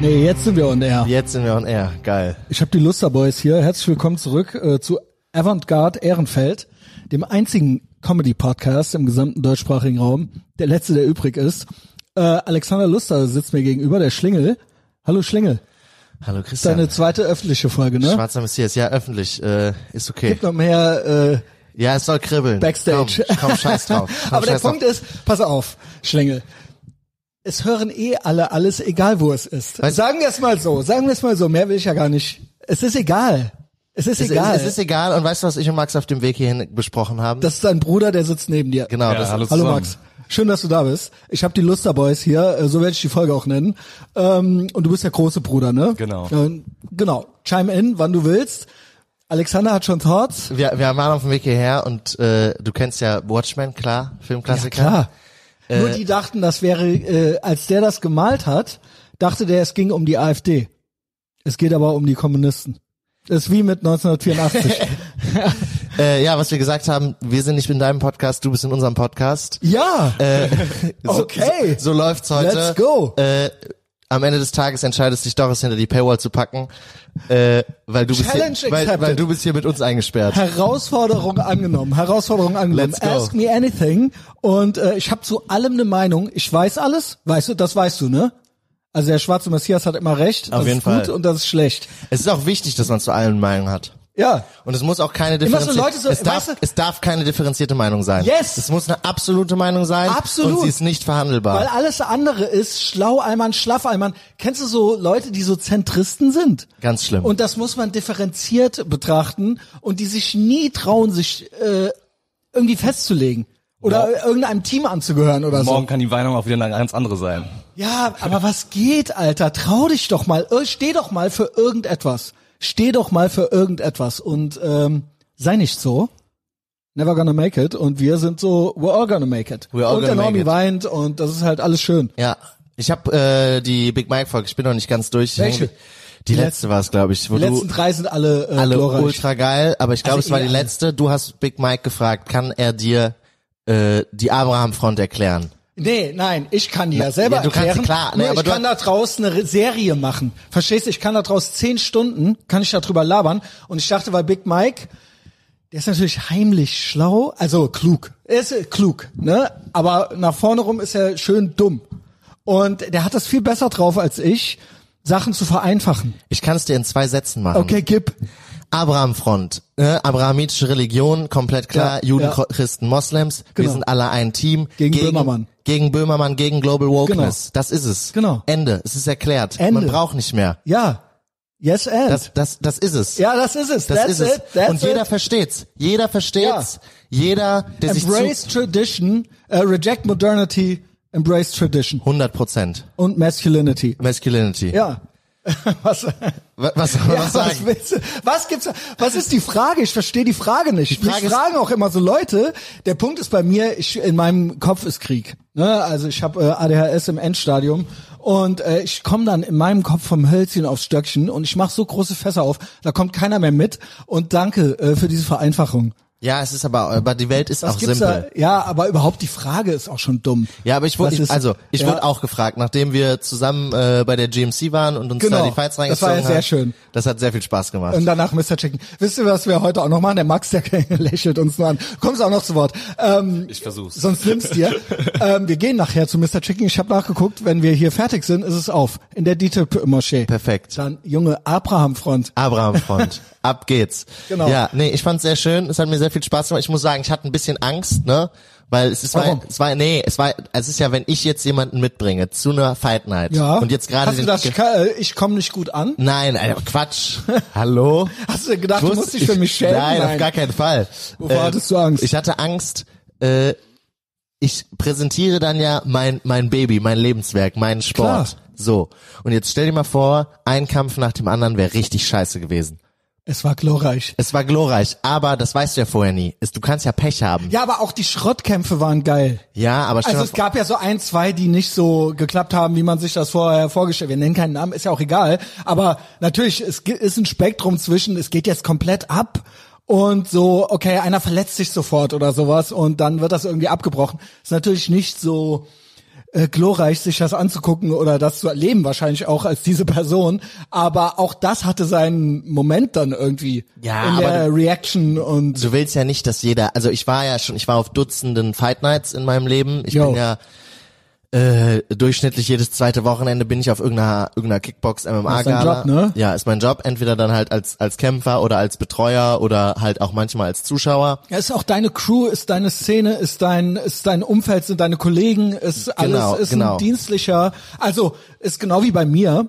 Nee, jetzt sind wir on air. Jetzt sind wir on air. Geil. Ich habe die Luster Boys hier. Herzlich willkommen zurück äh, zu Avantgarde Ehrenfeld, dem einzigen Comedy-Podcast im gesamten deutschsprachigen Raum. Der letzte, der übrig ist. Äh, Alexander Luster sitzt mir gegenüber, der Schlingel. Hallo Schlingel. Hallo Christian. Deine zweite öffentliche Folge, ne? Schwarzer Messias, ja, öffentlich. Äh, ist okay. Gibt noch mehr äh, Ja, es soll kribbeln. Backstage. Komm, komm scheiß drauf. Komm, Aber der scheiß Punkt drauf. ist, pass auf, Schlingel. Es hören eh alle alles, egal wo es ist. Weißt- sagen wir es mal so, sagen wir es mal so, mehr will ich ja gar nicht. Es ist egal. Es ist es, egal. Es, es ist egal. Und weißt du, was ich und Max auf dem Weg hierhin besprochen haben? das ist dein Bruder, der sitzt neben dir. genau, Ja, das hallo Hallo. Max. Schön, dass du da bist. Ich habe die Luster Boys hier, äh, so werde ich die Folge auch nennen. Ähm, und du bist der große Bruder, ne? Genau. Äh, genau. Chime in, wann du willst. Alexander hat schon Thoughts. wir, wir waren auf dem Weg hierher und äh, du kennst ja Watchmen, klar, Filmklassiker. Ja, klar. Äh, Nur die dachten, das wäre, äh, als der das gemalt hat, dachte der, es ging um die AfD. Es geht aber um die Kommunisten. Das ist wie mit 1984. Äh, ja, was wir gesagt haben, wir sind nicht in deinem Podcast, du bist in unserem Podcast. ja. Äh, so, Okay. So, so läuft's heute. Let's go. Äh, am Ende des Tages entscheidest dich doch, es hinter die Paywall zu packen, äh, weil du bist hier, weil, weil du bist hier mit uns eingesperrt. Herausforderung angenommen. Herausforderung angenommen. Let's go. Ask me anything. Und äh, ich habe zu allem eine Meinung. Ich weiß alles. Weißt du, das weißt du, ne? Also der schwarze Messias hat immer recht. Auf das jeden ist gut Fall. und das ist schlecht. Es ist auch wichtig, dass man zu allen Meinungen hat. Ja. Und es muss auch keine differenzierte, Leute so- es, darf, weißt du- es darf keine differenzierte Meinung sein. Yes. Es muss eine absolute Meinung sein. Absolut. Und sie ist nicht verhandelbar. Weil alles andere ist schlau Allmann, schlaff Allmann. Kennst du so Leute, die so Zentristen sind? Ganz schlimm. Und das muss man differenziert betrachten und die sich nie trauen, sich äh, irgendwie festzulegen oder irgendeinem Team anzugehören oder so. Morgen kann die Meinung auch wieder eine ganz andere sein. Ja, aber was geht, Alter? Trau dich doch mal. Äh, Steh doch mal für irgendetwas. Steh doch mal für irgendetwas und ähm, sei nicht so. Never gonna make it. Und wir sind so, we're all gonna make it. We're all und der gonna Normie make it. weint und das ist halt alles schön. ja. Ich habe äh, die Big Mike Folge, ich bin noch nicht ganz durch. Welche? Die letzte war es, glaube ich, wo Die letzten drei sind alle, äh, alle glorreich. ultra geil, aber ich glaube, Also es war die letzte. Du hast Big Mike gefragt, kann er dir äh, die Abraham Front erklären? Nee, nein, ich kann die ja selber ja, du kannst- erklären. klar, nee, Nur aber ich du- kann da draus eine Serie machen. Verstehst du? Ich kann da draus zehn Stunden, kann ich da drüber labern. Und ich dachte, weil Big Mike, der ist natürlich heimlich schlau, also klug. Er ist äh, klug, ne? Aber nach vorne rum ist er schön dumm. Und der hat das viel besser drauf als ich, Sachen zu vereinfachen. Ich kann es dir in zwei Sätzen machen. Okay, gib. Abraham-Front, ne? abrahamitische Religion, komplett klar, Ja, Juden, ja. Christen, Moslems, wir Genau. sind alle ein Team. Gegen Böhmermann. Gegen Böhmermann, gegen Global Wokeness. Genau. Das ist es. Genau. Ende. Es ist erklärt. Ende. Man braucht nicht mehr. Ja. Yes and. Das, das, das ist es. ja, das ist es. das That's ist es. it. That's Und jeder it. versteht's. Jeder versteht's. Jeder, der sich Embrace zu... tradition, uh, reject modernity, embrace tradition 100 Prozent. und masculinity. Masculinity. Ja. Was, Was, was ja, was sagen? willst du? Was gibt's? Was ist die Frage? Ich verstehe die Frage nicht. Die Frage Mich fragen auch immer so Leute. Der Punkt ist bei mir, ich, in meinem Kopf ist Krieg. Ne? Also ich habe äh, ADHS im Endstadium und äh, ich komme dann in meinem Kopf vom Hölzchen aufs Stöckchen und ich mache so große Fässer auf, da kommt keiner mehr mit. Und danke äh, für diese Vereinfachung. Ja, es ist aber, aber die Welt ist Was auch simpel. da? Ja, aber überhaupt die Frage ist auch schon dumm. Ja, aber ich wurde, ist- also ich ja. wurde auch gefragt, nachdem wir zusammen äh, bei der GMC waren und uns Genau, da die Fights das war reingezogen ja sehr haben. schön. Das hat sehr viel Spaß gemacht. Und danach Mr. Chicken. Wisst ihr, was wir heute auch noch machen? Der Max, der lächelt uns nur an. Kommst auch noch zu Wort. Ähm, Ich versuch's. Sonst nimmst dir. ähm, wir gehen nachher zu Mr. Chicken. Ich habe nachgeguckt, wenn wir hier fertig sind, ist es auf. In der DITIB-Moschee. Perfekt. Dann junge Abraham-Front. Abraham-Front. Ab geht's. Genau. Ja, nee, ich fand's sehr schön. Es hat mir sehr viel Spaß gemacht. Ich muss sagen, ich hatte ein bisschen Angst, ne? Weil es ist, Warum? war, es war, nee, es war, es ist ja, wenn ich jetzt jemanden mitbringe zu einer Fight Night. Ja. Und jetzt gerade Hast du gedacht, ich, kann- äh, ich komme nicht gut an? nein, Alter, Quatsch. Hallo? Hast du gedacht, du musst dich für mich schämen? Nein, auf gar keinen Fall. Wovor hattest du Angst? Ich hatte Angst, äh, ich präsentiere dann ja mein, mein Baby, mein Lebenswerk, meinen Sport. Klar. So. Und jetzt stell dir mal vor, ein Kampf nach dem anderen wäre richtig scheiße gewesen. Es war glorreich. Es war glorreich, aber das weißt du ja vorher nie. Du kannst ja Pech haben. Ja, aber auch die Schrottkämpfe waren geil. Ja, aber Also es gab ja so ein, zwei, die nicht so geklappt haben, wie man sich das vorher vorgestellt. Wir nennen keinen Namen, ist ja auch egal. Aber natürlich, es ist ein Spektrum zwischen, es geht jetzt komplett ab und so, okay, einer verletzt sich sofort oder sowas und dann wird das irgendwie abgebrochen. Ist natürlich nicht so äh, glorreich, sich das anzugucken oder das zu erleben, wahrscheinlich auch als diese Person. Aber auch das hatte seinen Moment dann irgendwie Ja, in aber der Reaction und Du willst ja nicht, dass jeder, also ich war ja schon, ich war auf Dutzenden Fight Nights in meinem Leben. Ich Jo. bin ja äh, durchschnittlich jedes zweite Wochenende bin ich auf irgendeiner irgendeiner Kickbox MMA Gala. Job, ne? Ja, ist mein Job. Entweder dann halt als als Kämpfer oder als Betreuer oder halt auch manchmal als Zuschauer. ja, ist auch deine Crew, ist deine Szene, ist dein, ist dein Umfeld, sind deine Kollegen, ist alles, Genau, ist genau. ein dienstlicher, also ist genau wie bei mir,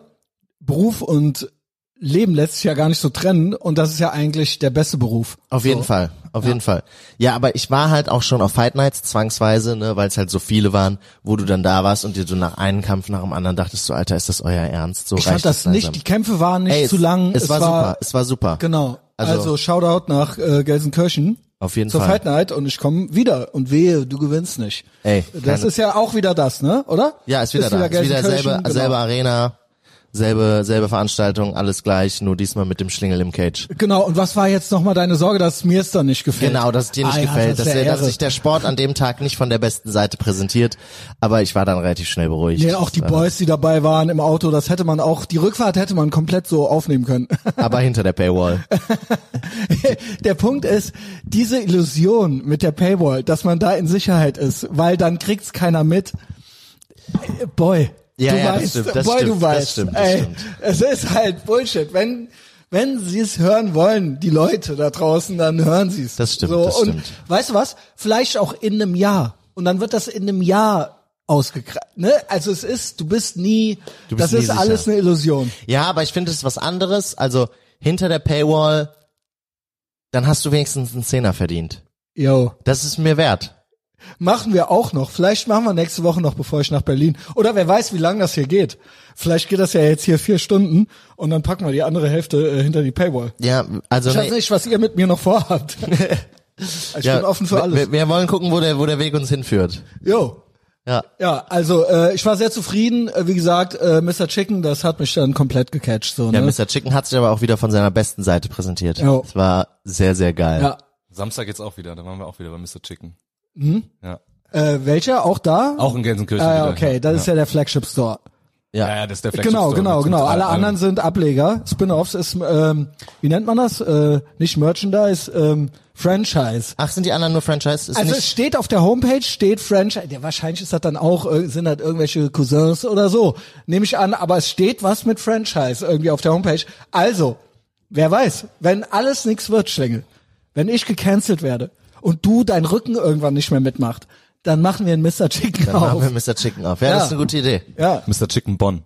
Beruf und Leben lässt sich ja gar nicht so trennen und das ist ja eigentlich der beste Beruf. Auf jeden Fall, auf jeden Fall. Ja, aber ich war halt auch schon auf Fight Nights zwangsweise, ne, weil es halt so viele waren, wo du dann da warst und dir so nach einem Kampf nach dem anderen dachtest, so Alter, ist das euer Ernst? So Ich fand das langsam. nicht, die Kämpfe waren nicht Ey, zu es, lang. Es, war, super, es war super. Genau. Also, Also- Shoutout nach äh, Gelsenkirchen Auf jeden zur Fall. Fight Night und ich komme wieder und wehe, du gewinnst nicht. Ey, das ist ja auch wieder das, ne? Oder? Ja, ist wieder da. Ist wieder selbe, genau. selbe Arena, selbe, selbe Veranstaltung, alles gleich, nur diesmal mit dem Schlingel im Cage. Genau. Und was war jetzt nochmal deine Sorge, dass mir es dann nicht gefällt? Genau, dass es dir nicht Ah ja, gefällt, das dass, ja der, dass Ehre. sich der Sport an dem Tag nicht von der besten Seite präsentiert. Aber ich war dann relativ schnell beruhigt. Nee, auch die Das war- Boys, die dabei waren im Auto, das hätte man auch, die Rückfahrt hätte man komplett so aufnehmen können. Aber hinter der Paywall. der Punkt ist, diese Illusion mit der Paywall, dass man da in Sicherheit ist, weil dann kriegt's keiner mit. Äh, Boy, Ja, du ja, das weißt, stimmt, das boy, stimmt, du das weißt, stimmt, das ey, stimmt. es ist halt Bullshit. Wenn wenn sie es hören wollen, die Leute da draußen, dann hören sie es. Das stimmt, So, das und stimmt. weißt du was? Vielleicht auch in einem Jahr. Und dann wird das in einem Jahr ausgekratzt. Ne? Also es ist, du bist nie, Du bist das nie ist sicher. alles eine Illusion. Ja, aber ich finde, es ist was anderes. Also hinter der Paywall, dann hast du wenigstens einen Zehner verdient. Yo. Das ist mir wert. Machen wir auch noch. Vielleicht machen wir nächste Woche noch, bevor ich nach Berlin. Oder wer weiß, wie lange das hier geht. Vielleicht geht das ja jetzt hier vier Stunden und dann packen wir die andere Hälfte äh, hinter die Paywall. Ja, also Ich weiß nicht, was ihr mit mir noch vorhabt. ich ja, bin offen für wir- alles. Wir, wir wollen gucken, wo der, wo der Weg uns hinführt. Jo. Ja. Ja, also äh, ich war sehr zufrieden. Äh, wie gesagt, äh, Mr. Chicken, das hat mich dann komplett gecatcht. So, Ja, ne? Mr. Chicken hat sich aber auch wieder von seiner besten Seite präsentiert. Jo. Es war sehr, sehr geil. ja. Samstag jetzt auch wieder, da waren wir auch wieder bei Mr. Chicken. Ja. Äh, welcher? Auch da? Auch in Gelsenkirchen Ah, ja, okay, das ist ja der Flagship Store. Ja, ja, das ist der Flagship Genau, Store genau, genau. drei Alle anderen sind Ableger. Spin-offs ist, ähm, wie nennt man das? Äh, nicht Merchandise, ähm, Franchise. Ach, sind die anderen nur Franchise? Ist Also es steht auf der Homepage, steht Franchise. Ja, wahrscheinlich ist das dann auch, äh, sind das irgendwelche Cousins oder so. Nehme ich an, aber es steht was mit Franchise irgendwie auf der Homepage. Also, wer weiß, wenn alles nix wird, Schlingel, wenn ich gecancelt werde und du dein Rücken irgendwann nicht mehr mitmacht, dann machen wir einen Mr. Chicken dann machen auf. wir Mr. Chicken auf. Ja, Ja. das ist eine gute Idee. Ja, Mr. Chicken Bonn.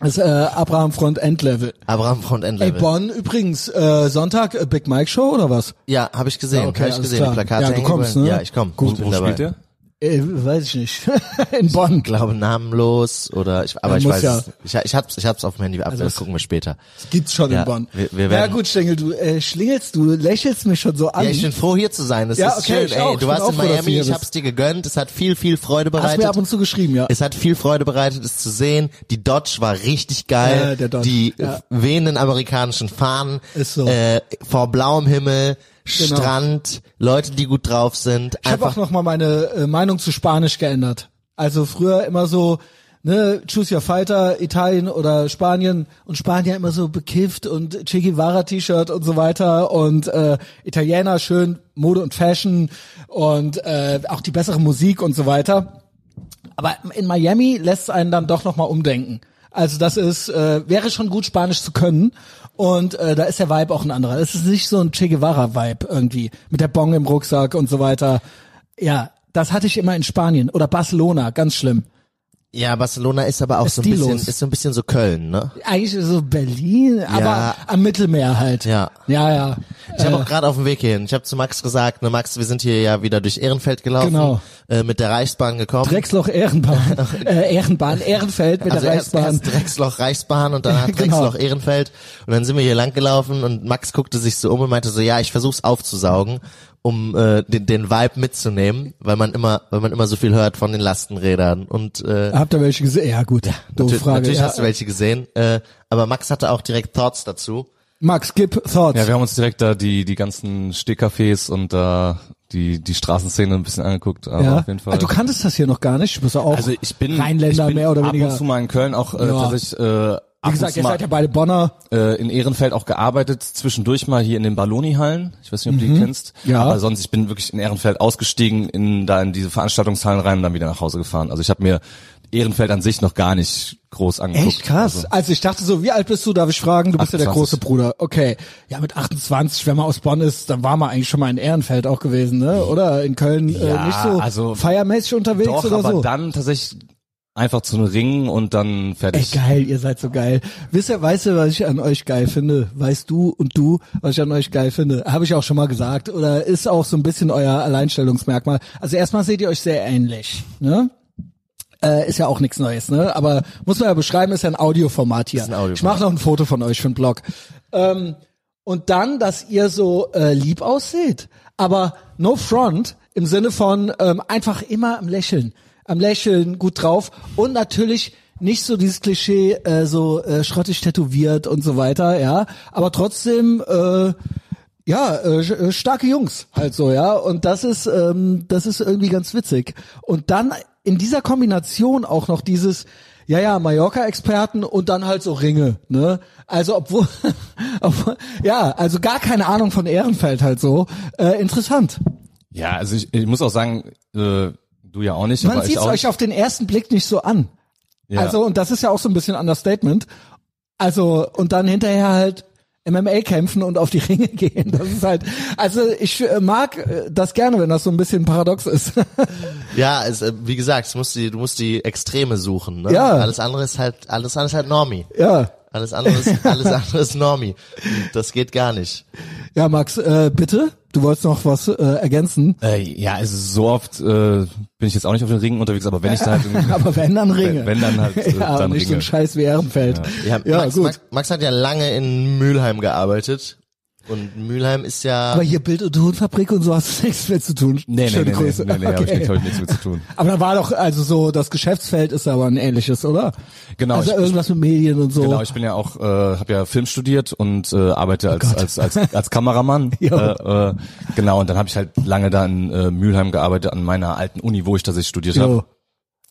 das ist äh, Abraham Front Endlevel. Abraham Front Ey, Endlevel. Bonn übrigens, äh, Sonntag äh, Big Mike Show oder was? Ja, habe ich gesehen. Ja, okay, hab ich alles gesehen. klar. Die Plakate Ja, du hängen kommst, ne? Ja, ich komme. Gut. Wo spielt der? Äh, weiß ich nicht. In Bonn. Ich glaube namenlos oder ich, aber Ja, ich weiß, ja. es- ich, ich hab's, ich hab's auf dem Handy ab, das gucken wir später. Gibt's schon Ja, in Bonn. wir- wir ja werden- gut, Stengel, du äh, schlingelst, du lächelst mich schon so an. Ja, ich bin froh hier zu sein. Das Ja, ist okay, schön. Ey, du warst in Miami, ich hab's dir gegönnt. Es hat viel, viel Freude Hast mir bereitet. ab und zu geschrieben, ja. Es hat viel Freude bereitet, es zu sehen. Die Dodge war richtig geil. Ja, der Dodge, Die ja. wehenden amerikanischen Fahnen. Ist so. Äh, vor blauem Himmel, Genau. Strand, Leute, die gut drauf sind. Ich habe auch noch mal meine äh, Meinung zu Spanisch geändert. Also früher immer so, ne, Choose Your Fighter, Italien oder Spanien und Spanier immer so bekifft und Che Guevara T-Shirt und so weiter und äh, Italiener schön Mode und Fashion und äh, auch die bessere Musik und so weiter. Aber in Miami lässt es einen dann doch noch mal umdenken. Also das ist äh, wäre schon gut Spanisch zu können und äh, da ist der Vibe auch ein anderer. Es ist nicht so ein Che Guevara Vibe irgendwie mit der Bong im Rucksack und so weiter. Ja, das hatte ich immer in Spanien oder Barcelona, ganz schlimm. Ja, Barcelona ist aber auch Ist so ein bisschen, ist so ein bisschen so Köln, ne? Eigentlich so Berlin, aber am Mittelmeer halt. Ja. Ja, ja. Ich habe Äh, auch gerade auf dem Weg hierhin. Ich habe zu Max gesagt, ne Max, wir sind hier ja wieder durch Ehrenfeld gelaufen, Genau. äh, mit der Reichsbahn gekommen. Drecksloch Ehrenbahn, äh, Ehrenbahn, Ehrenfeld mit also der erst, Reichsbahn. erst Drecksloch Reichsbahn und danach Genau. Drecksloch Ehrenfeld und dann sind wir hier lang gelaufen und Max guckte sich so um und meinte so, ja, ich versuch's aufzusaugen, um äh, den, den Vibe mitzunehmen, weil man immer, weil man immer so viel hört von den Lastenrädern und äh, Habt ihr welche gesehen? Ja gut, doofe natürlich, Frage. natürlich ja. hast du welche gesehen, äh, aber Max hatte auch direkt Thoughts dazu. Max, gib Thoughts. Ja, wir haben uns direkt da die, die ganzen Stehcafés und da die, die Straßenszene ein bisschen angeguckt, aber Ja. auf jeden Fall. Ah, du kanntest das hier noch gar nicht. Du bist ja auch also ich bin, Rheinländer ich bin mehr oder ab weniger. und zu mal in Köln auch, äh, Ja. tatsächlich, äh, Wie gesagt, ihr seid ja beide Bonner. äh, in Ehrenfeld auch gearbeitet, zwischendurch mal hier in den Balloni-Hallen. Ich weiß nicht, ob du die kennst. Mhm. Ja. Aber sonst, ich bin wirklich in Ehrenfeld ausgestiegen, in, da in diese Veranstaltungshallen rein und dann wieder nach Hause gefahren. Also ich habe mir Ehrenfeld an sich noch gar nicht groß angeguckt. Echt krass. Also, Also ich dachte so, wie alt bist du? Darf ich fragen? Du bist ja der 28. große Bruder. Okay. Ja, mit 28, wenn man aus Bonn ist, dann war man eigentlich schon mal in Ehrenfeld auch gewesen, ne? Oder in Köln äh, Ja, nicht so also- feiermäßig unterwegs doch, oder aber so. dann tatsächlich einfach zu einem Ring und dann Ey, fertig. geil, ihr seid so geil. Wisst ihr, weißt du, was ich an euch geil finde? Weißt du und du, was ich an euch geil finde? Habe ich auch schon mal gesagt. Oder ist auch so ein bisschen euer Alleinstellungsmerkmal. Also erstmal seht ihr euch sehr ähnlich, ne? Äh, ist ja auch nichts Neues, ne? Aber muss man ja beschreiben, ist ja ein Audioformat hier. Ist ein Audioformat. Ich mache noch ein Foto von euch für den Blog. Ähm, und dann, dass ihr so äh, lieb ausseht. Aber no front im Sinne von ähm, einfach immer am Lächeln. Am Lächeln, gut drauf. Und natürlich nicht so dieses Klischee, äh, so äh, schrottig tätowiert und so weiter, ja. Aber trotzdem, äh, ja, äh, äh, starke Jungs halt so, ja. Und das ist, ähm, das ist irgendwie ganz witzig. Und dann in dieser Kombination auch noch dieses, ja, ja, Mallorca-Experten und dann halt so Ringe, ne? Also obwohl, obwohl ja, also gar keine Ahnung von Ehrenfeld halt so. Äh, interessant. Ja, also ich, ich muss auch sagen, äh, du ja auch nicht, Man sieht es euch auf den ersten Blick nicht so an. Ja. Also, und das ist ja auch so ein bisschen Understatement. Also, und dann hinterher halt MMA kämpfen und auf die Ringe gehen. Das ist halt, also ich äh, mag äh, das gerne, wenn das so ein bisschen paradox ist. Ja, es, äh, wie gesagt, du musst die, du musst die Extreme suchen. Ne? Ja. Alles andere ist halt, alles andere ist halt Normie. ja. Alles andere ist, alles andere ist Normie. Das geht gar nicht. Ja, Max, äh, bitte? Du wolltest noch was äh, ergänzen. Äh, ja, also so oft äh, bin ich jetzt auch nicht auf den Ringen unterwegs, aber wenn ich da halt Aber wenn dann Ringe. Wenn- wenn dann halt, äh, ja, dann nicht so ein Ringe. Scheiß wie Ehrenfeld. Ja, Ja, Max, gut. Max, Max hat ja lange in Mülheim gearbeitet. Und Mülheim ist ja, Aber hier Bild- und Tonfabrik und so hast du nichts mehr zu tun. Nee, nee, Schöne nee, nee, Grüße. nee, nee, hab ich Okay. nicht, hab ich nichts mit zu tun. Aber da war doch, also so, das Geschäftsfeld ist aber ein ähnliches, oder? Genau, Also ich- irgendwas mit Medien und so. Genau, ich bin ja auch, äh, habe ja Film studiert und äh, arbeite als, Oh Gott. als als als Kameramann. Äh, äh, genau, und dann habe ich halt lange da in äh, Mülheim gearbeitet an meiner alten Uni, wo ich tatsächlich studiert habe.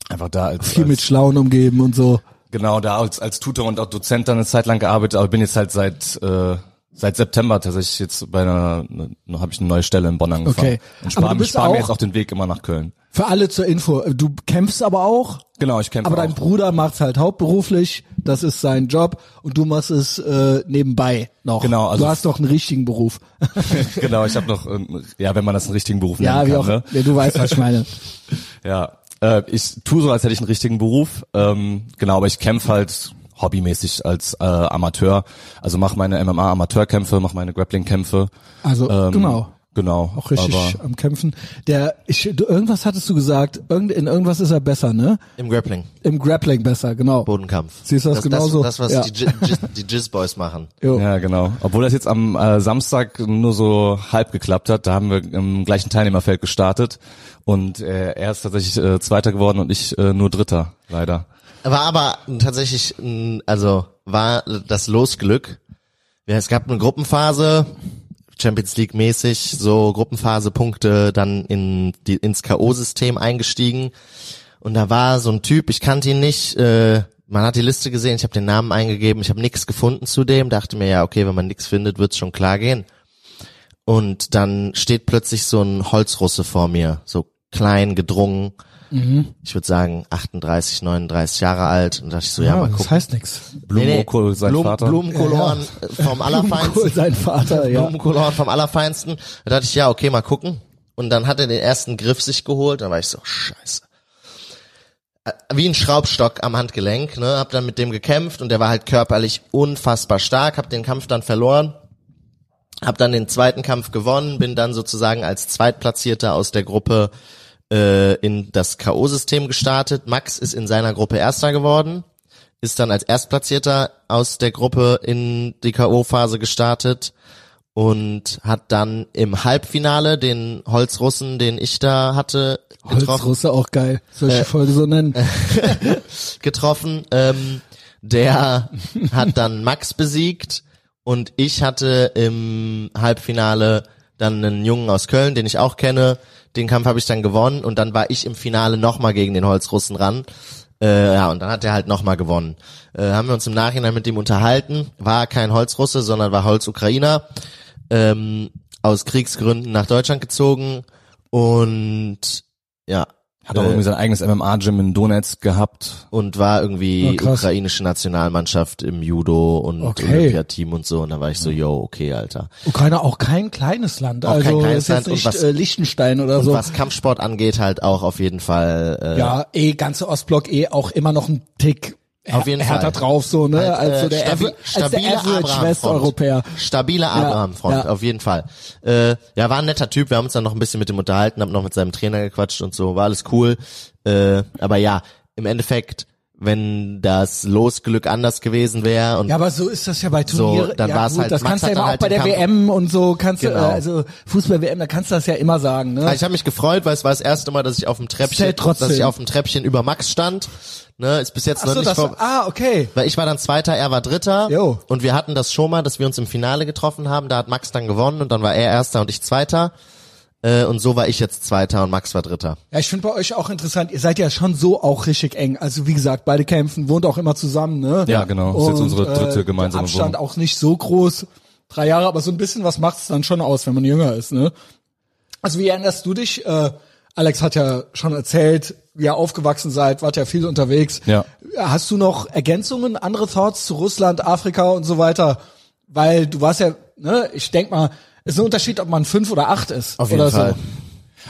Einfach da als, Viel als mit Schlauen umgeben und so. genau da als als Tutor und auch Dozent dann eine Zeit lang gearbeitet, aber bin jetzt halt seit äh, seit September tatsächlich jetzt bei einer, ne, habe ich eine neue Stelle in Bonn angefangen Okay. und Aber spare spar mir jetzt auch den Weg immer nach Köln. Für alle zur Info, du kämpfst aber auch, Genau, ich kämpfe aber dein auch. Bruder macht's halt hauptberuflich, das ist sein Job und du machst es äh, nebenbei noch. Genau, also- du hast doch einen richtigen Beruf. genau, ich habe noch, ähm, ja, wenn man das einen richtigen Beruf ja, nennen wie kann, auch, ne? ja, du weißt, was ich meine. Ja, äh, ich tue so, als hätte ich einen richtigen Beruf. Ähm, genau, aber ich kämpfe halt hobbymäßig als äh, Amateur. Also mache meine MMA-Amateurkämpfe, mache meine Grappling-Kämpfe. Also, Ähm, genau. Genau. Auch richtig Aber, am Kämpfen. Der, ich, du, irgendwas hattest du gesagt, irgend, in irgendwas ist er besser, ne? im Grappling, Im Grappling besser, genau. Bodenkampf. Siehst du das genauso? Das, das was Ja. die, Gi- Gi- die Jizz Boys machen. Jo. ja, genau. Obwohl das jetzt am äh, Samstag nur so halb geklappt hat, da haben wir im gleichen Teilnehmerfeld gestartet und äh, er ist tatsächlich äh, Zweiter geworden und ich äh, nur Dritter, leider. War aber tatsächlich, also war das Losglück. Es gab eine Gruppenphase, Champions League mäßig, so Gruppenphase Punkte, dann in die, ins K.O.-System eingestiegen. Und da war so ein Typ, ich kannte ihn nicht, äh, man hat die Liste gesehen, ich habe den Namen eingegeben, ich habe nichts gefunden zu dem, dachte mir ja, okay, wenn man nichts findet, wird's schon klar gehen. Und dann steht plötzlich so ein Holzrusse vor mir, so klein, gedrungen, ich würde sagen 38, 39 Jahre alt. Und dachte ich so, ja, Ja, mal das gucken. heißt nix. Blumenkohl, sein Blum, Vater. Blumenkoloren Ja, vom Allerfeinsten. Cool, sein Vater, ja. Blumenkoloren vom Allerfeinsten. Da dachte ich, ja, okay, mal gucken. Und dann hat er den ersten Griff sich geholt. Dann war ich so, scheiße. Äh, Wie ein Schraubstock am Handgelenk, ne? Hab dann mit dem gekämpft und der war halt körperlich unfassbar stark. Hab den Kampf dann verloren. Hab dann den zweiten Kampf gewonnen, bin dann sozusagen als Zweitplatzierter aus der Gruppe äh, in das K.O.-System gestartet. Max ist in seiner Gruppe Erster geworden, ist dann als Erstplatzierter aus der Gruppe in die K.O.-Phase gestartet und hat dann im Halbfinale den Holzrussen, den ich da hatte, getroffen. Holzrusse auch geil. Soll Äh, Folge so nennen? getroffen. Ähm, der hat dann Max besiegt und ich hatte im Halbfinale dann einen Jungen aus Köln, den ich auch kenne. Den Kampf habe ich dann gewonnen und dann war ich im Finale nochmal gegen den Holzrussen ran. Äh, ja, und dann hat er halt nochmal gewonnen. Äh, haben wir uns im Nachhinein mit ihm unterhalten. War kein Holzrusse, sondern war Holzukrainer. Ähm, aus Kriegsgründen nach Deutschland gezogen und ja, Hat auch Äh, irgendwie sein eigenes MMA-Gym in Donetsk gehabt. und war irgendwie Oh, ukrainische Nationalmannschaft im Judo und Okay. Olympiateam und so. Und da war ich so, yo, okay, Alter. Ukraine auch kein kleines Land, Auch kein also kleines ist jetzt Land und nicht was- äh, Liechtenstein oder Und so. was Kampfsport angeht, halt auch auf jeden Fall. Äh, Ja, eh ganze Ostblock eh auch immer noch ein Tick Auf jeden härter Fall. drauf so, ne, Halt, als so äh, der, stabi- als der stabile Average. Westeuropäer. Stabile Abraham-Front, ja. auf jeden Fall. Äh, ja, war ein netter Typ. Wir haben uns dann noch ein bisschen mit ihm unterhalten, haben noch mit seinem Trainer gequatscht und so. War alles cool. Äh, aber ja, im Endeffekt, wenn das Losglück anders gewesen wäre und Ja, aber so ist das ja bei Turnieren. dann ja, war's gut, halt- das Max kannst du ja immer auch halt bei der Kampf- WM und so kannst du, äh, Genau. also Fußball-WM, da kannst du das ja immer sagen, ne? Ja, Ich habe mich gefreut, weil es war das erste Mal, dass ich auf dem Treppchen, dass ich auf dem Treppchen über Max stand. Ne, ist bis jetzt Ach noch so, nicht das, vor, ah, okay. weil ich war dann Zweiter, er war Dritter. Jo. Und wir hatten das schon mal, dass wir uns im Finale getroffen haben. Da hat Max dann gewonnen und dann war er Erster und ich Zweiter. Äh, und so war ich jetzt Zweiter und Max war Dritter. Ja, ich finde bei euch auch interessant, ihr seid ja schon so auch richtig eng. Also wie gesagt, beide kämpfen, wohnt auch immer zusammen, ne? Ja, genau. Das ist jetzt unsere dritte gemeinsame der Abstand Wohnung. auch nicht so groß. Drei Jahre, aber so ein bisschen was macht es dann schon aus, wenn man jünger ist, ne? Also wie erinnerst du dich? Äh, Alex hat ja schon erzählt, wie ihr aufgewachsen seid, wart ja viel unterwegs. Ja. Hast du noch Ergänzungen, andere Thoughts zu Russland, Afrika und so weiter? Weil du warst ja, ne, ich denk mal, es ist ein Unterschied, ob man fünf oder acht ist. Auf jeden oder Fall. So.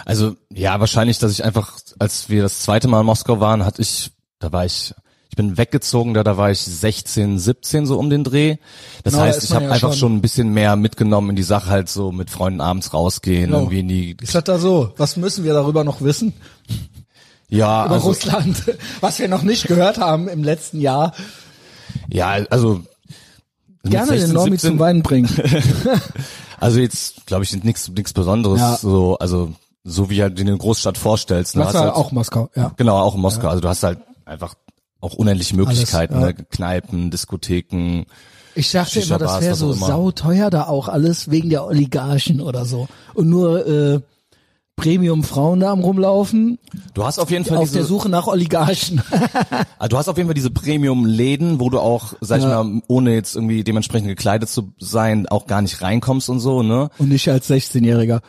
Also ja, wahrscheinlich, dass ich einfach, als wir das zweite Mal in Moskau waren, hatte ich, da war ich bin weggezogen, da, da war ich 16, 17 so um den Dreh. Das da heißt, ich habe ja einfach schon- ein bisschen mehr mitgenommen in die Sache, halt so mit Freunden abends rausgehen, Genau. irgendwie in die, ist das da so? Was müssen wir darüber noch wissen? ja, Über also, Russland, was wir noch nicht gehört haben im letzten Jahr. ja, also Gerne 16, den Normi 17 zum Weinen bringen. Also jetzt, glaube ich, nichts nichts Besonderes, Ja. so, also so wie halt in der Großstadt vorstellst. Ne? Hast halt, auch Moskau, ja. Genau, auch in Moskau. Also du hast halt einfach auch unendliche Möglichkeiten, Alles, ja. ne? Kneipen, Diskotheken. Ich dachte immer, das wäre so sauteuer da auch alles wegen der Oligarchen oder so. Und nur äh, Premium-Frauen da am rumlaufen, Du hast auf jeden Fall auf der diese, Suche nach Oligarchen. also du hast auf jeden Fall diese Premium-Läden, wo du auch, sag ich Ja. mal, ohne jetzt irgendwie dementsprechend gekleidet zu sein, auch gar nicht reinkommst und so, ne? Und nicht als 16-Jähriger.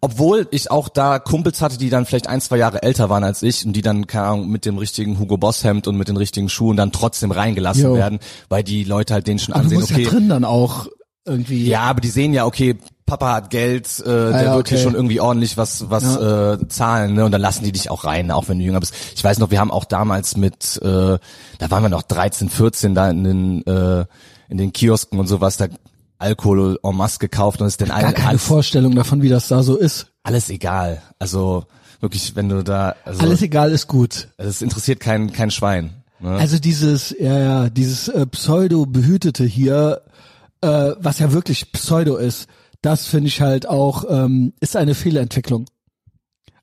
Obwohl ich auch da Kumpels hatte, die dann vielleicht ein, zwei Jahre älter waren als ich und die dann, keine Ahnung, mit dem richtigen Hugo Boss Hemd und mit den richtigen Schuhen dann trotzdem reingelassen Jo. werden, weil die Leute halt den schon Aber du ansehen, musst okay. ja drin dann auch irgendwie. Ja, aber die sehen ja, okay, Papa hat Geld, äh, der Ah ja, wird hier okay. schon irgendwie ordentlich was was äh, zahlen, ne? Und dann lassen die dich auch rein, auch wenn du jünger bist. Ich weiß noch, wir haben auch damals mit, äh, da waren wir noch 13, 14 da in den äh, in den Kiosken und sowas, da Alkohol en masse gekauft und ist denn Gar keine alles, Vorstellung davon, wie das da so ist. alles egal. Also wirklich, wenn du da, also Alles egal ist gut. es interessiert kein kein Schwein. Ne? Also dieses, ja, ja, dieses äh, Pseudo-Behütete hier, äh, was ja wirklich Pseudo ist, das finde ich halt auch, ähm, ist eine Fehlentwicklung.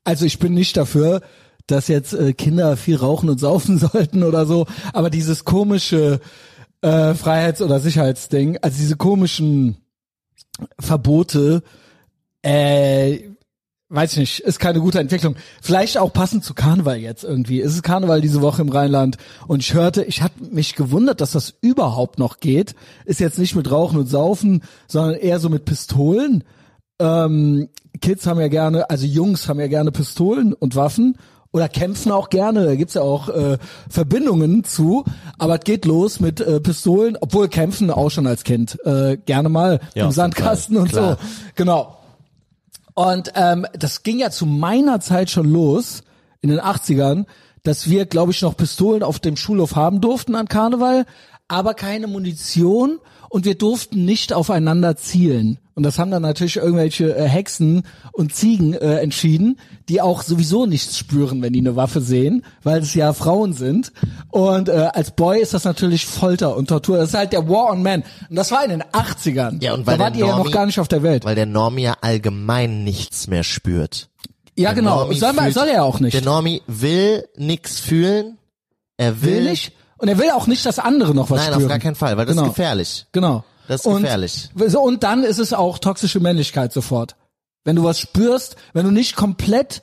Also ich bin nicht dafür, dass jetzt äh, Kinder viel rauchen und saufen sollten oder so, aber dieses komische äh, Freiheits- oder Sicherheitsding, also diese komischen Verbote, äh, weiß ich nicht, ist keine gute Entwicklung. Vielleicht auch passend zu Karneval jetzt irgendwie. Es ist Karneval diese Woche im Rheinland und ich hörte, ich hatte mich gewundert, dass das überhaupt noch geht. Ist jetzt nicht mit Rauchen und Saufen, sondern eher so mit Pistolen. Ähm, Kids haben ja gerne, also Jungs haben ja gerne Pistolen und Waffen oder kämpfen auch gerne. Da gibt's ja auch äh, Verbindungen zu. Aber es geht los mit äh, Pistolen, obwohl kämpfen auch schon als Kind äh, gerne mal Ja, im Sandkasten und Klar. so. Genau. Und ähm, das ging ja zu meiner Zeit schon los, in den 80ern, dass wir, glaube ich, noch Pistolen auf dem Schulhof haben durften an Karneval, aber keine Munition und wir durften nicht aufeinander zielen. Und das haben dann natürlich irgendwelche äh, Hexen und Ziegen äh, entschieden, die auch sowieso nichts spüren, wenn die eine Waffe sehen, weil es ja Frauen sind. Und äh, als Boy ist das natürlich Folter und Tortur. Das ist halt der War on Man. Und das war in den 80ern. Ja, und weil da wart ihr ja noch Normie- gar nicht auf der Welt. Weil der Normi ja allgemein nichts mehr spürt. Ja, Der genau. Normie Soll, man, soll er auch nicht. Der Normi will nix fühlen. Er will, will nicht. Und er will auch nicht, dass andere noch was Nein, spüren. auf gar keinen Fall, weil das Genau. ist gefährlich. Genau. Das ist und, gefährlich. So, und dann ist es auch toxische Männlichkeit sofort. Wenn du was spürst, wenn du nicht komplett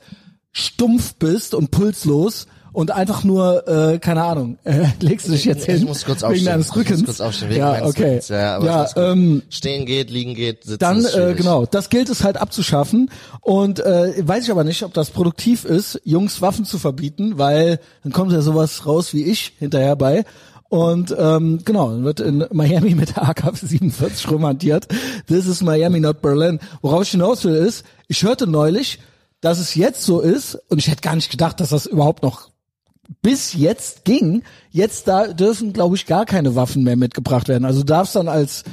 stumpf bist und pulslos und einfach nur, äh, keine Ahnung, äh, legst du dich jetzt hin Ich muss kurz wegen deines Ich Rückens. muss kurz aufstehen wegen ja, okay. Rückens. Ja, aber ja ähm, Stehen geht, liegen geht, sitzen dann äh, genau, das gilt es halt abzuschaffen und äh, weiß ich aber nicht, ob das produktiv ist, Jungs Waffen zu verbieten, weil dann kommt ja sowas raus wie ich hinterher bei und ähm, genau, dann wird in Miami mit der AK-47 romantiert. This is Miami, not Berlin. Worauf ich hinaus will ist, ich hörte neulich, dass es jetzt so ist und ich hätte gar nicht gedacht, dass das überhaupt noch bis jetzt ging. Jetzt da dürfen, glaube ich, gar keine Waffen mehr mitgebracht werden. Also du darfst dann als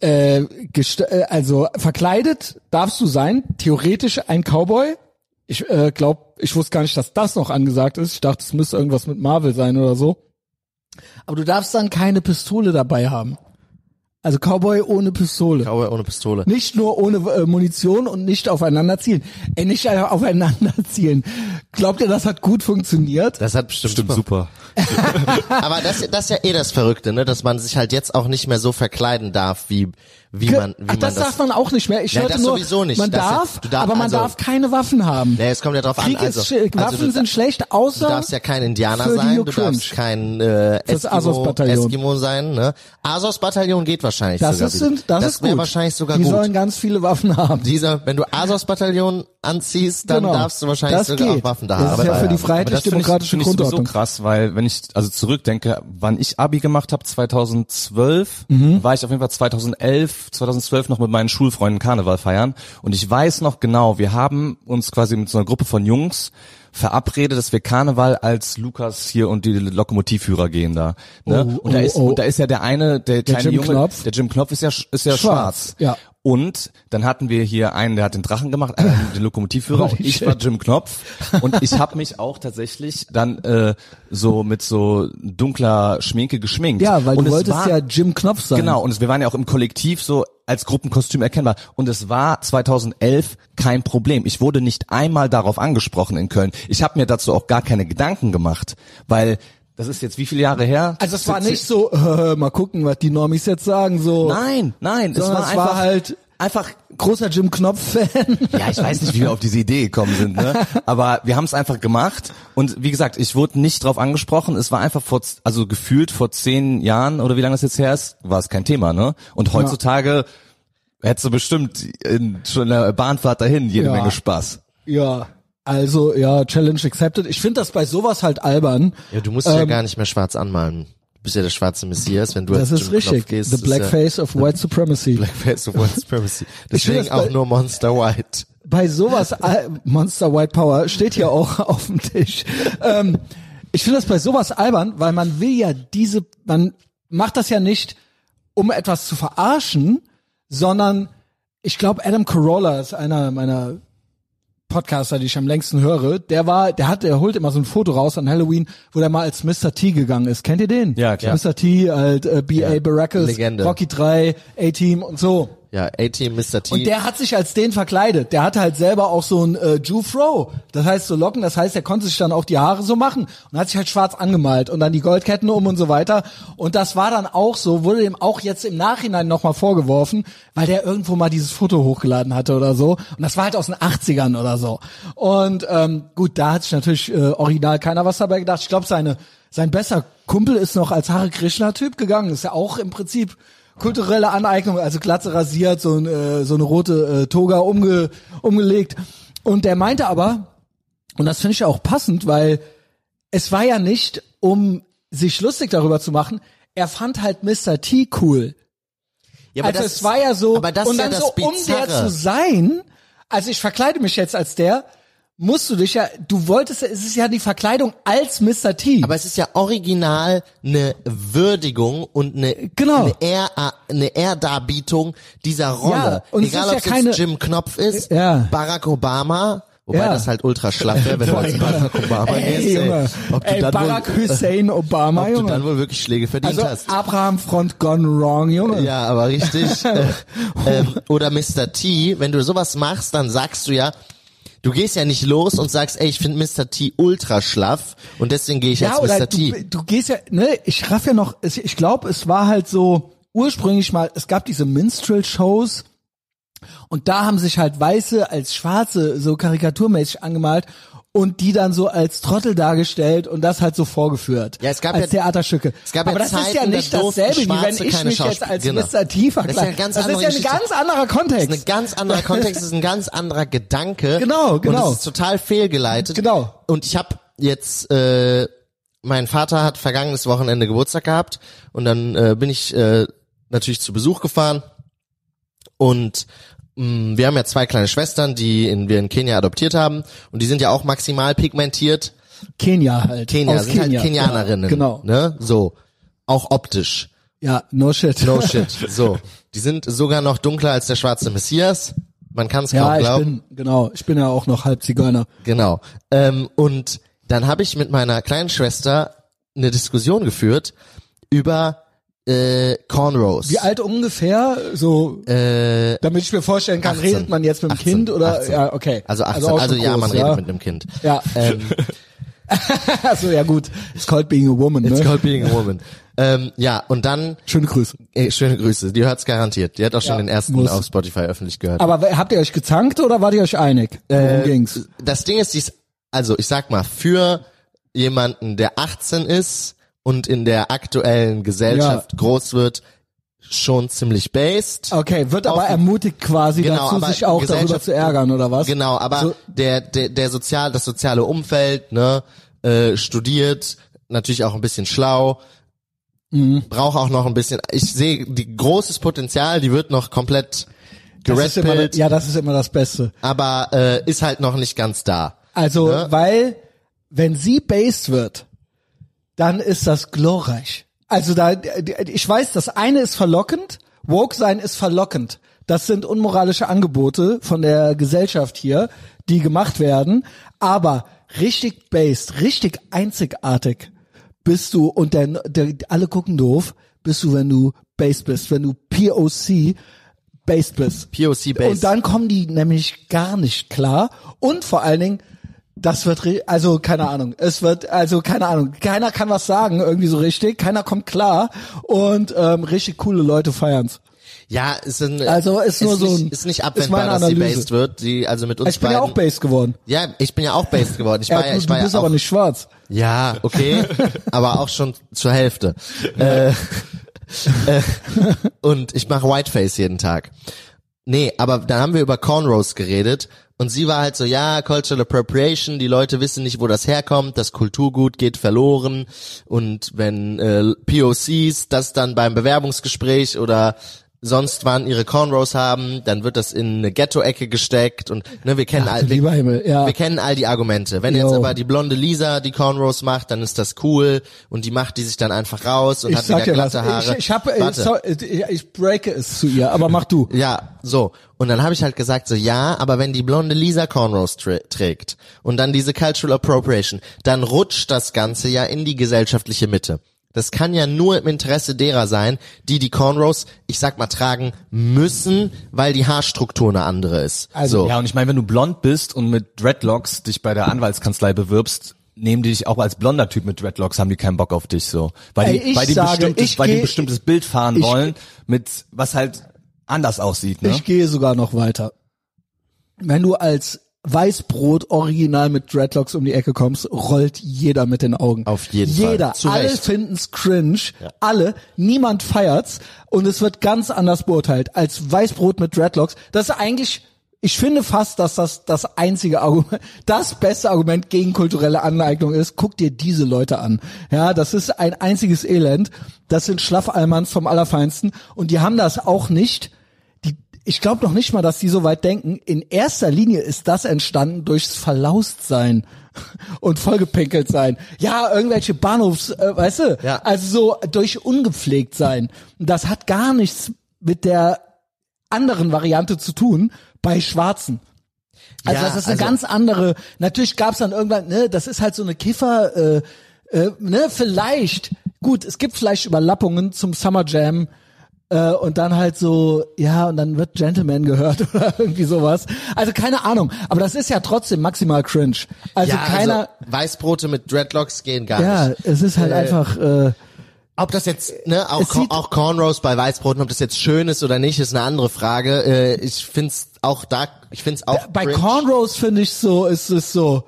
äh, gest äh, also verkleidet darfst du sein, theoretisch ein Cowboy. Ich äh, glaube, ich wusste gar nicht, dass das noch angesagt ist. Ich dachte, es müsste irgendwas mit Marvel sein oder so. Aber du darfst dann keine Pistole dabei haben. Also Cowboy ohne Pistole. Cowboy ohne Pistole. Nicht nur ohne äh, Munition und nicht aufeinander zielen. Äh, nicht äh, aufeinander zielen. Glaubt ihr, das hat gut funktioniert? Das hat bestimmt, Stimmt super. Aber das, das ist ja eh das Verrückte, ne, dass man sich halt jetzt auch nicht mehr so verkleiden darf, wie wie man wie Ach, man das, das. darf man auch nicht mehr. Ich Ja, hörte das nur, sowieso nicht. man Das- darf, darf- aber man also- darf keine Waffen haben. Nee, es kommt ja drauf Krieg an. Also, ist, sch- Waffen also du, sind schlecht, außer du darfst ja kein Indianer sein, du darfst kein äh, Das Eskimo. Eskimo sein, ne? Azos-Bataillon geht wahrscheinlich das sogar. ist, sind, das, das ist gut. wahrscheinlich sogar Die gut. sollen ganz viele Waffen haben. Dieser, wenn du Azos-Bataillon anziehst, dann Genau. darfst du wahrscheinlich Das sogar geht. auch Waffen da Das haben. ist ja Aber- für die das freiheitlich-demokratische find Grundordnung. krass, weil wenn ich also zurückdenke, wann ich Abi gemacht habe, 2012, Mhm. war ich auf jeden Fall 2011, 2012 noch mit meinen Schulfreunden Karneval feiern und ich weiß noch genau, wir haben uns quasi mit so einer Gruppe von Jungs verabredet, dass wir Karneval als Lukas hier und die Lokomotivführer gehen da. Ne? Oh, und da oh, ist oh. und da ist ja der eine, der kleine Jim Junge, Knopf. der Jim Knopf ist ja ist ja Schwarz, schwarz. ja. Und dann hatten wir hier einen, der hat den Drachen gemacht, äh, den Lokomotivführer und ich war Jim Knopf und ich habe mich auch tatsächlich dann äh, so mit so dunkler Schminke geschminkt. Ja, weil und du es wolltest war, ja Jim Knopf sein. Genau, und es, wir waren ja auch im Kollektiv so als Gruppenkostüm erkennbar. Und es war 2011 kein Problem. Ich wurde nicht einmal darauf angesprochen in Köln. Ich habe mir dazu auch gar keine Gedanken gemacht, weil das ist jetzt wie viele Jahre her? Also es war nicht so, äh, mal gucken, was die Normis jetzt sagen, so. Nein, nein, es Sondern war es einfach war halt einfach großer Jim Knopf-Fan. Ja, ich weiß nicht, wie wir auf diese Idee gekommen sind, ne? Aber wir haben es einfach gemacht und wie gesagt, ich wurde nicht drauf angesprochen. Es war einfach vor, also gefühlt vor zehn Jahren oder wie lange das jetzt her ist, war es kein Thema, ne? Und heutzutage hättest du bestimmt in schon einer Bahnfahrt dahin jede Ja. Menge Spaß. Ja, also ja, Challenge accepted. Ich finde das bei sowas halt albern. Ja, du musst dich ja Ähm, gar nicht mehr schwarz anmalen. Du bist ja der schwarze Messias, wenn du Das als ist richtig. Gehst. The Blackface of White Supremacy. Ja Blackface of White Supremacy. Deswegen das bei- auch nur Monster White. bei sowas, Monster White Power steht hier auch auf dem Tisch. Ähm, ich finde das bei sowas albern, weil man will ja diese, man macht das ja nicht, um etwas zu verarschen, sondern ich glaube, Adam Carolla ist einer meiner Podcaster, die ich am längsten höre. Der war, der hat, der holt immer so ein Foto raus an Halloween, wo der mal als Mr. T gegangen ist. Kennt ihr den? Ja, klar. Mr. T, halt, äh, B.A. Ja, Baracus, Legende. Rocky 3, A-Team und so. Ja, A-Team, Mr. T. Und der hat sich als den verkleidet. Der hatte halt selber auch so ein äh, Jufro. Das heißt so Locken. Das heißt, er konnte sich dann auch die Haare so machen und hat sich halt schwarz angemalt und dann die Goldketten um und so weiter. Und das war dann auch so, wurde ihm auch jetzt im Nachhinein nochmal vorgeworfen, weil der irgendwo mal dieses Foto hochgeladen hatte oder so. Und das war halt aus den 80ern oder so. Und ähm, gut, da hat sich natürlich äh, original keiner was dabei gedacht. Ich glaube, seine sein besser Kumpel ist noch als Hare Krishna Typ gegangen. Ist ja auch im Prinzip kulturelle Aneignung, also Glatze rasiert, so, ein, äh, so eine rote äh, Toga umge, umgelegt. Und der meinte aber, und das finde ich ja auch passend, weil es war ja nicht, um sich lustig darüber zu machen, er fand halt Mr. T cool. ja, aber also das- es war ja so, aber das und dann ja das so, um der zu sein, also ich verkleide mich jetzt als der, musst du dich ja, du wolltest, es ist ja die Verkleidung als Mr. T. Aber es ist ja original eine Würdigung und eine, Genau. eine, Ehr, eine Ehrdarbietung dieser Rolle. Ja, und es Egal, ist ob ja es keine- jetzt Jim Knopf ist, Ja. Barack Obama, wobei Ja. das halt ultra schlaff wäre, wenn du als Barack Obama Ey, gehst. Ob du Ey, dann Barack wohl, Hussein Obama, ob du Junge. dann wohl wirklich Schläge verdient also hast. Abraham Front gone wrong, Junge. Ja, aber richtig. äh, oder Mr. T, wenn du sowas machst, dann sagst du ja, du gehst ja nicht los und sagst, ey, ich finde Mr. T ultra schlaff und deswegen gehe ich Ja, als Mr. du, T. du gehst ja, ne, ich raff ja noch, ich glaube, es war halt so ursprünglich mal, es gab diese Minstrel-Shows, Und da haben sich halt Weiße als Schwarze so karikaturmäßig angemalt und die dann so als Trottel dargestellt und das halt so vorgeführt. Ja, es gab als ja- Theaterstücke. es gab Aber ja das ist Zeiten, ja da nicht durften dasselbe, wie wenn ich mich jetzt als genau. Mr. T Das ist ja verkleide. ganz Das ist ja ein ganz anderer Das ist Kontext. ein ganz anderer Kontext, das ist ein ganz anderer Gedanke. Genau, genau. Und es ist total fehlgeleitet. Genau. Und ich habe jetzt, äh, mein Vater hat vergangenes Wochenende Geburtstag gehabt und dann äh, bin ich äh, natürlich zu Besuch gefahren und wir haben ja zwei kleine Schwestern, die in, wir in Kenia adoptiert haben und die sind ja auch maximal pigmentiert. Kenia halt. Kenia Aus sind Kenia. halt Kenianerinnen. Genau. Ne? So. Auch optisch. Ja, no shit. No shit. So. Die sind sogar noch dunkler als der schwarze Messias. Man kann es kaum Ja, ich glauben. bin, genau, ich bin ja auch noch halb Zigeuner. Genau. Ähm, und dann habe ich mit meiner kleinen Schwester eine Diskussion geführt über äh, Cornrows. Wie alt ungefähr? So, Äh, damit ich mir vorstellen kann, 18. redet man jetzt mit dem 18, Kind oder? 18. Ja, okay. also 18. auch Also, schon ja, groß, man redet mit einem Kind. Ja, Ähm, also ja gut. It's called being a woman, it's ne? called being a woman. ähm, ja, und dann, Schöne Grüße. äh, schöne Grüße, die hört's garantiert. Die hat auch schon Ja, den ersten muss. auf Spotify öffentlich gehört. Aber habt ihr euch gezankt oder wart ihr euch einig? Worum Äh, ging's? Das Ding ist, dies, also ich sag mal, für jemanden, der 18 ist und in der aktuellen Gesellschaft groß wird, schon ziemlich based. Okay, wird aber auf- ermutigt quasi Genau, dazu, sich auch darüber zu ärgern oder was? Genau, aber So- der, der, der sozial, das soziale Umfeld, ne, äh, studiert, natürlich auch ein bisschen schlau, Mhm. braucht auch noch ein bisschen, ich sehe die großes Potenzial, die wird noch komplett geredpillt, ja, das ist immer das Beste. aber äh, ist halt noch nicht ganz da. Also, Ne? weil, wenn sie based wird, dann ist das glorreich. Also da, ich weiß, das eine ist verlockend, woke sein ist verlockend. Das sind unmoralische Angebote von der Gesellschaft hier, die gemacht werden. Aber richtig based, richtig einzigartig bist du und der, alle gucken doof, bist du, wenn du based bist, wenn du POC based bist. POC based. Und dann kommen die nämlich gar nicht klar. Und vor allen Dingen, das wird, also keine Ahnung, es wird, also keine Ahnung, keiner kann was sagen, irgendwie so richtig, keiner kommt klar und ähm, richtig coole Leute feiern's. Ja, ist ein, Also ist nur so nicht, ein- ist nicht ist abwendbar, meine dass sie based wird. Die, also mit uns Ich bin ja beiden. auch based geworden. ja, ich bin ja auch based geworden. Ich Ja, war ja, ich du war bist ja auch, aber nicht schwarz. Ja, okay, aber auch schon zur Hälfte. Äh, äh, und ich mache Whiteface jeden Tag. Nee, aber dann haben wir über Cornrows geredet und sie war halt so, ja, Cultural Appropriation, die Leute wissen nicht, wo das herkommt, das Kulturgut geht verloren. Und wenn äh, POCs das dann beim Bewerbungsgespräch oder sonst wann ihre Cornrows haben, dann wird das in eine Ghetto-Ecke gesteckt und ne, wir kennen all, wir, Lieber Himmel, ja. wir kennen all die Argumente. Wenn jetzt Jo. aber die blonde Lisa die Cornrows macht, dann ist das cool und die macht die sich dann einfach raus und Ich hat wieder dir was, glatte Haare. ich, ich habe, ich, ich breake es zu ihr, aber mach du. Ja, so. Und dann habe ich halt gesagt, so ja, aber wenn die blonde Lisa Cornrows trä trägt und dann diese Cultural Appropriation, dann rutscht das Ganze ja in die gesellschaftliche Mitte. Das kann ja nur im Interesse derer sein, die die Cornrows, ich sag mal, tragen müssen, weil die Haarstruktur eine andere ist. Also, so. Ja, und ich meine, wenn du blond bist und mit Dreadlocks dich bei der Anwaltskanzlei bewirbst, nehmen die dich auch als blonder Typ mit Dreadlocks, haben die keinen Bock auf dich so. Weil Ey, die, weil die, sage, bestimmtes, ich weil die bestimmtes Bild fahren ich- wollen, mit was halt anders aussieht, ne? Ich gehe sogar noch weiter. Wenn du als Weißbrot original mit Dreadlocks um die Ecke kommst, rollt jeder mit den Augen. Auf jeden Fall. jeder. Alle finden's cringe. Alle. Niemand feiert's. Und es wird ganz anders beurteilt. Als Weißbrot mit Dreadlocks. Das ist eigentlich, ich finde fast, dass das das einzige Argument, das beste Argument gegen kulturelle Aneignung ist. Guck dir diese Leute an. Ja, das ist ein einziges Elend. Das sind Schlaffalmans vom Allerfeinsten. Und die haben das auch nicht ich glaube noch nicht mal, dass die so weit denken. In erster Linie ist das entstanden durchs Verlaustsein und vollgepinkelt sein. Ja, irgendwelche Bahnhofs, äh, weißt du, Ja. also so durch ungepflegt sein. Das hat gar nichts mit der anderen Variante zu tun bei Schwarzen. Also Ja, das ist eine also- ganz andere. Natürlich gab's dann irgendwann, ne, das ist halt so eine Kiffer, äh, äh, ne, vielleicht. Gut, es gibt vielleicht Überlappungen zum Summer Jam äh, und dann halt so, ja, und dann wird Gentleman gehört oder irgendwie sowas. Also keine Ahnung, aber das ist ja trotzdem maximal cringe. Also ja, keiner, also Weißbrote mit Dreadlocks gehen gar ja, nicht. es ist halt Äh, einfach, äh, Ob das jetzt, ne, auch, auch Cornrows bei Weißbroten, ob das jetzt schön ist oder nicht, ist eine andere Frage. Äh, ich find's auch da, ich find's auch Bei cringe. Cornrows finde ich so, ist es so,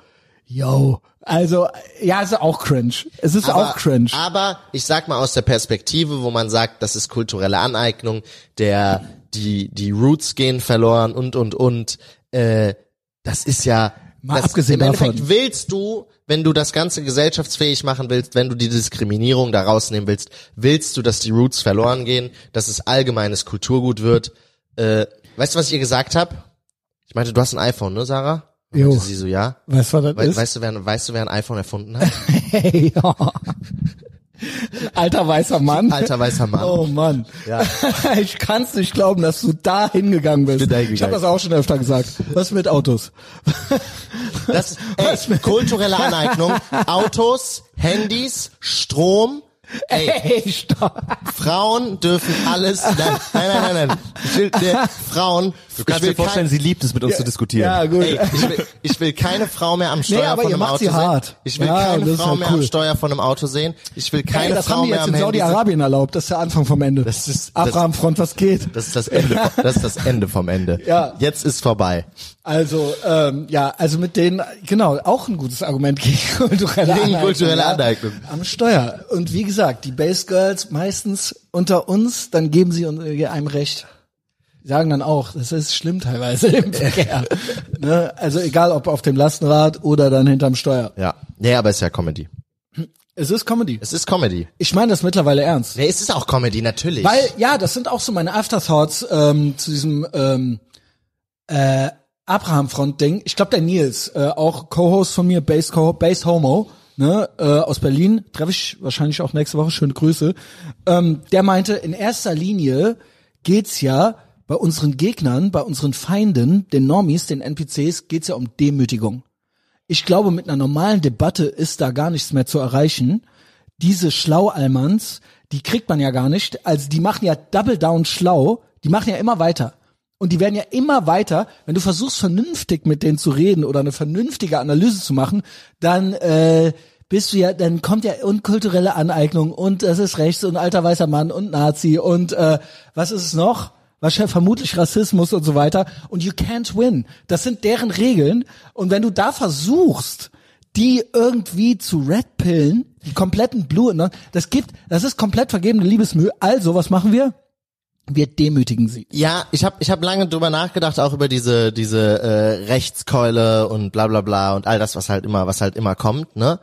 yo. Also, ja, ist auch cringe. Es ist auch cringe. Aber ich sag mal aus der Perspektive, wo man sagt, das ist kulturelle Aneignung, der die die Roots gehen verloren und und und. Äh, das ist ja. Mal das, abgesehen Im Endeffekt davon. willst du, wenn du das Ganze gesellschaftsfähig machen willst, wenn du die Diskriminierung da rausnehmen willst, willst du, dass die Roots verloren gehen, dass es allgemeines Kulturgut wird. Äh, weißt du, was ich ihr gesagt habe? Ich meinte, du hast ein iPhone, ne, Sarah? Und Jo. Sie so, ja. Weißt du, was das We ist? weißt du, wer, weißt du, wer ein iPhone erfunden hat? Hey, ja. Alter weißer Mann. Alter weißer Mann. Oh Mann. Ja. Ich kann's nicht glauben, dass du da hingegangen bist. bin da hingegangen. Ich habe das auch schon öfter gesagt. Was mit Autos? Das ey, kulturelle Aneignung. Autos, Handys, Strom. Ey, Hey, stopp. Frauen dürfen alles. Nein, nein, nein, nein. nein. Ich will, ne, Frauen. Du kannst ich will dir vorstellen, kein, sie liebt es, mit uns zu diskutieren. Ja, gut. ey, ich, will, ich will keine Frau mehr am Steuer aber von ihr einem macht Auto sie sehen. hart. Ich will Ja, keine Frau halt mehr am cool. Steuer von einem Auto sehen. Ich will keine Ey, das Frau haben die mehr jetzt am in. Saudi-Arabien erlaubt. Das ist der Anfang vom Ende. Das ist- Abraham-Front, was geht? Das ist das Ende. Das ist das Ende vom Ende. Ja. Jetzt ist vorbei. Also, ähm, ja, also mit denen, genau, auch ein gutes Argument gegen kulturelle Gegen Aneignung. kulturelle Aneignung. Am Steuer. Und wie gesagt, die Base Girls meistens unter uns, dann geben sie uns- einem recht. Sagen dann auch, das ist schlimm teilweise im Verkehr. ne? Also egal ob auf dem Lastenrad oder dann hinterm Steuer. Ja. Nee, aber es ist ja Comedy. Es ist Comedy. Es ist Comedy. Ich meine das mittlerweile ernst. Nee, es ist auch Comedy, natürlich. Weil, ja, das sind auch so meine Afterthoughts ähm, zu diesem ähm, äh, Abraham-Front-Ding. Ich glaube, der Nils, äh, auch Co-Host von mir, Base, Co Base Homo, ne, äh, aus Berlin, treffe ich wahrscheinlich auch nächste Woche, schöne Grüße, ähm, der meinte, in erster Linie geht's ja bei unseren Gegnern, bei unseren Feinden, den Normies, den NPCs, geht's ja um Demütigung. Ich glaube, mit einer normalen Debatte ist da gar nichts mehr zu erreichen. Diese Schlaualmans, die kriegt man ja gar nicht. Also die machen ja Double Down schlau. Die machen ja immer weiter. Und die werden ja immer weiter. Wenn du versuchst, vernünftig mit denen zu reden oder eine vernünftige Analyse zu machen, dann äh, bist du ja, dann kommt ja unkulturelle Aneignung und das ist rechts und alter weißer Mann und Nazi und äh, was ist es noch? Wahrscheinlich vermutlich Rassismus und so weiter. Und you can't win. Das sind deren Regeln. Und wenn du da versuchst, die irgendwie zu redpillen, die kompletten Blue, ne, das gibt, das ist komplett vergebene Liebesmühe. Also, was machen wir? Wir demütigen sie. Ja, ich habe ich hab lange drüber nachgedacht, auch über diese diese äh, Rechtskeule und bla bla bla und all das, was halt immer, was halt immer kommt, ne?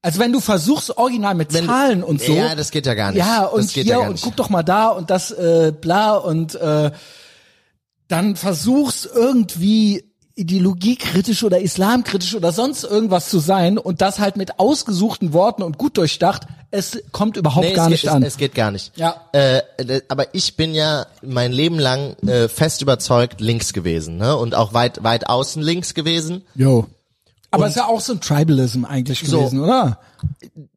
Also wenn du versuchst, original mit Zahlen und so. Ja, das geht ja gar nicht. Ja, und hier ja und guck doch mal da und das äh, bla und äh, dann versuchst irgendwie ideologiekritisch oder islamkritisch oder sonst irgendwas zu sein und das halt mit ausgesuchten Worten und gut durchdacht, es kommt überhaupt Nee, gar es nicht geht, an. Es, es geht gar nicht. Ja. Äh, aber ich bin ja mein Leben lang äh, fest überzeugt links gewesen, ne? Und auch weit weit außen links gewesen. Jo. Aber es ist ja auch so ein Tribalism eigentlich So. gewesen, oder?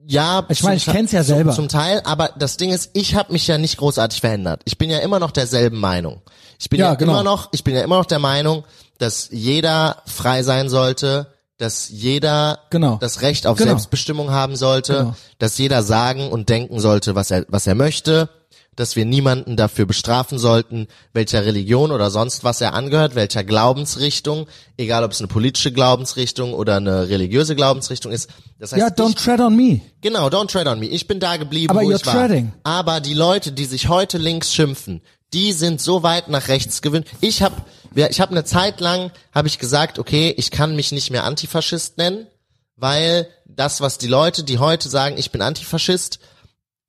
Ja, Ich meine, ich zum- kenn's ja zum- selber. Zum Teil, aber das Ding ist, ich habe mich ja nicht großartig verändert. Ich bin ja immer noch derselben Meinung. Ich bin Ja, ja, genau. immer noch, ich bin ja immer noch der Meinung, dass jeder frei sein sollte, dass jeder Genau. das Recht auf Genau. Selbstbestimmung haben sollte, Genau. dass jeder sagen und denken sollte, was er was er möchte, dass wir niemanden dafür bestrafen sollten, welcher Religion oder sonst was er angehört, welcher Glaubensrichtung, egal ob es eine politische Glaubensrichtung oder eine religiöse Glaubensrichtung ist. Das heißt, Ja, ich don't tread on me. Genau, don't tread on me. Ich bin da geblieben, Aber wo you're ich war. treading. Aber die Leute, die sich heute links schimpfen, die sind so weit nach rechts gewöhnt. Ich habe ich hab eine Zeit lang habe ich gesagt, okay, ich kann mich nicht mehr Antifaschist nennen, weil das, was die Leute, die heute sagen, ich bin Antifaschist,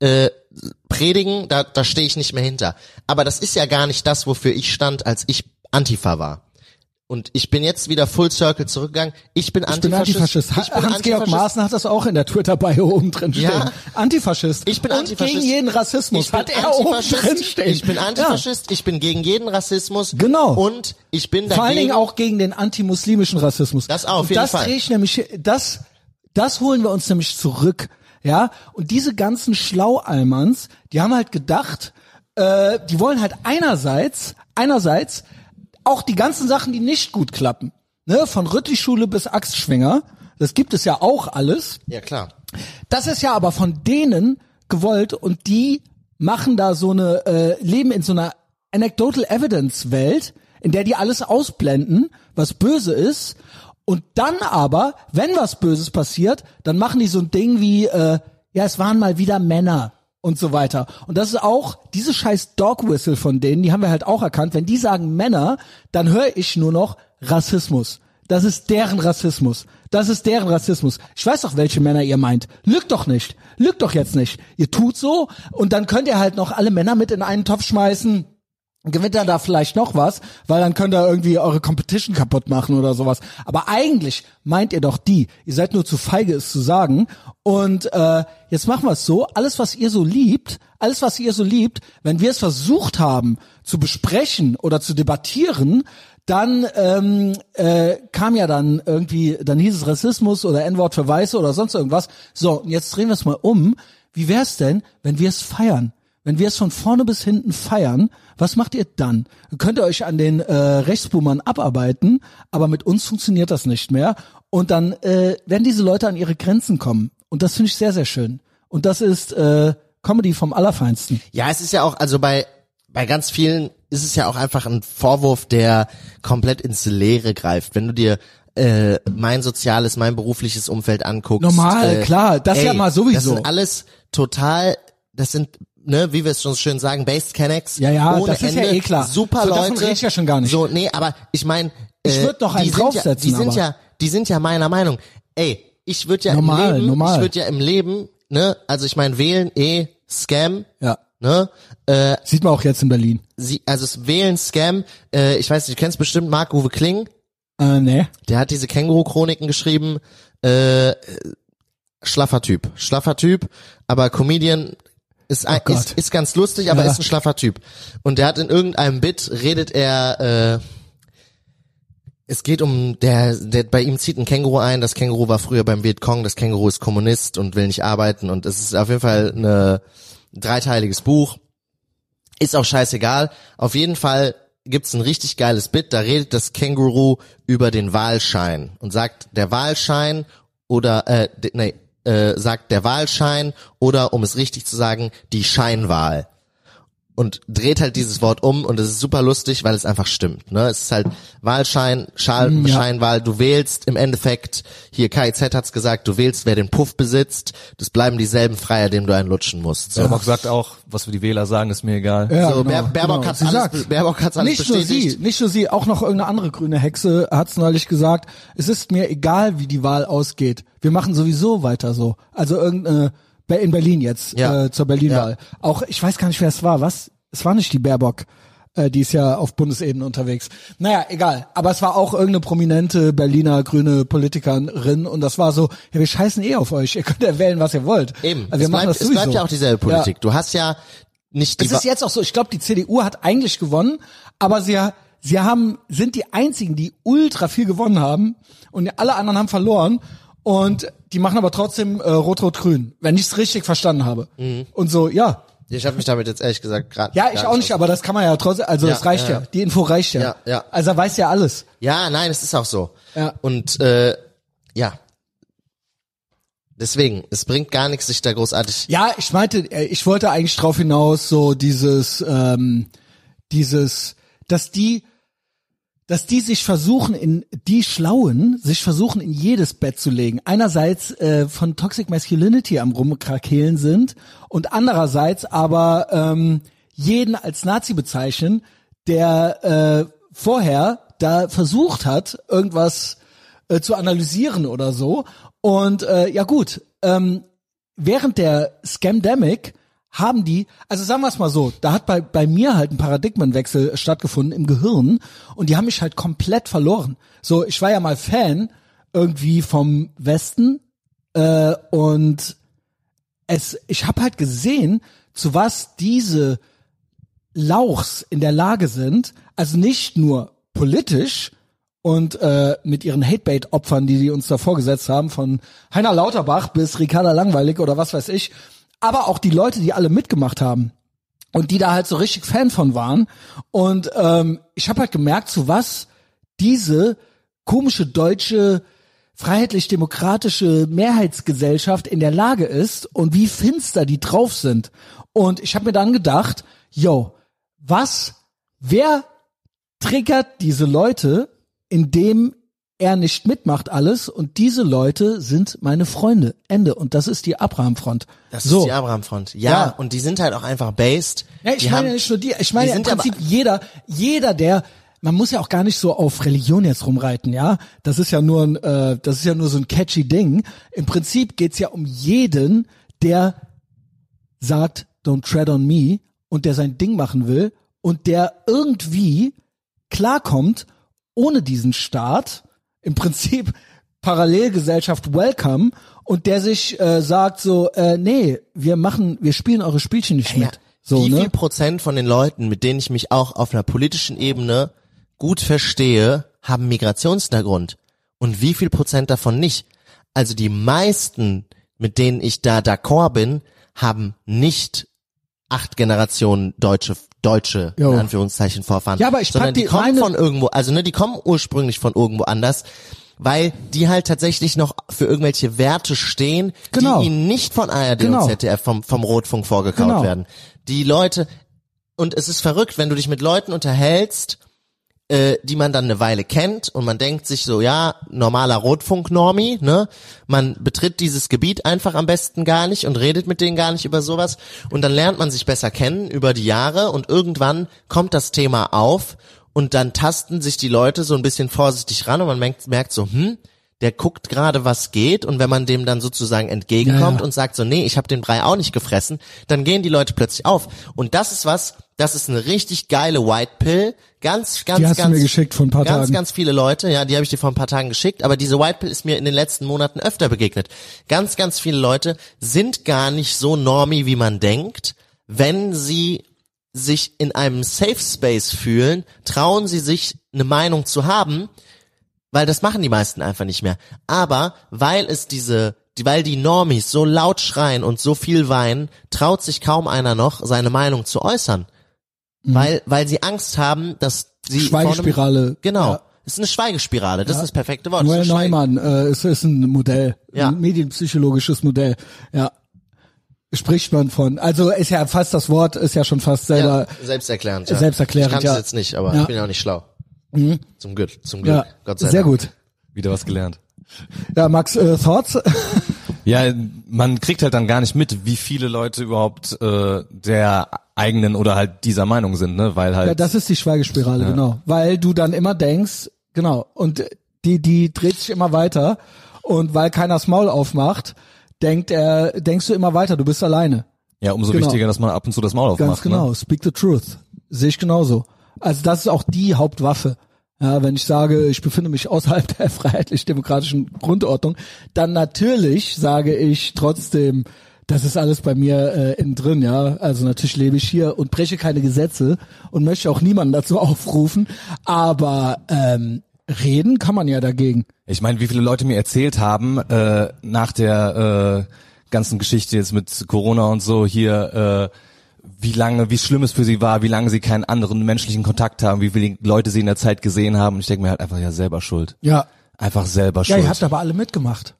äh, predigen, da, da stehe ich nicht mehr hinter. Aber das ist ja gar nicht das, wofür ich stand, als ich Antifa war. Und ich bin jetzt wieder Full Circle zurückgegangen. Ich bin Ich bin Antifaschist. Antifaschist. Ich bin Hans-Georg Antifaschist. Maaßen hat das auch in der Twitter-Bio oben drin stehen. Ja. Antifaschist. Ich bin Und Antifaschist. gegen jeden Rassismus Ich bin hat er oben Antifaschist. drin stehen. Ich bin Antifaschist. Ich bin gegen jeden Rassismus. Genau. Und ich bin dagegen. Vor allen Dingen auch gegen den antimuslimischen Rassismus. Das auf Und jeden das Fall. drehe ich nämlich, das, das holen wir uns nämlich zurück. Ja, und diese ganzen Schlaualmans, die haben halt gedacht, äh, die wollen halt einerseits, einerseits auch die ganzen Sachen, die nicht gut klappen, ne, von Rüttli-Schule bis Axtschwinger, das gibt es ja auch alles. Ja klar. Das ist ja aber von denen gewollt und die machen da so eine, äh, leben in so einer Anecdotal Evidence Welt, in der die alles ausblenden, was böse ist. Und dann aber, wenn was Böses passiert, dann machen die so ein Ding wie, äh, ja, es waren mal wieder Männer und so weiter. Und das ist auch diese scheiß Dog Whistle von denen, die haben wir halt auch erkannt. Wenn die sagen Männer, dann höre ich nur noch Rassismus. Das ist deren Rassismus. Das ist deren Rassismus. Ich weiß doch, welche Männer ihr meint. Lügt doch nicht. Lügt doch jetzt nicht. Ihr tut so und dann könnt ihr halt noch alle Männer mit in einen Topf schmeißen gewinnt er da vielleicht noch was, weil dann könnt ihr irgendwie eure Competition kaputt machen oder sowas. Aber eigentlich meint ihr doch die. Ihr seid nur zu feige, es zu sagen. Und äh, jetzt machen wir es so, alles, was ihr so liebt, alles, was ihr so liebt, wenn wir es versucht haben zu besprechen oder zu debattieren, dann ähm, äh, kam ja dann irgendwie, dann hieß es Rassismus oder N-Wort für Weiße oder sonst irgendwas. So, und jetzt drehen wir es mal um. Wie wär's denn, wenn wir es feiern? Wenn wir es von vorne bis hinten feiern, was macht ihr dann? Könnt ihr euch an den äh, Rechtsboomern abarbeiten, aber mit uns funktioniert das nicht mehr. Und dann äh, werden diese Leute an ihre Grenzen kommen. Und das finde ich sehr, sehr schön. Und das ist äh, Comedy vom Allerfeinsten. Ja, es ist ja auch, also bei, bei ganz vielen ist es ja auch einfach ein Vorwurf, der komplett ins Leere greift. Wenn du dir äh, mein soziales, mein berufliches Umfeld anguckst. Normal, äh, klar, das ey, ja mal sowieso. Das sind alles total, das sind ne, wie wir es schon schön sagen, Based Canex. Ja, ja, ohne das ist ja Ende, eh klar. Super So, Leute. davon rede ich ja schon gar nicht. So, nee, aber ich meine, äh, Ich würd noch einen die sind ja, draufsetzen, die sind aber. ja, die sind ja meiner Meinung. Ey, ich würde ja Normal, im Leben, normal. ich würde ja im Leben, ne, also ich meine, wählen eh Scam, Ja. ne, äh, Sieht man auch jetzt in Berlin. sie, also es wählen Scam, äh, ich weiß nicht, du kennst bestimmt Marc-Uwe Kling, Äh, nee. der hat diese Känguru-Chroniken geschrieben, äh, schlaffer Typ, schlaffer Typ, aber Comedian ist, ein, Oh ist, ist ganz lustig, aber Ja. ist ein schlaffer Typ. Und der hat in irgendeinem Bit, redet er, äh, es geht um, der, der, bei ihm zieht ein Känguru ein, das Känguru war früher beim Vietcong, das Känguru ist Kommunist und will nicht arbeiten und es ist auf jeden Fall eine, ein dreiteiliges Buch. Ist auch scheißegal. Auf jeden Fall gibt's ein richtig geiles Bit, da redet das Känguru über den Wahlschein und sagt, der Wahlschein oder, äh, nee, äh, sagt der Wahlschein oder, um es richtig zu sagen, die Scheinwahl und dreht halt dieses Wort um und es ist super lustig, weil es einfach stimmt. Ne? Es ist halt Wahlschein, Schal, Mm, ja. Scheinwahl, du wählst im Endeffekt, hier KIZ hat's gesagt, du wählst, wer den Puff besitzt, das bleiben dieselben Freier, dem du einen lutschen musst. So, Baerbock sagt auch, was wir die Wähler sagen, ist mir egal. Ja, so genau, Baer, Baerbock genau. hat's Sie alles. Baerbock hat's alles Nicht nur bestätigt. sie, nicht nur sie, auch noch irgendeine andere grüne Hexe hat's neulich gesagt, es ist mir egal, wie die Wahl ausgeht. Wir machen sowieso weiter so. Also irgendeine, in Berlin jetzt, Ja. äh, zur Berlin-Wahl. Auch, ich weiß gar nicht, wer es war, was? Es war nicht die Baerbock. Äh, die ist ja auf Bundesebene unterwegs. Naja, egal. Aber es war auch irgendeine prominente Berliner grüne Politikerin und das war so, ja, wir scheißen eh auf euch. Ihr könnt ja wählen, was ihr wollt. Eben, Also wir es, machen bleibt, das es bleibt ja auch dieselbe Politik. Du hast ja nicht die Es ist jetzt auch so, ich glaube, die CDU hat eigentlich gewonnen, aber sie, sie haben, sind die einzigen, die ultra viel gewonnen haben und alle anderen haben verloren und die machen aber trotzdem äh, Rot-Rot-Grün, wenn ich es richtig verstanden habe. Mhm. Und so, ja. Ich habe mich damit jetzt ehrlich gesagt gerade. Ja, ich auch nicht, aber das kann man ja trotzdem, also Ja, das reicht ja, ja, ja. Die Info reicht ja. Ja, ja. Also er weiß ja alles. Ja, nein, es ist auch so. Ja. Und äh, ja. Deswegen, es bringt gar nichts, sich da großartig. Ja, ich meinte, äh, ich wollte eigentlich drauf hinaus, so dieses, ähm, dieses, dass die, dass die sich versuchen, in die Schlauen, sich versuchen, in jedes Bett zu legen. Einerseits äh, von Toxic Masculinity am rumkrakehlen sind und andererseits aber ähm, jeden als Nazi bezeichnen, der äh, vorher da versucht hat, irgendwas äh, zu analysieren oder so. Und äh, ja gut, ähm, während der Scamdemic haben die, also sagen wir es mal so, da hat bei, bei mir halt ein Paradigmenwechsel stattgefunden im Gehirn und die haben mich halt komplett verloren. So, ich war ja mal Fan irgendwie vom Westen äh, und es, ich habe halt gesehen, zu was diese Lauchs in der Lage sind, also nicht nur politisch und äh, mit ihren Hatebait-Opfern, die die uns da vorgesetzt haben, von Heiner Lauterbach bis Ricarda Langweilig oder was weiß ich, aber auch die Leute, die alle mitgemacht haben und die da halt so richtig Fan von waren. Und ähm, ich habe halt gemerkt, zu was diese komische deutsche freiheitlich-demokratische Mehrheitsgesellschaft in der Lage ist und wie finster die drauf sind. Und ich habe mir dann gedacht, yo, was, wer triggert diese Leute, indem er nicht mitmacht alles und diese Leute sind meine Freunde. Ende. Und das ist die Abraham-Front. Das so. ist die Abraham-Front. Ja, Ja. und die sind halt auch einfach based. Ja, ich die meine haben, ja nicht nur die, ich meine die ja im Prinzip jeder, jeder, der, man muss ja auch gar nicht so auf Religion jetzt rumreiten, ja. Das ist ja nur ein, äh, das ist ja nur so ein catchy Ding. Im Prinzip geht's ja um jeden, der sagt, don't tread on me und der sein Ding machen will und der irgendwie klarkommt ohne diesen Staat, im Prinzip Parallelgesellschaft welcome und der sich äh, sagt so, äh, nee, wir machen, wir spielen eure Spielchen nicht Ja, mit. So, wie ne? viel Prozent von den Leuten, mit denen ich mich auch auf einer politischen Ebene gut verstehe, haben Migrationshintergrund? Und wie viel Prozent davon nicht? Also die meisten, mit denen ich da d'accord bin, haben nicht acht Generationen deutsche deutsche Jo. in Anführungszeichen Vorfahren, Ja, aber ich sondern die die- kommen von irgendwo, also ne, die kommen ursprünglich von irgendwo anders, weil die halt tatsächlich noch für irgendwelche Werte stehen, Genau. die ihnen nicht von ARD Genau. und ZDF vom vom Rotfunk vorgekaut Genau. werden. Die Leute und es ist verrückt, wenn du dich mit Leuten unterhältst, äh, die man dann eine Weile kennt und man denkt sich so, ja, normaler Rotfunk-Normi, ne? Man betritt dieses Gebiet einfach am besten gar nicht und redet mit denen gar nicht über sowas und dann lernt man sich besser kennen über die Jahre und irgendwann kommt das Thema auf und dann tasten sich die Leute so ein bisschen vorsichtig ran und man merkt, merkt so, hm, der guckt gerade, was geht und wenn man dem dann sozusagen entgegenkommt Ja, ja. und sagt so, nee, ich habe den Brei auch nicht gefressen, dann gehen die Leute plötzlich auf. Und das ist was, das ist eine richtig geile White Pill. Ganz, ganz, Die hast du ganz, mir geschickt vor ein paar ganz, Tagen. ganz viele Leute, ja, die habe ich dir vor ein paar Tagen geschickt, aber diese White Pill ist mir in den letzten Monaten öfter begegnet. Ganz, ganz viele Leute sind gar nicht so normy, wie man denkt, wenn sie sich in einem Safe Space fühlen, trauen sie sich eine Meinung zu haben, weil das machen die meisten einfach nicht mehr. Aber weil es diese, die, weil die Normis so laut schreien und so viel weinen, traut sich kaum einer noch, seine Meinung zu äußern. Weil, weil sie Angst haben, dass sie vor einem- Mhm. Schweigespirale. Genau. Ja. Es ist eine Schweigespirale. Das ist das perfekte Wort. Noel Neumann, äh, es ist ein Modell, Ja. ein medienpsychologisches Modell. Ja. Spricht man von. Also ist ja fast das Wort, ist ja schon fast selber. Ja, selbsterklärend. Ja. Selbsterklärend, Ich kann ja. es jetzt nicht, aber Ja. ich bin ja auch nicht schlau. Zum Glück, zum Glück. Ja, Gott sei sehr Dank. gut. Wieder was gelernt. Ja, Max, äh, Thoughts? Ja, man kriegt halt dann gar nicht mit, wie viele Leute überhaupt äh, der eigenen oder halt dieser Meinung sind, ne? Weil halt Ja, das ist die Schweigespirale, genau. Weil du dann immer denkst, genau, und die, die dreht sich immer weiter und weil keiner das Maul aufmacht, denkt er, denkst du immer weiter, du bist alleine. ja umso genau. wichtiger, dass man ab und zu das Maul aufmacht. Ganz genau, Ne? speak the truth. Sehe ich genauso. Also das ist auch die Hauptwaffe. Ja, wenn ich sage, ich befinde mich außerhalb der freiheitlich-demokratischen Grundordnung, dann natürlich sage ich trotzdem, das ist alles bei mir äh, innen drin, ja. Also natürlich lebe ich hier und breche keine Gesetze und möchte auch niemanden dazu aufrufen. Aber ähm, reden kann man ja dagegen. Ich meine, wie viele Leute mir erzählt haben äh, nach der äh, ganzen Geschichte jetzt mit Corona und so hier, äh, wie lange, wie schlimm es für sie war, wie lange sie keinen anderen menschlichen Kontakt haben, wie viele Leute sie in der Zeit gesehen haben. Und ich denke mir halt einfach, ja, selber schuld. Ja. Einfach selber Ja, schuld. ihr habt aber alle mitgemacht.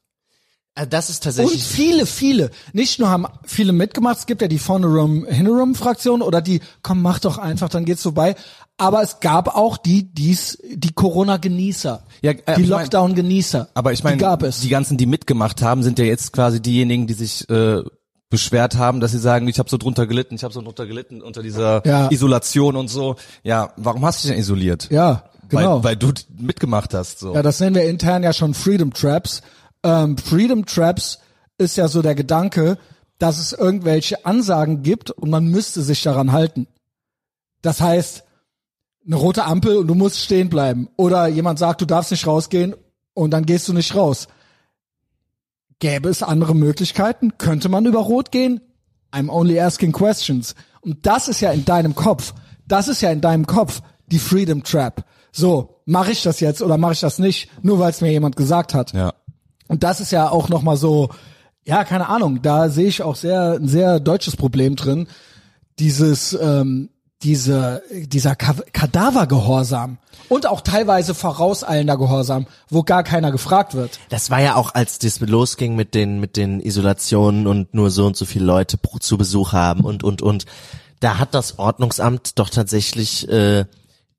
Äh, Das ist Und tatsächlich. viele, viele. Nicht nur haben viele mitgemacht, es gibt ja die Vorne-Rum, Hinne-Rum-Fraktion oder die, komm, mach doch einfach, dann geht's vorbei. Aber es gab auch die, die's, die Corona-Genießer. Ja, äh, die Lockdown-Genießer. Aber ich meine, die gab es. die ganzen, die mitgemacht haben, sind ja jetzt quasi diejenigen, die sich äh, beschwert haben, dass sie sagen, ich habe so drunter gelitten, ich habe so drunter gelitten unter dieser Ja. Isolation und so. Ja, warum hast du dich denn isoliert? ja, genau. Weil, weil du mitgemacht hast. So. ja, das nennen wir intern ja schon Freedom Traps. Ähm, Freedom Traps ist ja so der Gedanke, dass es irgendwelche Ansagen gibt und man müsste sich daran halten. Das heißt, eine rote Ampel und du musst stehen bleiben. Oder jemand sagt, du darfst nicht rausgehen und dann gehst du nicht raus. Gäbe es andere Möglichkeiten? Könnte man über Rot gehen? I'm only asking questions. Und das ist ja in deinem Kopf. Das ist ja in deinem Kopf die Freedom Trap. So, mache ich das jetzt oder mache ich das nicht? Nur weil es mir jemand gesagt hat. Ja. Und das ist ja auch noch mal so, ja, keine Ahnung, da sehe ich auch sehr ein sehr deutsches Problem drin. Dieses ähm, diese, dieser Ka Kadavergehorsam und auch teilweise vorauseilender Gehorsam, wo gar keiner gefragt wird. Das war ja auch, als das losging mit den, mit den Isolationen und nur so und so viele Leute zu Besuch haben und, und, und. Da hat das Ordnungsamt doch tatsächlich äh,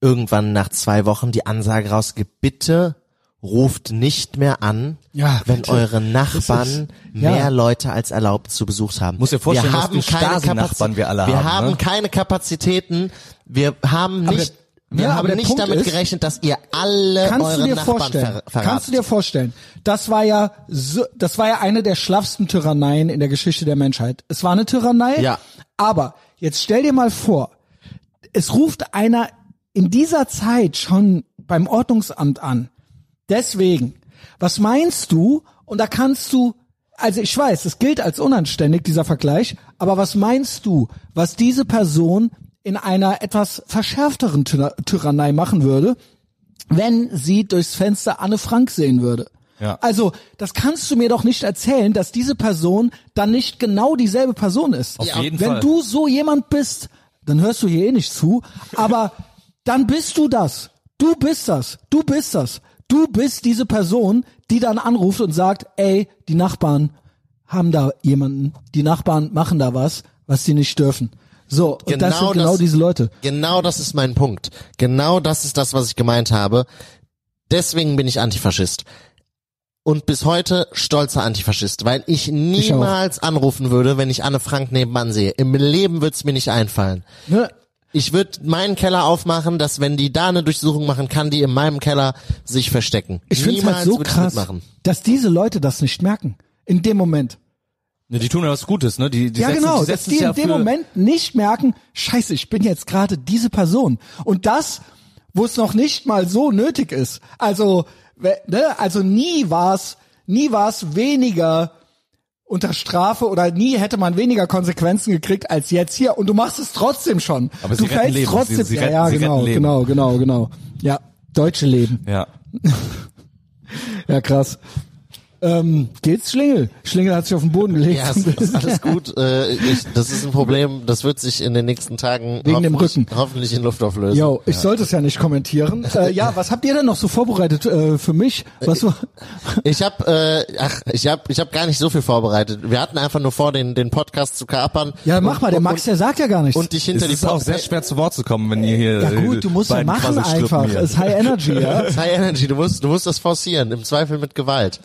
irgendwann nach zwei Wochen die Ansage rausgegeben, bitte ruft nicht mehr an, Ja, wenn eure Nachbarn ja. mehr Leute als erlaubt zu Besuch haben. Muss dir vorstellen, wir haben für keine Kapazi- wir alle wir haben, haben ne? keine Kapazitäten. Wir haben Aber nicht, der- wir ja, haben nicht Punkt damit ist- gerechnet, dass ihr alle Kannst eure du dir Nachbarn vorstellen? ver verratet. Kannst du dir vorstellen? Das war ja so, das war ja eine der schlaffsten Tyranneien in der Geschichte der Menschheit. Es war eine Tyrannei. Ja. Aber jetzt stell dir mal vor, es ruft einer in dieser Zeit schon beim Ordnungsamt an. Deswegen, was meinst du? Und da kannst du, also ich weiß, es gilt als unanständig, dieser Vergleich, aber was meinst du, was diese Person in einer etwas verschärfteren Tyra- Tyrannei machen würde, wenn sie durchs Fenster Anne Frank sehen würde? Ja. Also, das kannst du mir doch nicht erzählen, dass diese Person dann nicht genau dieselbe Person ist. Auf jeden Wenn Fall. du so jemand bist, dann hörst du hier eh nicht zu, aber dann bist du das. Du bist das. Du bist das. Du bist diese Person, die dann anruft und sagt, ey, die Nachbarn haben da jemanden, die Nachbarn machen da was, was sie nicht dürfen. So, und das sind genau das- diese Leute. Genau das ist mein Punkt. Genau das ist das, was ich gemeint habe. Deswegen bin ich Antifaschist. Und bis heute stolzer Antifaschist, weil ich niemals anrufen würde, wenn ich Anne Frank nebenan sehe. Im Leben wird's mir nicht einfallen. Ne? Ich würde meinen Keller aufmachen, dass wenn die da eine Durchsuchung machen, kann die in meinem Keller sich verstecken. Ich finde es Niemals halt so krass, dass diese Leute das nicht merken. In dem Moment. Ne, die tun ja was Gutes, ne? Die, die ja, setzen, genau, die dass die in ja dem Moment nicht merken, scheiße, ich bin jetzt gerade diese Person. Und das, wo es noch nicht mal so nötig ist. Also, ne, also nie war's, nie war's weniger unter Strafe oder nie hätte man weniger Konsequenzen gekriegt als jetzt hier. Und du machst es trotzdem schon. Aber du fällst Leben. trotzdem. Sie- sie ja, retten- ja, sie genau, genau, genau, genau. Ja, deutsche Leben. Ja. Ja, krass. Ähm, geht's Schlingel? Schlingel hat sich auf den Boden gelegt. Ja, es ist alles gut. Äh, ich, das ist ein Problem, das wird sich in den nächsten Tagen Wegen dem hoffentlich- Rücken. hoffentlich in Luft auflösen. Jo, ich sollte es ja nicht kommentieren. Äh, ja, was habt ihr denn noch so vorbereitet äh, für mich? Was so, Ich habe, äh, ach, ich habe, ich habe gar nicht so viel vorbereitet. Wir hatten einfach nur vor, den den Podcast zu kapern. ja, mach und, mal, der und, Max, der sagt ja gar nichts. und dich hinter Es die ist auch sehr schwer zu Wort zu kommen, wenn ihr hier ja äh, gut, du musst ja machen einfach. Es ist High Energy, ja. High Energy, du musst, du musst das forcieren, im Zweifel mit Gewalt.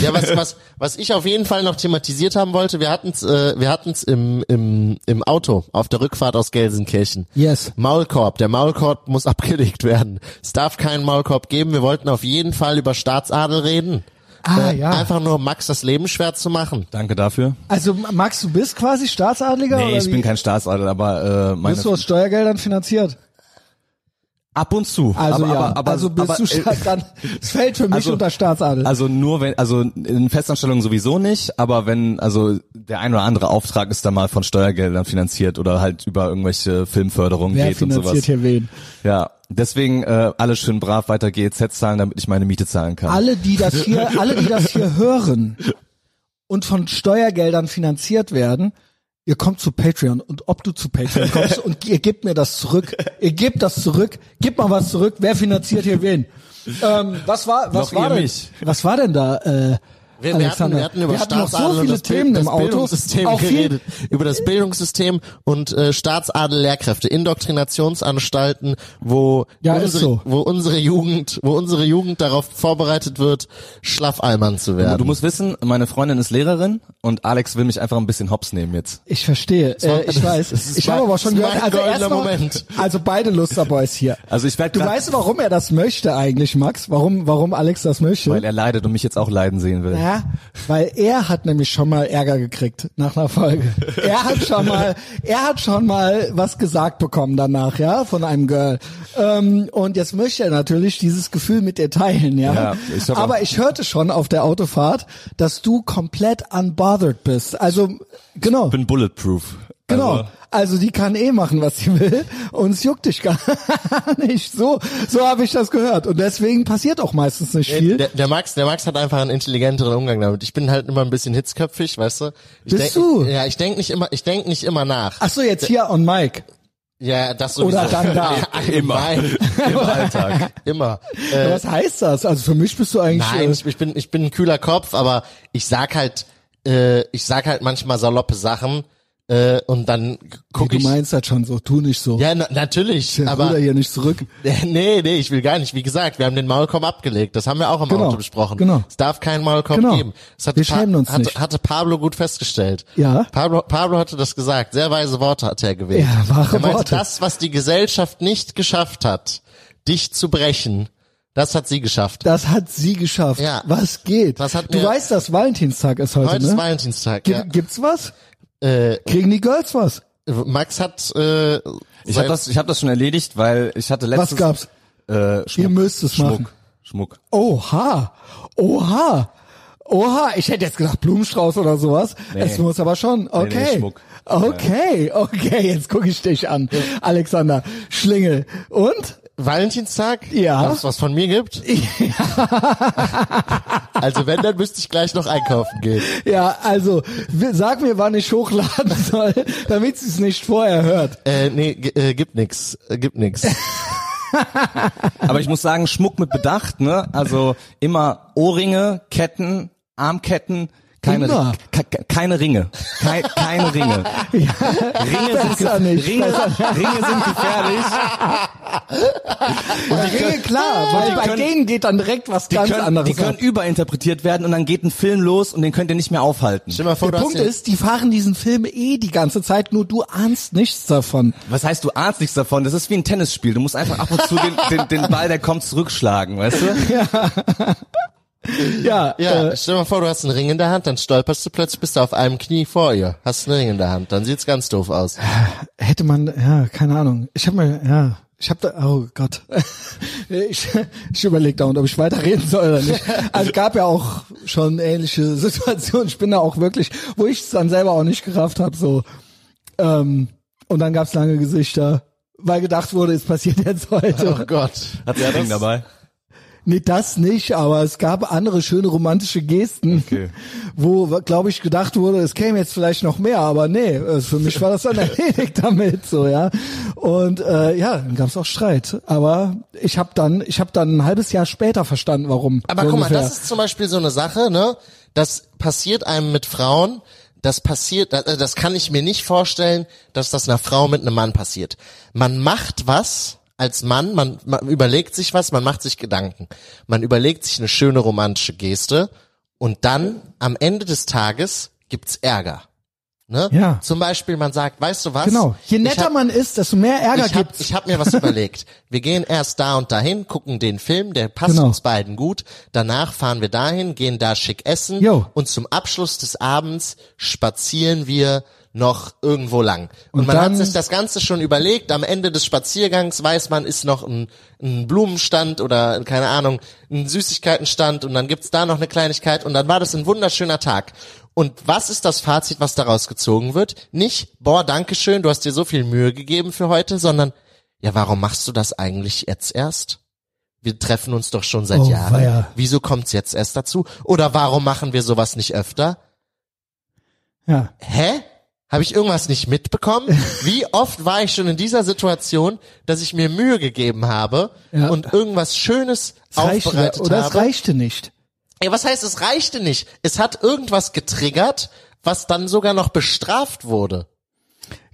Ja, was, was, was ich auf jeden Fall noch thematisiert haben wollte, wir hatten's, äh, wir hatten's im, im, im Auto auf der Rückfahrt aus Gelsenkirchen. Yes. Maulkorb, der Maulkorb muss abgelegt werden. Es darf keinen Maulkorb geben. Wir wollten auf jeden Fall über Staatsadel reden. Ah, Äh, ja. Einfach nur um Max das Leben schwer zu machen. Danke dafür. Also Max, du bist quasi Staatsadliger Nee, oder ich wie? bin kein Staatsadel, aber äh, meine Bist du aus Steuergeldern finanziert? Ab und zu. Also aber, ja, aber, aber, also bist aber, du Staat, dann es fällt für mich also- unter Staatsadel. Also nur wenn, also in Festanstellungen sowieso nicht, aber wenn, also der ein oder andere Auftrag ist dann mal von Steuergeldern finanziert oder halt über irgendwelche Filmförderungen Wer geht und sowas. finanziert hier wen? Ja, deswegen äh, alle schön brav weiter GEZ zahlen, damit ich meine Miete zahlen kann. Alle, die das hier, alle, die das hier hören und von Steuergeldern finanziert werden, ihr kommt zu Patreon und ob du zu Patreon kommst und ihr gebt mir das zurück, ihr gebt das zurück, gib mal was zurück, wer finanziert hier wen? Ähm, was war, was Noch war denn, mich. was war denn da, äh, Wir, wir, hatten, Alexander? wir hatten über wir hatten noch Staatsadel so und viele Themen das im Auto, Bildungssystem auch geredet. Über das Bildungssystem und äh, Staatsadel-Lehrkräfte, Indoktrinationsanstalten, wo Ja, unsere, so. wo unsere Jugend, wo unsere Jugend darauf vorbereitet wird, Schlaffalmern zu werden. Du musst wissen, meine Freundin ist Lehrerin und Alex will mich einfach ein bisschen hops nehmen jetzt. Ich verstehe, äh, ich weiß. Ich habe aber schon gehört, also erstmal, also beide Lusterboys hier. Also ich werd Du weißt, warum er das möchte eigentlich, Max? Warum, warum Alex das möchte? Weil er leidet und mich jetzt auch leiden sehen will. Ja, weil er hat nämlich schon mal Ärger gekriegt nach einer Folge. Er hat schon mal, er hat schon mal was gesagt bekommen danach, ja, von einem Girl. Ähm, und jetzt möchte er natürlich dieses Gefühl mit dir teilen, ja. Ja, ich Aber ich hörte schon auf der Autofahrt, dass du komplett unbothered bist. Also, genau. Ich bin bulletproof. Genau. Also, Also die kann eh machen, was sie will und es juckt dich gar nicht. So, so habe ich das gehört und deswegen passiert auch meistens nicht viel. Der, der Max, der Max hat einfach einen intelligenteren Umgang damit. Ich bin halt immer ein bisschen hitzköpfig, weißt du? Ich Bist denk, du? Ja, ich denk nicht immer, ich denk nicht immer nach. Ach so, jetzt hier on Mike. Ja, das sowieso. Oder dann da. Immer. Im Alltag. Immer. Äh, Was heißt das? Also für mich bist du eigentlich. Nein, äh, ich, ich bin ich bin ein kühler Kopf, aber ich sag halt äh, ich sag halt manchmal saloppe Sachen äh, und dann guck du ich meinst das schon so, tu nicht so. Ja, na, natürlich, Der aber hier nicht zurück. nee, nee, ich will gar nicht. Wie gesagt, wir haben den Maulkorb abgelegt. Das haben wir auch im Genau, Auto besprochen. genau. Es darf keinen Maulkorb Genau. geben. Das hat Wir schämen uns hatte, nicht. hatte Pablo gut festgestellt. Ja. Pablo, Pablo hatte das gesagt. Sehr weise Worte hat er gewählt. Ja, wahre er meinte, Worte. das, was die Gesellschaft nicht geschafft hat, dich zu brechen, das hat sie geschafft. Das hat sie geschafft. Ja. Was geht? Das hat du weißt, dass Valentinstag ist heute, Heute ist ne? Valentinstag. Gi- Ja. Gibt's was? Äh, Kriegen die Girls was? Max hat äh, Ich habe das, ich hab das schon erledigt, weil ich hatte letztens... Was gab's? Äh, Schmuck, Ihr müsst es Schmuck, machen. Schmuck. Oha. Oha. Oha. Ich hätte jetzt gedacht Blumenstrauß oder sowas. Es muss aber schon. Okay. nee, Schmuck. Okay, okay, jetzt gucke ich dich an. Alexander Schlingel. Und? Valentinstag? Ja. Es was von mir gibt? also wenn, dann müsste ich gleich noch einkaufen gehen. Ja, also sag mir, wann ich hochladen soll, damit sie es nicht vorher hört. Äh, nee, äh, gibt nix. Äh, gibt nix. Aber ich muss sagen, Schmuck mit Bedacht, ne? Also immer Ohrringe, Ketten, Armketten, keine, Immer. ke- ke- keine Ringe. Kei, keine Ringe. Ringe sind, nicht, Ringe, Ringe sind gefährlich. Ringe, klar, weil die bei können- denen geht dann direkt was Die ganz können, anderes die können ab. überinterpretiert werden und dann geht ein Film los und den könnt ihr nicht mehr aufhalten. Stell dir mal vor, Der Punkt ist, die fahren diesen Film eh die ganze Zeit, nur du ahnst nichts davon. Was heißt, du ahnst nichts davon? Das ist wie ein Tennisspiel. Du musst einfach ab und zu den, den, den Ball, der kommt, zurückschlagen, weißt du? Ja, Ja, äh, stell dir mal vor, du hast einen Ring in der Hand, dann stolperst du plötzlich, bist du auf einem Knie vor ihr, hast einen Ring in der Hand, dann sieht's ganz doof aus. hätte man, ja, keine Ahnung. Ich habe mal, ja, ich habe da, oh Gott, ich, ich überlege dauernd, ob ich weiterreden soll oder nicht. Also es gab ja auch schon ähnliche Situationen. Ich bin da auch wirklich, wo ich es dann selber auch nicht gerafft habe, so. Ähm, und dann gab's lange Gesichter, weil gedacht wurde, es passiert jetzt heute. Oh Gott. Hat der Ring dabei? Nee, das nicht, aber es gab andere schöne romantische Gesten, Okay. wo, glaube ich, gedacht wurde, es käme jetzt vielleicht noch mehr, aber nee, äh, für mich war das dann erledigt damit, so ja. Und äh, ja, dann gab es auch Streit, aber ich habe dann, ich habe dann ein halbes Jahr später verstanden, warum. Aber so guck mal, ungefähr. das ist zum Beispiel so eine Sache, ne? Das passiert einem mit Frauen, das passiert, das, das kann ich mir nicht vorstellen, dass das einer Frau mit einem Mann passiert. Man macht was als Mann, man, man überlegt sich was, man macht sich Gedanken. Man überlegt sich eine schöne romantische Geste und dann am Ende des Tages gibt's Ärger. Ne? Ja. Zum Beispiel, man sagt, weißt du was? Genau. Je netter hab- man ist, desto mehr Ärger ich hab, gibt's. ich hab mir was überlegt. Wir gehen erst da und dahin, gucken den Film, der passt Genau. uns beiden gut. Danach fahren wir dahin, gehen da schick essen Jo. und zum Abschluss des Abends spazieren wir noch irgendwo lang. Und, Und man hat sich das Ganze schon überlegt. Am Ende des Spaziergangs weiß man, ist noch ein, ein Blumenstand oder keine Ahnung, ein Süßigkeitenstand und dann gibt's da noch eine Kleinigkeit und dann war das ein wunderschöner Tag. Und was ist das Fazit, was daraus gezogen wird? Nicht, boah, dankeschön, du hast dir so viel Mühe gegeben für heute, sondern, ja, warum machst du das eigentlich jetzt erst? Wir treffen uns doch schon seit Oh, Jahren. weia. Wieso kommt's jetzt erst dazu? Oder warum machen wir sowas nicht öfter? ja. Hä? Habe ich irgendwas nicht mitbekommen? Wie oft war ich schon in dieser Situation, dass ich mir Mühe gegeben habe Ja. und irgendwas Schönes Es reichte, aufbereitet oder es habe? reichte nicht. Ja, was heißt, es reichte nicht? Es hat irgendwas getriggert, was dann sogar noch bestraft wurde.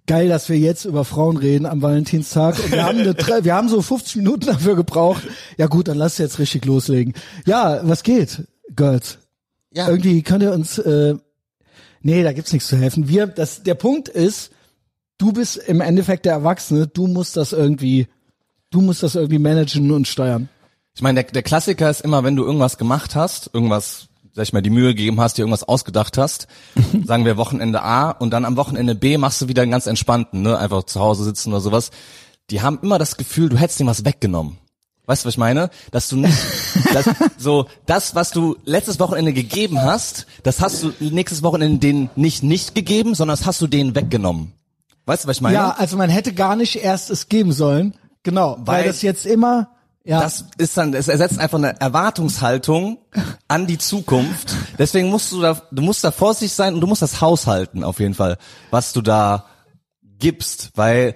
Geil, dass wir jetzt über Frauen reden am Valentinstag. Und wir haben eine, wir haben so 50 Minuten dafür gebraucht. Ja gut, dann lass jetzt richtig loslegen. Ja, was geht, Girls? Ja, Irgendwie könnt ihr uns, äh, nee, da gibt's nichts zu helfen. Wir, das, der Punkt ist, du bist im Endeffekt der Erwachsene, du musst das irgendwie, du musst das irgendwie managen und steuern. Ich meine, der, der Klassiker ist immer, wenn du irgendwas gemacht hast, irgendwas, sag ich mal, die Mühe gegeben hast, dir irgendwas ausgedacht hast, sagen wir Wochenende A und dann am Wochenende B machst du wieder einen ganz entspannten, ne, einfach zu Hause sitzen oder sowas. Die haben immer das Gefühl, du hättest ihm was weggenommen. Weißt du, was ich meine? Dass du nicht, dass, so, das, was du letztes Wochenende gegeben hast, das hast du nächstes Wochenende denen nicht nicht gegeben, sondern das hast du denen weggenommen. Weißt du, was ich meine? Ja, also man hätte gar nicht erst es geben sollen. Genau, weil, Weil- das jetzt immer, ja, Das ist dann, es ersetzt einfach eine Erwartungshaltung an die Zukunft. Deswegen musst du da, du musst da vorsichtig sein und du musst das haushalten auf jeden Fall, was du da gibst, weil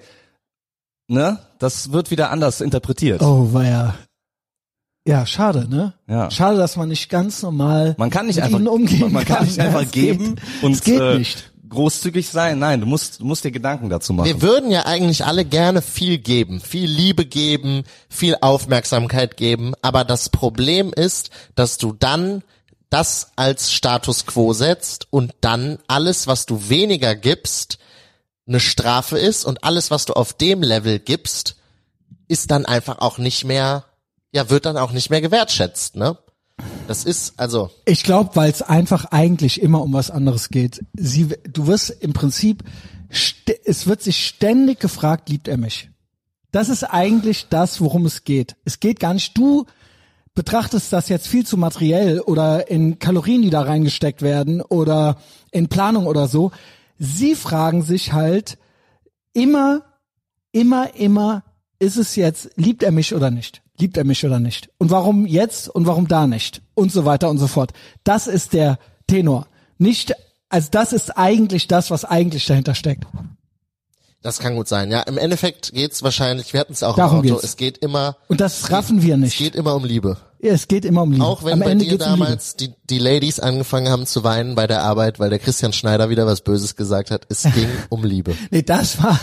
ne, das wird wieder anders interpretiert. Oh, war ja. Ja, schade, ne? Ja. Schade, dass man nicht ganz normal Man kann nicht mit einfach, ihnen umgehen man kann nicht einfach geben geht, und es geht äh, nicht. großzügig sein. Nein, du musst, du musst dir Gedanken dazu machen. Wir würden ja eigentlich alle gerne viel geben, viel Liebe geben, viel Aufmerksamkeit geben, aber das Problem ist, dass du dann das als Status quo setzt und dann alles, was du weniger gibst, eine Strafe ist und alles, was du auf dem Level gibst, ist dann einfach auch nicht mehr, ja, wird dann auch nicht mehr gewertschätzt, ne? Das ist, also, Ich glaube, weil es einfach eigentlich immer um was anderes geht. Sie, du wirst im Prinzip, es wird sich ständig gefragt, liebt er mich? Das ist eigentlich das, worum es geht. Es geht gar nicht, du betrachtest das jetzt viel zu materiell oder in Kalorien, die da reingesteckt werden oder in Planung oder so. Sie fragen sich halt immer, immer, immer, ist es jetzt, liebt er mich oder nicht? Liebt er mich oder nicht? Und warum jetzt und warum da nicht? Und so weiter und so fort. Das ist der Tenor. Nicht, also das ist eigentlich das, was eigentlich dahinter steckt. das kann gut sein. Ja, im Endeffekt geht's wahrscheinlich, wir hatten es auch Darum im Auto, geht's. es geht immer, Und das raffen wir es nicht. geht immer um Liebe. Ja, es geht immer um Liebe. Auch wenn Am bei Ende dir geht's um damals die, die Ladies angefangen haben zu weinen bei der Arbeit, weil der Christian Schneider wieder was Böses gesagt hat, es ging um Liebe. Nee, das war,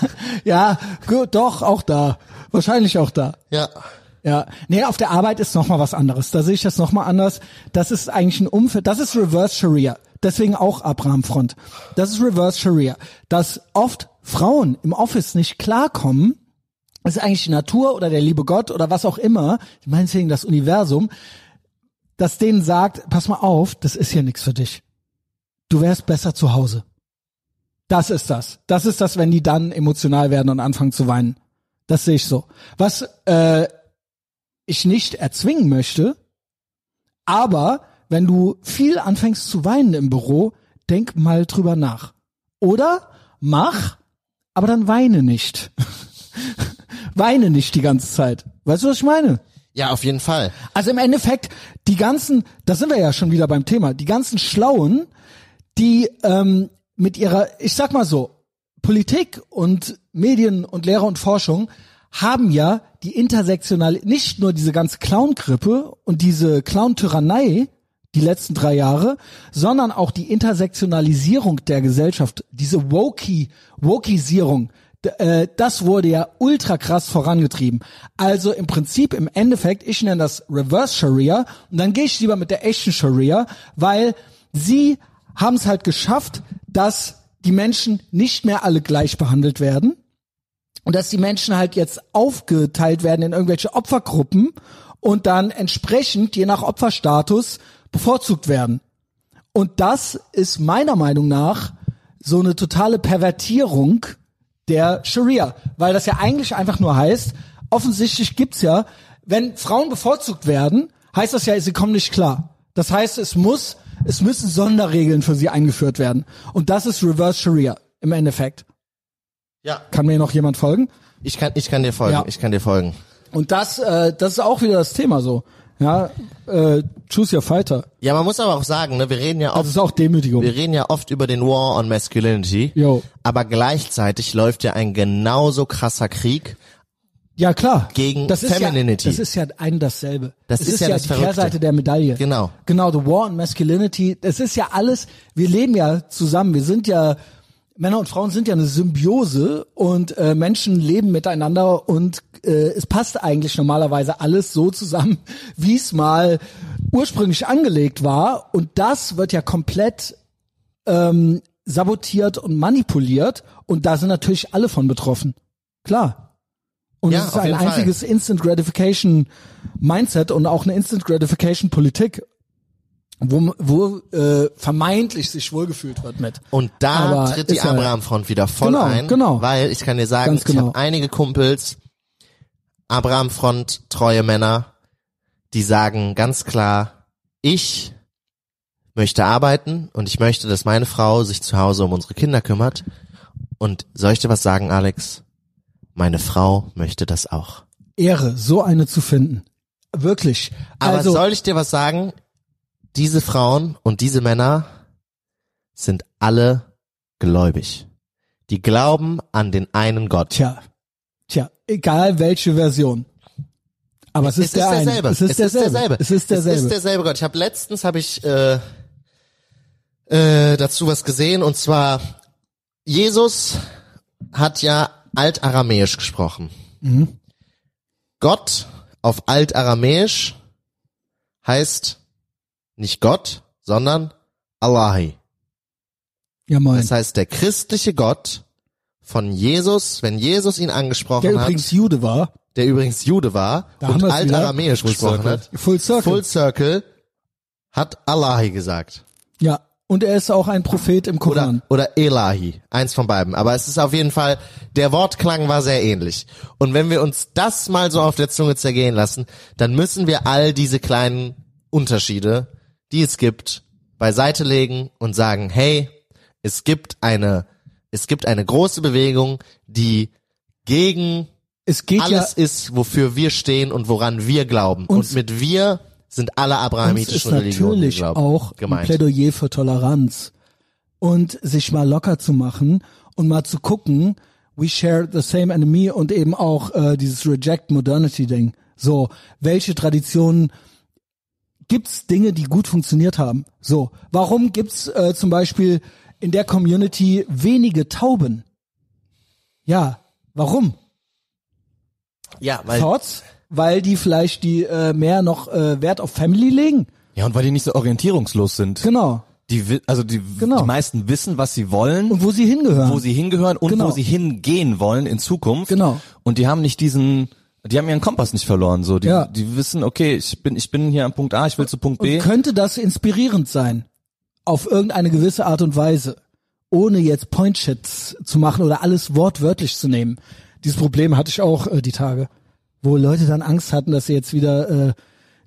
ja, gut, doch, auch da. Wahrscheinlich auch da. Ja. Ja, nee, auf der Arbeit ist noch mal was anderes. Da sehe ich das noch mal anders. Das ist eigentlich ein Umfeld, das ist Reverse Sharia. Deswegen auch Abraham Front. Das ist Reverse Sharia. Dass oft Frauen im Office nicht klarkommen, ist eigentlich die Natur oder der liebe Gott oder was auch immer, meinetwegen das Universum, das denen sagt, pass mal auf, das ist hier nichts für dich. Du wärst besser zu Hause. Das ist das. Das ist das, wenn die dann emotional werden und anfangen zu weinen. Das sehe ich so. Was äh, ich nicht erzwingen möchte, aber wenn du viel anfängst zu weinen im Büro, denk mal drüber nach. Oder mach, aber dann weine nicht. weine nicht die ganze Zeit. Weißt du, was ich meine? Ja, auf jeden Fall. Also im Endeffekt, die ganzen, da sind wir ja schon wieder beim Thema, die ganzen Schlauen, die ähm, mit ihrer, ich sag mal so, Politik und Medien und Lehre und Forschung haben ja die intersektionale, nicht nur diese ganze Clown-Grippe und diese Clown-Tyrannei die letzten drei Jahre, sondern auch die Intersektionalisierung der Gesellschaft, diese Woki, Wokisierung, äh, das wurde ja ultra krass vorangetrieben. Also im Prinzip, im Endeffekt, ich nenne das Reverse Sharia und dann gehe ich lieber mit der echten Sharia, weil sie haben es halt geschafft, dass die Menschen nicht mehr alle gleich behandelt werden und dass die Menschen halt jetzt aufgeteilt werden in irgendwelche Opfergruppen und dann entsprechend je nach Opferstatus bevorzugt werden. Und das ist meiner Meinung nach so eine totale Pervertierung der Sharia, weil das ja eigentlich einfach nur heißt, offensichtlich gibt's ja, wenn Frauen bevorzugt werden, heißt das ja, sie kommen nicht klar. Das heißt, es muss, es müssen Sonderregeln für sie eingeführt werden. Und das ist Reverse Sharia im Endeffekt. Ja. Kann mir noch jemand folgen? Ich kann, ich kann dir folgen. Ja. Ich kann dir folgen. Und das, äh, das ist auch wieder das Thema so. Ja, äh, choose your fighter. Ja, man muss aber auch sagen, ne, wir reden ja Das oft, ist auch Demütigung. wir reden ja oft über den War on Masculinity. Jo. Aber gleichzeitig läuft ja ein genauso krasser Krieg. Ja, klar. Gegen das ist Femininity. Ja, das ist ja ein dasselbe. Das es ist ist ja ja, das die Verrückte. Kehrseite der Medaille. Genau. Genau, the war on masculinity. Das ist ja alles, wir leben ja zusammen. Wir sind ja, Männer und Frauen sind ja eine Symbiose und äh, Menschen leben miteinander und äh, es passt eigentlich normalerweise alles so zusammen, wie es mal ursprünglich angelegt war. Und das wird ja komplett ähm, sabotiert und manipuliert und da sind natürlich alle von betroffen. Klar. Und Ja, es ist ein jeden Fall. einziges Instant Gratification Mindset und auch eine Instant Gratification Politik, wo, wo äh, vermeintlich sich wohlgefühlt wird mit. Und da Aber tritt die Abraham-Front wieder voll Genau, ein, genau. weil ich kann dir sagen, Ganz ich genau. habe einige Kumpels, Abraham-Front, treue Männer, die sagen ganz klar, ich möchte arbeiten und ich möchte, dass meine Frau sich zu Hause um unsere Kinder kümmert. Und soll ich dir was sagen, Alex? Meine Frau möchte das auch. Ehre, so eine zu finden. Wirklich. Aber also, soll ich dir was sagen? Diese Frauen und diese Männer sind alle gläubig. Die glauben an den einen Gott. tja, Tja, egal welche Version. Aber es ist, Es ist der eine. derselbe. Es ist derselbe. Es ist derselbe. Es ist derselbe Gott. Ich habe letztens habe ich äh, äh, dazu was gesehen und zwar Jesus hat ja Altaramäisch gesprochen. Mhm. Gott auf Altaramäisch heißt nicht Gott, sondern Allahi. ja, moin. Das heißt, der christliche Gott von Jesus, wenn Jesus ihn angesprochen Der hat, übrigens Jude war. der übrigens Jude war Da und. Altaramäisch gesprochen Circle. hat, Full Circle. Full Circle, hat Allahi gesagt. Ja. Und er ist auch ein Prophet im Koran. Oder, oder Elahi. Eins von beiden. Aber es ist auf jeden Fall, der Wortklang war sehr ähnlich. Und wenn wir uns das mal so auf der Zunge zergehen lassen, dann müssen wir all diese kleinen Unterschiede, die es gibt, beiseite legen und sagen, hey, es gibt eine, es gibt eine große Bewegung, die gegen Es geht alles ja, ist, wofür wir stehen und woran wir glauben. Und mit wir sind alle abrahamitischen Religionen natürlich glauben, auch ein gemeint. Plädoyer für Toleranz. Und sich mal locker zu machen und mal zu gucken, we share the same enemy und eben auch äh, dieses Reject Modernity Ding. So, welche Traditionen gibt's Dinge, die gut funktioniert haben? So, warum gibt's äh, zum Beispiel in der Community wenige Tauben? Ja, warum? Ja, weil Thoughts? Weil die vielleicht die äh, mehr noch äh, Wert auf Family legen? Ja, und weil die nicht so orientierungslos sind. Genau. Die, also die, Genau. die meisten wissen, was sie wollen, Und wo sie hingehören. wo sie hingehören und Genau. wo sie hingehen wollen in Zukunft. Genau. Und die haben nicht diesen, die haben ihren Kompass nicht verloren. So, die, Ja. die wissen, okay, ich bin, ich bin hier am Punkt A, ich will zu Punkt B. Und könnte das inspirierend sein? Auf irgendeine gewisse Art und Weise. Ohne jetzt Point-Shits zu machen oder alles wortwörtlich zu nehmen. Dieses Problem hatte ich auch äh, die Tage. Wo Leute dann Angst hatten, dass sie jetzt wieder, äh,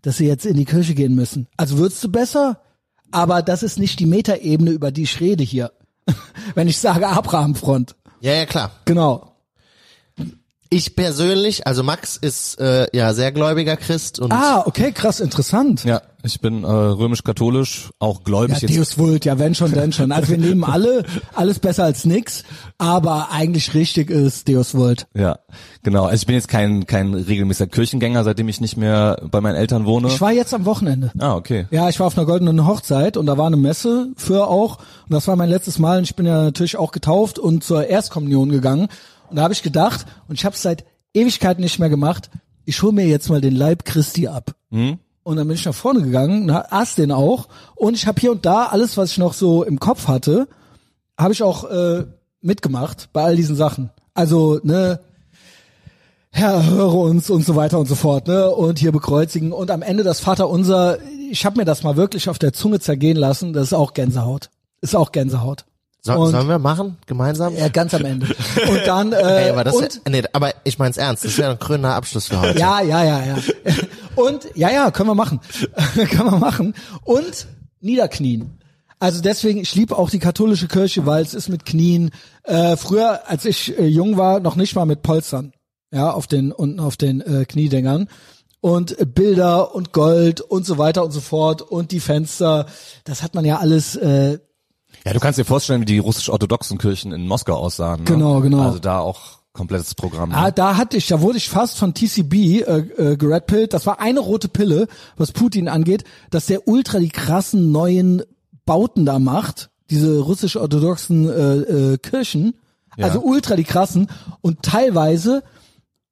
dass sie jetzt in die Kirche gehen müssen. Also würdest du besser? Aber das ist nicht die Metaebene, über die ich rede hier. Wenn ich sage Abrahamfront. Ja, ja, klar. Genau. Ich persönlich, also Max ist äh, ja sehr gläubiger Christ und Ah, okay, krass, interessant. Ja, ich bin äh, römisch-katholisch, auch gläubig Ja, jetzt. Deus Vult, ja, wenn schon, denn schon. Also wir nehmen alle, alles besser als nix, aber eigentlich richtig ist Deus Vult. Ja, genau. Also ich bin jetzt kein kein regelmäßiger Kirchengänger, seitdem ich nicht mehr bei meinen Eltern wohne. Ich war jetzt am Wochenende. ah, okay. Ja, ich war auf einer goldenen Hochzeit und da war eine Messe für auch. Und das war mein letztes Mal und ich bin ja natürlich auch getauft und zur Erstkommunion gegangen. Und da habe ich gedacht, und ich habe es seit Ewigkeiten nicht mehr gemacht, ich hole mir jetzt mal den Leib Christi ab. Und dann bin ich nach vorne gegangen, und aß den auch. Und ich habe hier und da alles, was ich noch so im Kopf hatte, habe ich auch äh, mitgemacht bei all diesen Sachen. Also, ne, Herr, höre uns und so weiter und so fort, ne? Und hier bekreuzigen und am Ende das Vaterunser. Ich habe mir das mal wirklich auf der Zunge zergehen lassen. Das ist auch Gänsehaut. Ist auch Gänsehaut. So, sollen wir machen gemeinsam? Ja, ganz am Ende. Und dann äh, Ey, aber das und nee, aber ich mein's ernst, das wäre ein krönender Abschluss für heute. ja, ja, ja, ja. Und ja, ja, können wir machen, können wir machen. Und niederknien. Also deswegen, ich liebe auch die katholische Kirche, weil es ist mit Knien. Äh, früher, als ich äh, jung war, noch nicht mal mit Polstern. Ja, auf den unten auf den äh, Kniedängern und äh, Bilder und Gold und so weiter und so fort und die Fenster. Das hat man ja alles. Äh, Ja, du kannst dir vorstellen, wie die russisch-orthodoxen Kirchen in Moskau aussahen. Ne? Genau, genau. Also da auch komplettes Programm. ne? Ah, da hatte ich, da wurde ich fast von TCB äh, äh, geredpillt. Das war eine rote Pille, was Putin angeht, dass der ultra die krassen neuen Bauten da macht, diese russisch-orthodoxen äh, äh, Kirchen, Ja. also ultra die krassen und teilweise,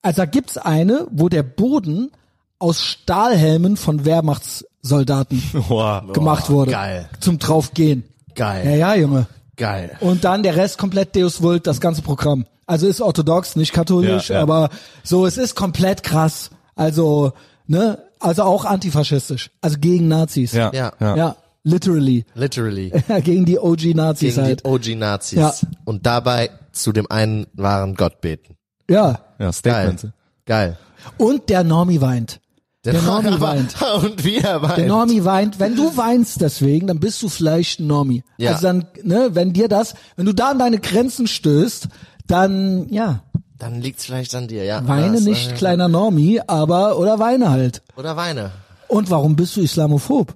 also da gibt's eine, wo der Boden aus Stahlhelmen von Wehrmachtssoldaten Boah. gemacht wurde, geil. zum draufgehen. Geil. Ja, ja, Junge. Geil. Und dann der Rest komplett Deus Vult, das ganze Programm. Also ist orthodox, nicht katholisch, Ja, ja. aber so, es ist komplett krass. Also, ne, also auch antifaschistisch. Also gegen Nazis. Ja, Ja. ja. Ja, literally. Literally. gegen die OG-Nazis Gegen halt. die OG-Nazis. Ja. Und dabei zu dem einen wahren Gott beten. Ja. Ja, Geil. Statement. Geil. Und der Normie weint. Der Normie weint. Und wie er weint. Der Normie weint. Wenn du weinst deswegen, dann bist du vielleicht ein Normie. Ja. Also dann, ne, wenn dir das, wenn du da an deine Grenzen stößt, dann, ja, Dann liegt's vielleicht an dir, ja. weine Das, nicht, äh, kleiner Normie, aber, oder weine halt. Oder weine. Und warum bist du Islamophob?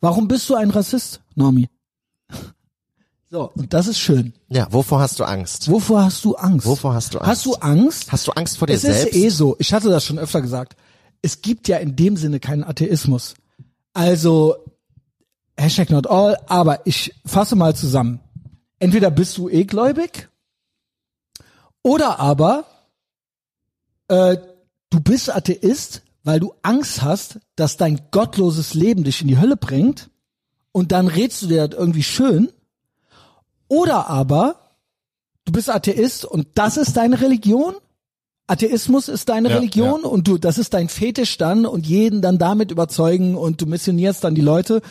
Warum bist du ein Rassist, Normi? So, und das ist schön. Ja, wovor hast du Angst? Wovor hast du Angst? Wovor hast du Angst? Hast du Angst? Hast du Angst vor dir es selbst? ist eh so, ich hatte das schon öfter gesagt, es gibt ja in dem Sinne keinen Atheismus. Also, Hashtag not all, aber ich fasse mal zusammen. Entweder bist du eh gläubig oder aber äh, du bist Atheist, weil du Angst hast, dass dein gottloses Leben dich in die Hölle bringt und dann redst du dir das irgendwie schön. Oder aber du bist Atheist und das ist deine Religion. Atheismus ist deine Ja, Religion ja. und du, das ist dein Fetisch dann und jeden dann damit überzeugen und du missionierst dann die Leute.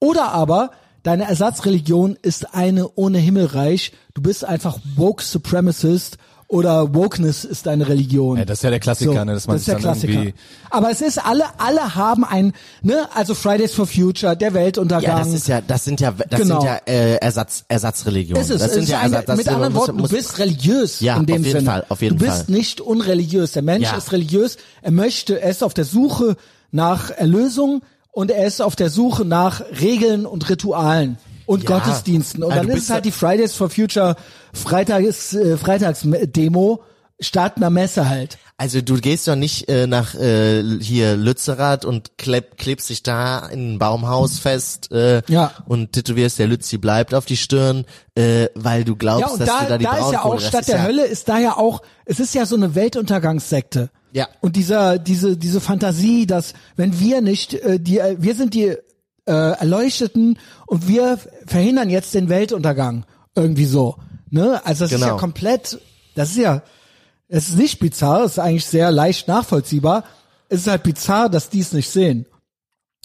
Oder aber deine Ersatzreligion ist eine ohne Himmelreich. Du bist einfach woke supremacist oder Wokeness ist deine Religion. Ja, das ist ja der Klassiker, ne, dass man das ist der sich dann Klassiker. irgendwie- Aber es ist alle, alle haben ein, ne, also Fridays for Future, der Weltuntergang. Ja, das ist ja, das sind ja, das Genau. sind ja äh, Ersatz, Ersatzreligionen. Ist es, das es sind ist ja eine, Ersatz, das mit ist- anderen muss- Worten, muss- du bist religiös Ja, in dem auf jeden Sinne. Fall, auf jeden du bist Fall. nicht unreligiös. Der Mensch Ja. ist religiös. Er möchte, er ist auf der Suche nach Erlösung und er ist auf der Suche nach Regeln und Ritualen und Ja. Gottesdiensten. Und Also dann ist es halt die Fridays for Future Freitags, äh, Freitagsdemo statt einer Messe halt. Also du gehst doch nicht äh, nach äh, hier Lützerath und kleb, klebst dich da in ein Baumhaus fest äh, Ja. und tätowierst, der Lützi bleibt auf die Stirn, äh, weil du glaubst, Ja, und dass da, du da die da ist ja auch statt der ja, Hölle ist da ja auch, es ist ja so eine Weltuntergangssekte. Ja. Und dieser, diese, diese Fantasie, dass wenn wir nicht, äh, die, äh, wir sind die äh, Erleuchteten und wir verhindern jetzt den Weltuntergang. Irgendwie so. Ne? Also das ist ja Genau. komplett, das ist ja, es ist nicht bizarr, es ist eigentlich sehr leicht nachvollziehbar. Es ist halt bizarr, dass die es nicht sehen.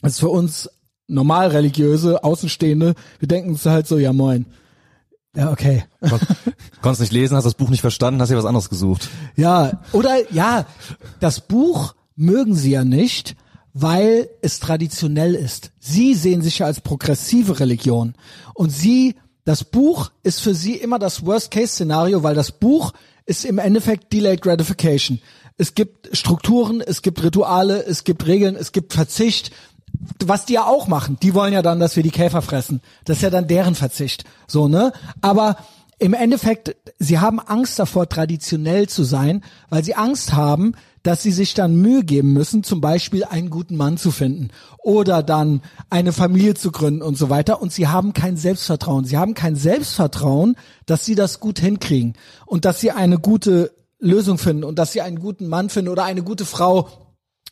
Das ist für uns normal religiöse, Außenstehende, wir denken uns halt so, ja moin. Ja, okay. Konntest nicht lesen, hast das Buch nicht verstanden, hast dir was anderes gesucht. Ja, oder ja, das Buch mögen sie ja nicht, weil es traditionell ist. Sie sehen sich ja als progressive Religion und sie das Buch ist für sie immer das Worst-Case-Szenario, weil das Buch ist im Endeffekt Delayed Gratification. Es gibt Strukturen, es gibt Rituale, es gibt Regeln, es gibt Verzicht, was die ja auch machen. Die wollen ja dann, dass wir die Käfer fressen. Das ist ja dann deren Verzicht. So, ne? Aber im Endeffekt, sie haben Angst davor, traditionell zu sein, weil sie Angst haben, dass sie sich dann Mühe geben müssen, zum Beispiel einen guten Mann zu finden oder dann eine Familie zu gründen und so weiter. Und sie haben kein Selbstvertrauen. Sie haben kein Selbstvertrauen, dass sie das gut hinkriegen und dass sie eine gute Lösung finden und dass sie einen guten Mann finden oder eine gute Frau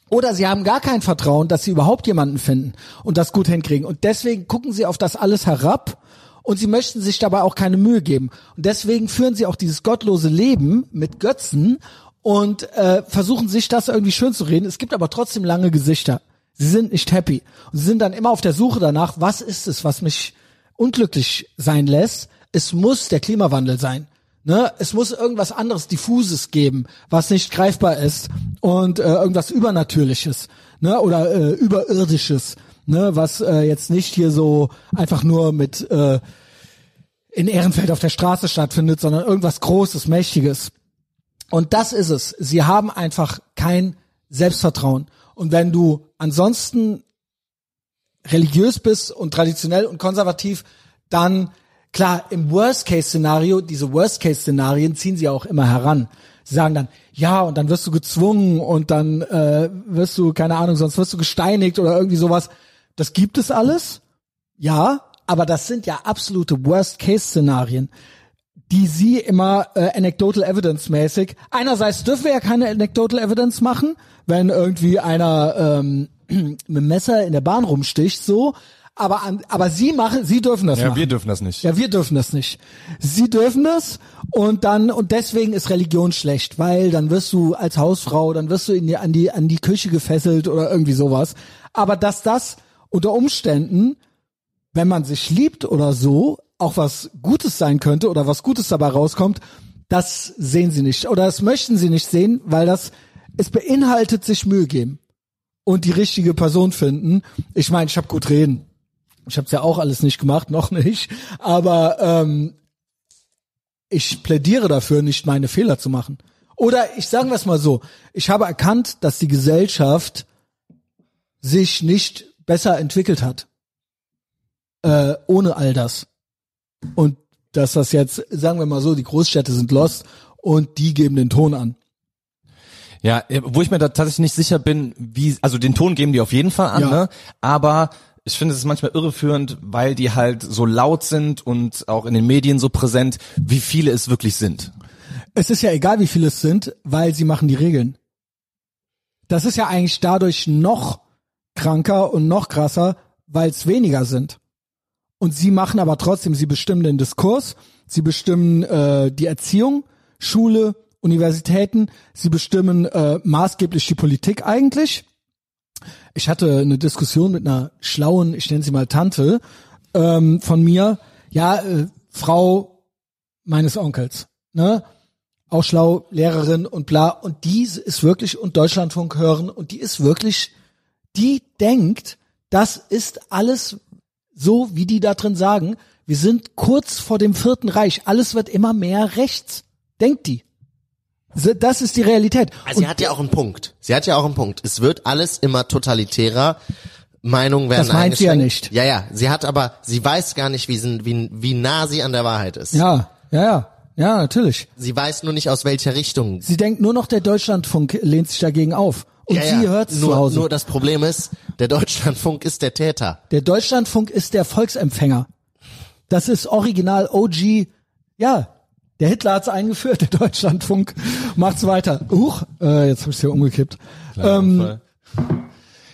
oder sie haben gar kein Vertrauen, dass sie überhaupt jemanden finden und das gut hinkriegen. Und deswegen gucken sie auf das alles herab und sie möchten sich dabei auch keine Mühe geben. Und deswegen führen sie auch dieses gottlose Leben mit Götzen und äh, versuchen sich das irgendwie schön zu reden. Es gibt aber trotzdem lange Gesichter. Sie sind nicht happy. Und sie sind dann immer auf der Suche danach, was ist es, was mich unglücklich sein lässt. Es muss der Klimawandel sein. Ne, es muss irgendwas anderes diffuses geben, was nicht greifbar ist und äh, irgendwas übernatürliches, ne, oder äh, überirdisches, ne, was äh, jetzt nicht hier so einfach nur mit äh, in Ehrenfeld auf der Straße stattfindet, sondern irgendwas großes, mächtiges. Und das ist es. Sie haben einfach kein Selbstvertrauen. Und wenn du ansonsten religiös bist und traditionell und konservativ, dann klar, im Worst-Case-Szenario, diese Worst-Case-Szenarien ziehen sie auch immer heran. Sie sagen dann, ja, und dann wirst du gezwungen und dann äh, wirst du, keine Ahnung, sonst wirst du gesteinigt oder irgendwie sowas. Das gibt es alles, ja, aber das sind ja absolute Worst-Case-Szenarien, die sie immer äh, anecdotal evidence mäßig. Einerseits dürfen wir ja keine anecdotal evidence machen, wenn irgendwie einer ähm, mit dem Messer in der Bahn rumsticht, so. Aber an, aber sie machen, sie dürfen das Ja, machen. wir dürfen das nicht. Ja, wir dürfen das nicht. Sie dürfen das und dann und deswegen ist Religion schlecht, weil dann wirst du als Hausfrau, dann wirst du in die, an die an die Küche gefesselt oder irgendwie sowas. Aber dass das unter Umständen, wenn man sich liebt oder so, auch was Gutes sein könnte oder was Gutes dabei rauskommt, das sehen sie nicht oder das möchten sie nicht sehen, weil das es beinhaltet sich Mühe geben und die richtige Person finden. Ich meine, ich habe gut reden. Ich habe es ja auch alles nicht gemacht, noch nicht. Aber ähm, ich plädiere dafür, nicht meine Fehler zu machen. Oder ich sagen wir es mal so: Ich habe erkannt, dass die Gesellschaft sich nicht besser entwickelt hat äh, ohne all das. Und dass das jetzt, sagen wir mal so, die Großstädte sind lost und die geben den Ton an. Ja, äh, wo ich mir da tatsächlich nicht sicher bin, wie, also den Ton geben die auf jeden Fall an, Ja. ne? Aber ich finde es ist manchmal irreführend, weil die halt so laut sind und auch in den Medien so präsent, wie viele es wirklich sind. Es ist ja egal, wie viele es sind, weil sie machen die Regeln. Das ist ja eigentlich dadurch noch kranker und noch krasser, weil es weniger sind. Und sie machen aber trotzdem, sie bestimmen den Diskurs, sie bestimmen äh, die Erziehung, Schule, Universitäten, sie bestimmen äh, maßgeblich die Politik eigentlich. Ich hatte eine Diskussion mit einer schlauen, ich nenne sie mal Tante, ähm, von mir, ja, äh, Frau meines Onkels, ne? Auch schlau, Lehrerin und bla. Und die ist wirklich, und Deutschlandfunk hören, und die ist wirklich, die denkt, das ist alles so, wie die da drin sagen. Wir sind kurz vor dem Vierten Reich. Alles wird immer mehr rechts. Denkt die. Das ist die Realität. Also sie hat ja auch einen Punkt. Sie hat ja auch einen Punkt. Es wird alles immer totalitärer. Meinungen werden Das meint sie ja nicht. Ja, ja. Sie hat aber, sie weiß gar nicht, wie, wie, wie nah sie an der Wahrheit ist. ja, ja, ja. Ja, natürlich. Sie weiß nur nicht, aus welcher Richtung. Sie denkt nur noch, der Deutschlandfunk lehnt sich dagegen auf. Und ja, sie ja. hört's nur, zu Hause. Nur das Problem ist, der Deutschlandfunk ist der Täter. Der Deutschlandfunk ist der Volksempfänger. Das ist original OG. Ja, der Hitler hat's eingeführt, der Deutschlandfunk macht's weiter. Huch, äh, jetzt habe ich hier umgekippt. Ähm,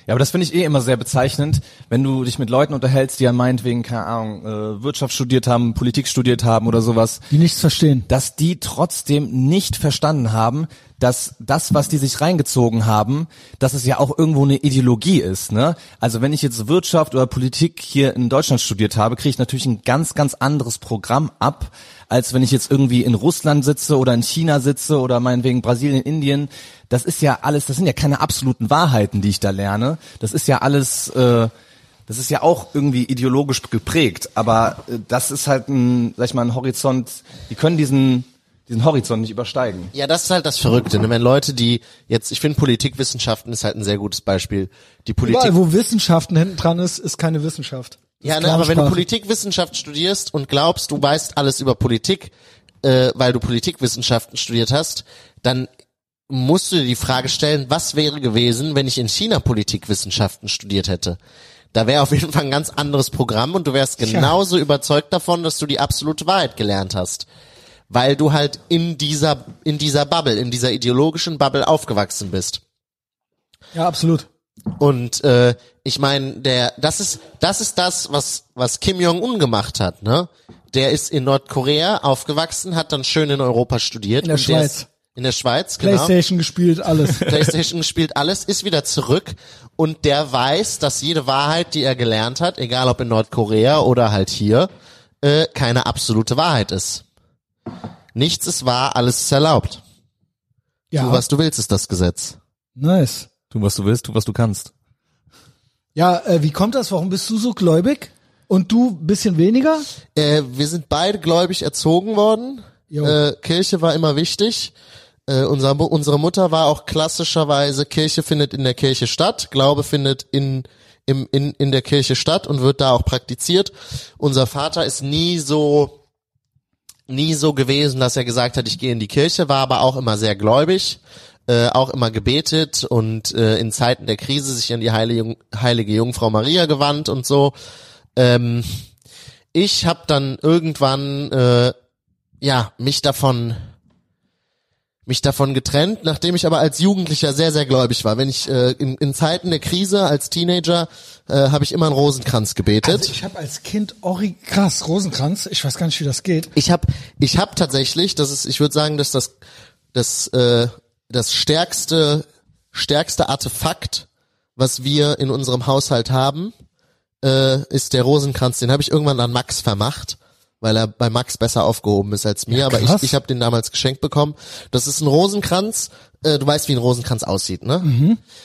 Ja, aber das finde ich eh immer sehr bezeichnend, wenn du dich mit Leuten unterhältst, die ja meinetwegen, keine Ahnung, äh, Wirtschaft studiert haben, Politik studiert haben oder sowas, die nichts verstehen. dass die trotzdem nicht verstanden haben, dass das, was die sich reingezogen haben, dass es ja auch irgendwo eine Ideologie ist. Ne? Also wenn ich jetzt Wirtschaft oder Politik hier in Deutschland studiert habe, kriege ich natürlich ein ganz, ganz anderes Programm ab, als wenn ich jetzt irgendwie in Russland sitze oder in China sitze oder meinetwegen Brasilien, Indien. Das ist ja alles, das sind ja keine absoluten Wahrheiten, die ich da lerne. Das ist ja alles... Äh, das ist ja auch irgendwie ideologisch geprägt, aber äh, das ist halt ein, sag ich mal, ein Horizont, die können diesen, diesen Horizont nicht übersteigen. Ja, das ist halt das Verrückte. Ne? Wenn Leute, die jetzt, ich finde Politikwissenschaften ist halt ein sehr gutes Beispiel. Die Politik. Überall, wo Wissenschaften hinten dran ist, ist keine Wissenschaft. Das ja, ne, aber wenn du. Politikwissenschaft studierst und glaubst, du weißt alles über Politik, äh, weil du Politikwissenschaften studiert hast, dann musst du dir die Frage stellen, was wäre gewesen, wenn ich in China Politikwissenschaften studiert hätte? Da wäre auf jeden Fall ein ganz anderes Programm und du wärst genauso überzeugt davon, dass du die absolute Wahrheit gelernt hast. Weil du halt in dieser, in dieser Bubble, in dieser ideologischen Bubble aufgewachsen bist. Ja, absolut. Und äh, ich meine, der, das ist, das ist das, was was Kim Jong Un gemacht hat. Ne, der ist in Nordkorea aufgewachsen, hat dann schön in Europa studiert. In der und der Schweiz. Ist, in der Schweiz, genau. Playstation gespielt, alles. PlayStation gespielt alles, ist wieder zurück und der weiß, dass jede Wahrheit, die er gelernt hat, egal ob in Nordkorea oder halt hier, äh, keine absolute Wahrheit ist. Nichts ist wahr, alles ist erlaubt. Ja, Tu, was du willst, ist das Gesetz. nice. Tu, was du willst, tu, was du kannst. Ja, äh, wie kommt das? Warum bist du so gläubig? Und du bisschen weniger? Äh, wir sind beide gläubig erzogen worden. Jo. Äh, Kirche war immer wichtig. Äh, unser, unsere Mutter war auch klassischerweise, Kirche findet in der Kirche statt, Glaube findet in, im, in, in der Kirche statt und wird da auch praktiziert. Unser Vater ist nie so, nie so gewesen, dass er gesagt hat, ich gehe in die Kirche, war aber auch immer sehr gläubig, äh, auch immer gebetet und äh, in Zeiten der Krise sich an die heilige, heilige Jungfrau Maria gewandt und so. Ähm, ich habe dann irgendwann äh, ja mich davon mich davon getrennt, nachdem ich aber als Jugendlicher sehr sehr gläubig war. Wenn ich äh, in, in Zeiten der Krise als Teenager äh, habe ich immer einen Rosenkranz gebetet. Also ich habe als Kind Ori krass Rosenkranz. Ich weiß gar nicht, wie das geht. ich habe ich habe tatsächlich, das ist ich würde sagen, dass das das äh, das stärkste stärkste Artefakt, was wir in unserem Haushalt haben, äh, ist der Rosenkranz. Den habe ich irgendwann an Max vermacht, weil er bei Max besser aufgehoben ist als mir. aber ich, ich habe den damals geschenkt bekommen. Das ist ein Rosenkranz. Äh, du weißt, wie ein Rosenkranz aussieht, ne?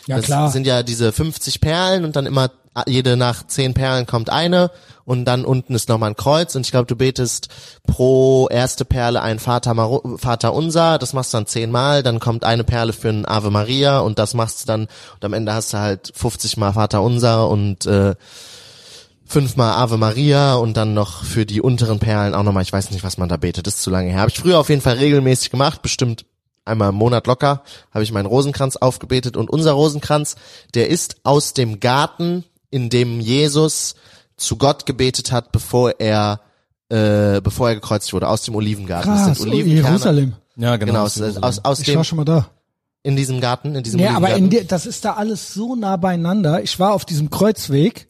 Ja, das klar. sind ja diese 50 Perlen und dann immer jede nach 10 Perlen kommt eine und dann unten ist nochmal ein Kreuz und ich glaube, du betest pro erste Perle ein Vater, Vater Unser, das machst du dann zehnmal, dann kommt eine Perle für ein Ave Maria und das machst du dann und am Ende hast du halt 50 mal Vater Unser und äh, fünfmal Ave Maria und dann noch für die unteren Perlen auch nochmal, ich weiß nicht, was man da betet, das ist zu lange her. Habe ich früher auf jeden Fall regelmäßig gemacht, bestimmt einmal im Monat locker, habe ich meinen Rosenkranz aufgebetet und unser Rosenkranz, der ist aus dem Garten, in dem Jesus zu Gott gebetet hat, bevor er äh, bevor er gekreuzigt wurde, aus dem Olivengarten. Krass, das sind Olivenkerne. Jerusalem. Ja, Genau, aus, aus, aus Ich dem war schon mal da. in diesem Garten, in diesem Nee, aber Olivengarten. in der, das ist da alles so nah beieinander. Ich war auf diesem Kreuzweg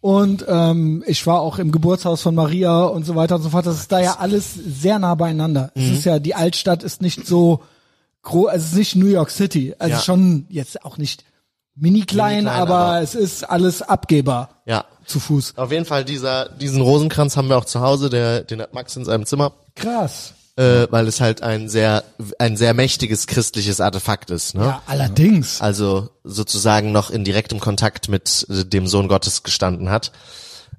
und ähm, ich war auch im Geburtshaus von Maria und so weiter und so fort. Das ist da ja alles sehr nah beieinander. Mhm. Es ist ja, die Altstadt ist nicht so groß, also es ist nicht New York City. Also Ja. schon jetzt auch nicht mini klein, Mini-klein, aber, aber- es ist alles abgehbar ja. zu Fuß. Auf jeden Fall dieser diesen Rosenkranz haben wir auch zu Hause, der den hat Max in seinem Zimmer, Krass. Äh, weil es halt ein sehr ein sehr mächtiges christliches Artefakt ist, ne? Ja, allerdings. Also sozusagen noch in direktem Kontakt mit dem Sohn Gottes gestanden hat.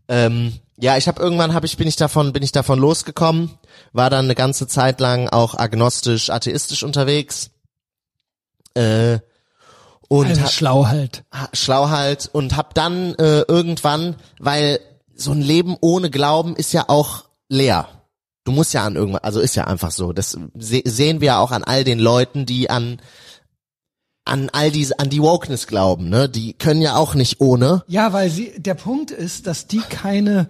Ähm, ja, ich habe irgendwann habe ich bin ich davon bin ich davon losgekommen, war dann eine ganze Zeit lang auch agnostisch atheistisch unterwegs. Äh, und Also schlau halt. ha- schlau halt und hab dann äh, irgendwann, weil so ein Leben ohne Glauben ist ja auch leer. Du musst ja an irgendwas, also ist ja einfach so. Das se sehen wir auch an all den Leuten, die an an all diese an die Wokeness glauben, ne? Die können ja auch nicht ohne. Ja, weil sie, der Punkt ist, dass die keine,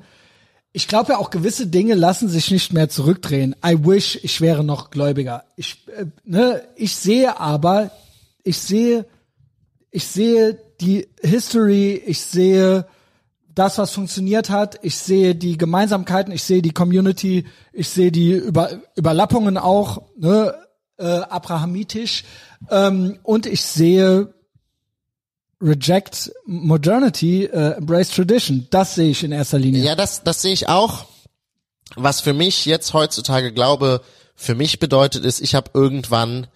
ich glaube ja auch gewisse Dinge lassen sich nicht mehr zurückdrehen. I wish, ich wäre noch gläubiger. Ich, äh, ne, ich sehe aber, ich sehe, ich sehe die History, ich sehe das, was funktioniert hat, ich sehe die Gemeinsamkeiten, ich sehe die Community, ich sehe die Über Überlappungen auch, ne, äh, abrahamitisch, ähm, und ich sehe Reject Modernity, äh, Embrace Tradition. Das sehe ich in erster Linie. Ja, das das sehe ich auch. Was für mich jetzt heutzutage Glaube für mich bedeutet ist, ich habe irgendwann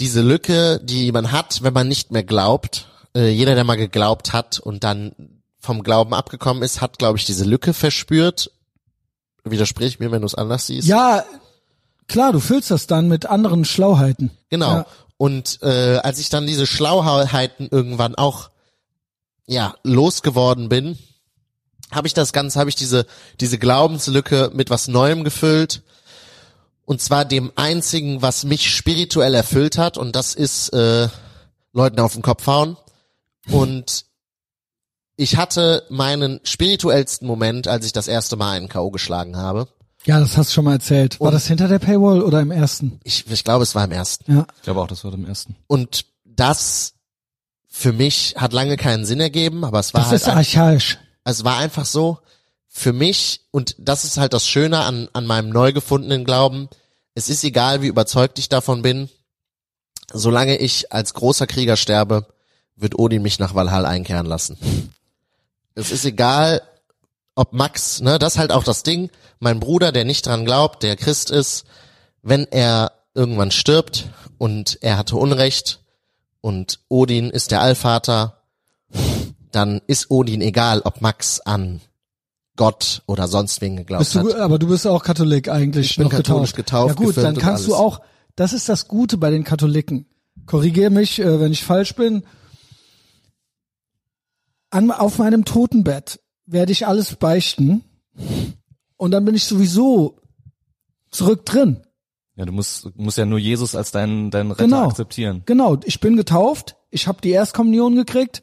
diese Lücke, die man hat, wenn man nicht mehr glaubt. Äh, jeder, der mal geglaubt hat und dann vom Glauben abgekommen ist, hat, glaube ich, diese Lücke verspürt. Widersprich mir, wenn du es anders siehst. Ja, klar, du füllst das dann mit anderen Schlauheiten. Genau. Ja. Und äh, als ich dann diese Schlauheiten irgendwann auch ja losgeworden bin, habe ich das Ganze, habe ich diese diese Glaubenslücke mit was Neuem gefüllt. Und zwar dem einzigen, was mich spirituell erfüllt hat, und das ist äh, Leuten auf den Kopf hauen. Und ich hatte meinen spirituellsten Moment, als ich das erste Mal einen K.O. geschlagen habe. Ja, das hast du schon mal erzählt. War das hinter der Paywall oder im ersten? Ich, ich glaube, es war im ersten. Ja. Ich glaube auch, das war dem ersten. Und das für mich hat lange keinen Sinn ergeben, aber es war Das halt ist ein, archaisch. es war einfach so für mich und das ist halt das Schöne an an meinem neu gefundenen Glauben. Es ist egal, wie überzeugt ich davon bin, solange ich als großer Krieger sterbe, wird Odin mich nach Valhall einkehren lassen. Es ist egal, ob Max, ne, das ist halt auch das Ding, mein Bruder, der nicht dran glaubt, der Christ ist, wenn er irgendwann stirbt und er hatte Unrecht und Odin ist der Allvater, dann ist Odin egal, ob Max an Gott oder sonst wen geglaubt du, hat. aber du bist auch Katholik eigentlich. Ich bin katholisch getauft, Ja gut, dann kannst du auch, das ist das Gute bei den Katholiken. Korrigier mich, äh, wenn ich falsch bin. An, auf meinem Totenbett werde ich alles beichten und dann bin ich sowieso zurück drin. Ja, du musst, musst ja nur Jesus als deinen, deinen Retter Genau. akzeptieren. Genau, ich bin getauft, ich habe die Erstkommunion gekriegt,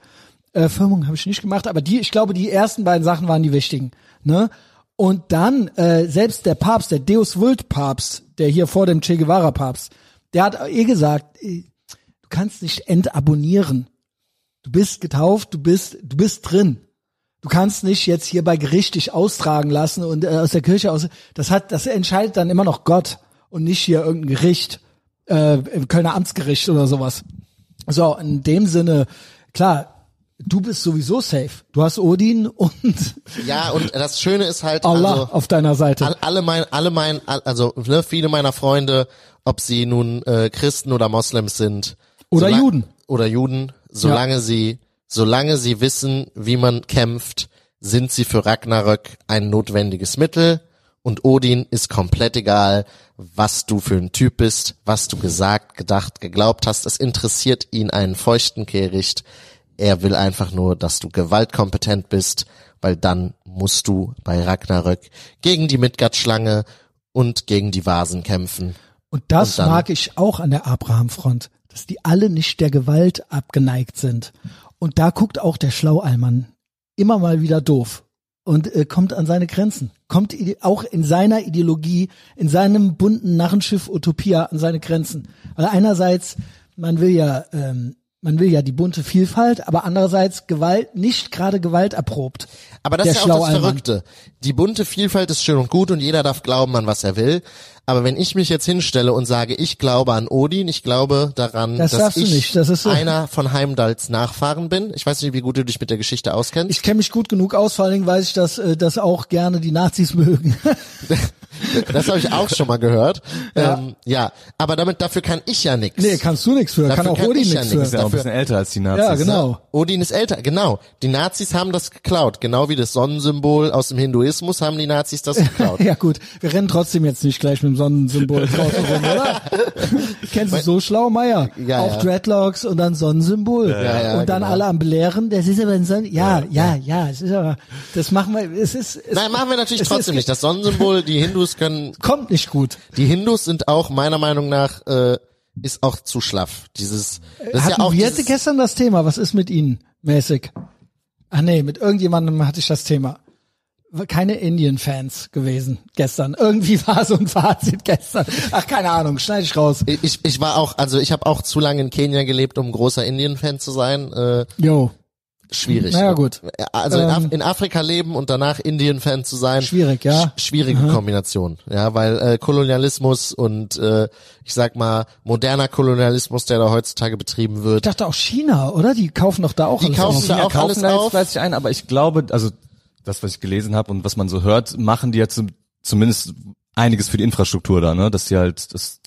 äh, Firmung habe ich nicht gemacht, aber die, ich glaube, die ersten beiden Sachen waren die wichtigen. Ne? Und dann äh, selbst der Papst, der Deus Vult Papst, der hier vor dem Che Guevara Papst, der hat eh gesagt, äh, du kannst nicht entabonnieren. Du bist getauft, du bist, du bist drin. Du kannst nicht jetzt hier bei Gericht dich austragen lassen und äh, aus der Kirche aus. Das hat, das entscheidet dann immer noch Gott und nicht hier irgendein Gericht, äh, im Kölner Amtsgericht oder sowas. So, in dem Sinne, klar, du bist sowieso safe. Du hast Odin und Ja, und das Schöne ist halt, Allah also, auf deiner Seite. all- alle mein, alle mein, also ne, viele meiner Freunde, ob sie nun äh, Christen oder Moslems sind, Oder solang- Juden. oder Juden, solange sie, solange sie wissen, wie man kämpft, sind sie für Ragnarök ein notwendiges Mittel. Und Odin ist komplett egal, was du für ein Typ bist, was du gesagt, gedacht, geglaubt hast. Es interessiert ihn einen feuchten Kehricht. er will einfach nur, dass du gewaltkompetent bist, weil dann musst du bei Ragnarök gegen die Midgard-Schlange und gegen die Vasen kämpfen. Und das Und mag ich auch an der Abraham-Front, dass die alle nicht der Gewalt abgeneigt sind. Und da guckt auch der Schlaualmann immer mal wieder doof und äh, kommt an seine Grenzen. Kommt auch in seiner Ideologie, in seinem bunten Narrenschiff Utopia an seine Grenzen. Weil einerseits, man will ja, ähm, man will ja die bunte Vielfalt, aber andererseits Gewalt, nicht gerade Gewalt erprobt. Aber das ist ja auch das. Verrückte. Die bunte Vielfalt ist schön und gut und jeder darf glauben an was er will. Aber wenn ich mich jetzt hinstelle und sage, ich glaube an Odin, ich glaube daran, Das dass ich nicht, das ist so. einer von Heimdalls Nachfahren bin. Ich weiß nicht, wie gut du dich mit der Geschichte auskennst. Ich kenne mich gut genug aus, vor allen Dingen weiß ich, dass äh, das auch gerne die Nazis mögen. das habe ich auch schon mal gehört. Ja. Ähm, ja aber damit dafür kann ich ja nichts. nee, kannst du nichts für, Dafür kann auch kann Odin ich ja nichts nix. Ist für. ja auch ein bisschen älter als die Nazis. Ja, genau. Odin ist älter, genau. Die Nazis haben das geklaut, genau wie das Sonnensymbol aus dem Hinduismus haben die Nazis das geklaut. Ja gut, wir rennen trotzdem jetzt nicht gleich mit dem Sonnensymbol draußen rum, oder? Kennst du so schlau, Meier? Ja, Auch ja. Dreadlocks und dann Sonnensymbol. ja, ja, und dann genau. alle am belehren, das ist aber ein Sonnen... Ja, ja, ja, es ist aber... Das machen wir... Es ist... Es, Nein, machen wir natürlich trotzdem ist, nicht. Das Sonnensymbol, die Hindus können, Kommt nicht gut. die Hindus sind auch meiner Meinung nach, äh, ist auch zu schlaff. Dieses, das ist Hatten ja auch wir dieses, gestern das Thema? Was ist mit Ihnen mäßig? Ach nee, mit irgendjemandem hatte ich das Thema. Keine Indian-Fans gewesen gestern. Irgendwie war so ein Fazit gestern. Ach, keine Ahnung, schneide ich raus. ich, ich war auch, also ich habe auch zu lange in Kenia gelebt, um großer Indien-Fan zu sein. Äh, Jo, schwierig. Naja, gut. Also in, Af Ähm, in Afrika leben und danach Indien-Fan zu sein. Schwierig, ja. sch- Schwierige Kombination, ja, weil äh, Kolonialismus und äh, ich sag mal moderner Kolonialismus, der da heutzutage betrieben ich wird. dachte auch China, oder? Die kaufen doch da auch Die alles kaufen auf. da auch kaufen alles da jetzt auf. fleißig ein, aber ich glaube, also das, was ich gelesen habe und was man so hört, machen die ja zum, zumindest einiges für die Infrastruktur da, ne? Dass die halt, dass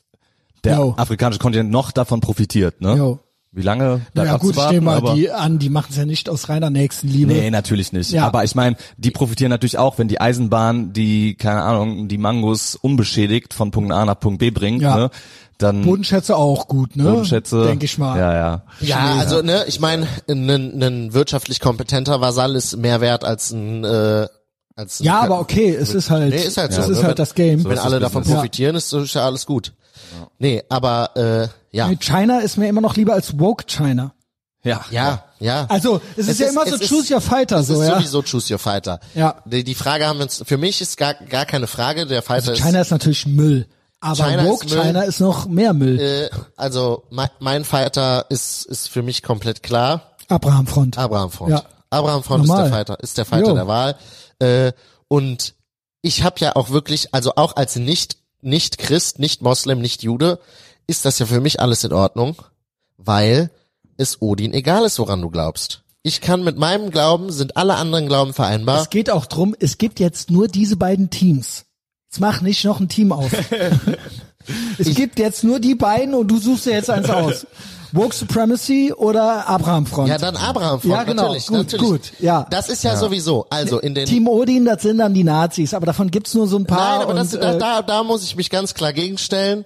der Jo. afrikanische Kontinent noch davon profitiert, ne? Jo. Wie lange? bleibt Ja gut, abzuwarten, steh mal aber- die an, die machen es ja nicht aus reiner Nächstenliebe. Nee, natürlich nicht. Ja. Aber ich meine, die profitieren natürlich auch, wenn die Eisenbahn die, keine Ahnung, die Mangos unbeschädigt von Punkt A nach Punkt B bringt, Ja. ne? Dann Bodenschätze auch gut, ne? Bodenschätze. Denke ich mal. Ja, ja. Ja, also ne, ich meine, ein, ein wirtschaftlich kompetenter Vasall ist mehr wert als ein äh, als ein Ja, aber okay, es ist halt, Nee, ist halt so. es ist ne? halt das Game. Wenn alle davon profitieren, ist, ist ja alles gut. Nee, aber äh, ja. Nee, China ist mir immer noch lieber als woke China. Ja. Ja, ja. Also, es, ist ja immer so es choose your fighter, es so, ist ja. sowieso choose your fighter. Ja. Die, die Frage haben wir uns, für mich ist gar, gar keine Frage, der Fighter China ist natürlich Müll. Aber China woke ist Müll. China ist noch mehr Müll. ist, äh, also mein, mein Fighter ist, ist für mich komplett klar. Abraham Front. Abraham Front. Ja. Abraham Front Normal. ist der Fighter, ist der Fighter Jo. der Wahl. Äh, und ich habe ja auch wirklich, also auch als nicht nicht Christ, nicht Moslem, nicht Jude, ist das ja für mich alles in Ordnung, weil es Odin egal ist, woran du glaubst. Ich kann mit meinem Glauben, sind alle anderen Glauben vereinbar. Es geht auch drum, es gibt jetzt nur diese beiden Teams. Jetzt mach nicht noch ein Team auf. es gibt jetzt nur die beiden und du suchst dir jetzt eins aus. Woke Supremacy oder Abraham Front? Ja, dann Abraham Front, Ja, genau. natürlich, Gut, natürlich. gut, ja. Das ist ja, sowieso, also in den Team Odin, das sind dann die Nazis, aber davon gibt's nur so ein paar. Nein, aber das, und, da, äh, da, da muss ich mich ganz klar gegenstellen.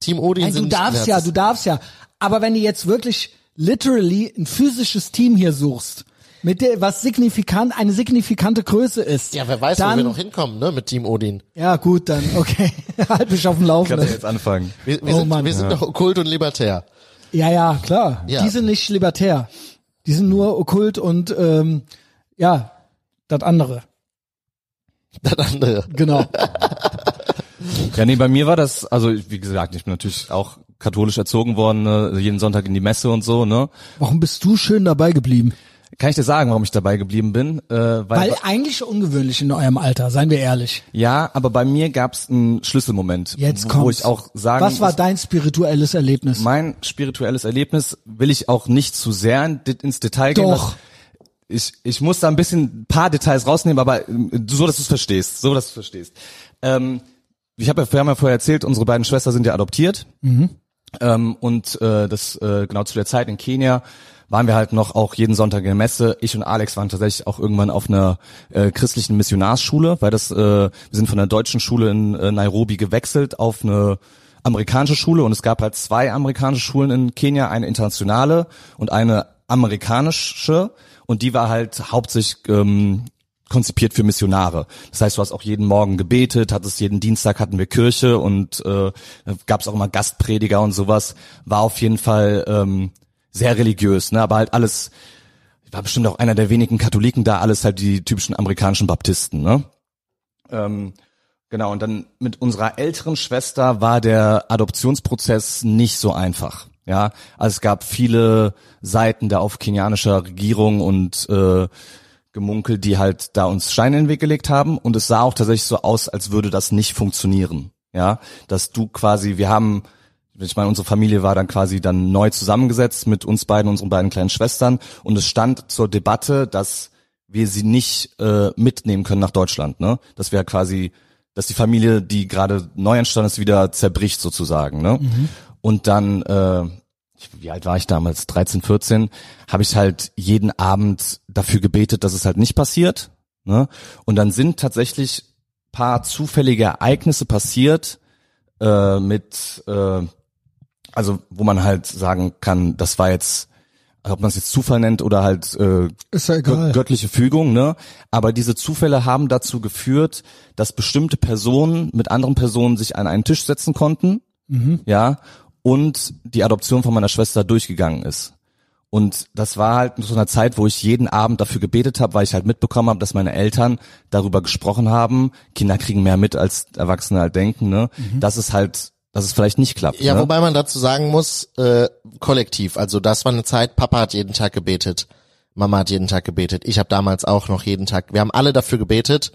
Team Odin Nein, sind du darfst ja, du darfst ja. Aber wenn du jetzt wirklich literally ein physisches Team hier suchst, mit der, was signifikant, eine signifikante Größe ist. Ja, wer weiß, dann, wo wir noch hinkommen, ne, mit Team Odin. Ja, gut, dann, okay. halt mich auf dem Kannst du Laufenden. jetzt anfangen. Wir, wir Oh sind, Mann. wir sind doch okkult und libertär. Ja, ja, klar. Ja. Die sind nicht libertär. Die sind nur okkult und, ähm, ja, das andere. Das andere. Genau. Ja, nee, bei mir war das, also wie gesagt, ich bin natürlich auch katholisch erzogen worden, ne, jeden Sonntag in die Messe und so, ne? Warum bist du schön dabei geblieben? Kann ich dir sagen, warum ich dabei geblieben bin? Äh, weil, Weil eigentlich ungewöhnlich in eurem Alter, seien wir ehrlich. ja, aber bei mir gab's einen Schlüsselmoment, Jetzt wo, kommt's. ich auch sagen Was war dein spirituelles Erlebnis? mein spirituelles Erlebnis will ich auch nicht zu sehr in, ins Detail gehen. Doch. Ich, ich muss da ein bisschen ein paar Details rausnehmen, aber ähm, so, dass du es verstehst. So, dass du es verstehst. Ähm, ich habe ja, wir haben ja vorher erzählt, unsere beiden Schwestern sind ja adoptiert. Ähm, und äh, das äh, genau zu der Zeit in Kenia waren wir halt noch auch jeden Sonntag in der Messe. Ich und Alex waren tatsächlich auch irgendwann auf einer äh, christlichen Missionarsschule, weil das äh, wir sind von der deutschen Schule in äh, Nairobi gewechselt auf eine amerikanische Schule und es gab halt zwei amerikanische Schulen in Kenia, eine internationale und eine amerikanische und die war halt hauptsächlich ähm, konzipiert für Missionare. Das heißt, du hast auch jeden Morgen gebetet, hattest jeden Dienstag hatten wir Kirche und äh, gab es auch immer Gastprediger und sowas. War auf jeden Fall ähm, sehr religiös, ne? Aber halt alles, war bestimmt auch einer der wenigen Katholiken da, alles halt die typischen amerikanischen Baptisten, ne? Ähm, genau, und dann mit unserer älteren Schwester war der Adoptionsprozess nicht so einfach. Ja, also es gab viele Seiten der auf kenianischer Regierung und äh, Gemunkel, die halt da uns Steine in den Weg gelegt haben und es sah auch tatsächlich so aus, als würde das nicht funktionieren. Ja, dass du quasi, wir haben, ich meine, unsere Familie war dann quasi dann neu zusammengesetzt mit uns beiden, unseren beiden kleinen Schwestern und es stand zur Debatte, dass wir sie nicht äh, mitnehmen können nach Deutschland, ne? Dass wir quasi, dass die Familie, die gerade neu entstanden ist, wieder zerbricht sozusagen, ne? Und dann, äh, ich- wie alt war ich damals? 13, 14, habe ich halt jeden Abend dafür gebetet, dass es halt nicht passiert. Ne? Und dann sind tatsächlich paar zufällige Ereignisse passiert äh, mit, äh, also wo man halt sagen kann, das war jetzt, ob man es jetzt Zufall nennt oder halt äh, ja gö- göttliche Fügung, ne? Aber diese Zufälle haben dazu geführt, dass bestimmte Personen mit anderen Personen sich an einen Tisch setzen konnten, ja, und die Adoption von meiner Schwester durchgegangen ist. Und das war halt so eine Zeit, wo ich jeden Abend dafür gebetet habe, weil ich halt mitbekommen habe, dass meine Eltern darüber gesprochen haben, Kinder kriegen mehr mit als Erwachsene halt denken, ne? Dass es halt, dass es vielleicht nicht klappt. Ja, ne? wobei man dazu sagen muss, äh, kollektiv. Also das war eine Zeit, Papa hat jeden Tag gebetet, Mama hat jeden Tag gebetet. Ich habe damals auch noch jeden Tag. Wir haben alle dafür gebetet,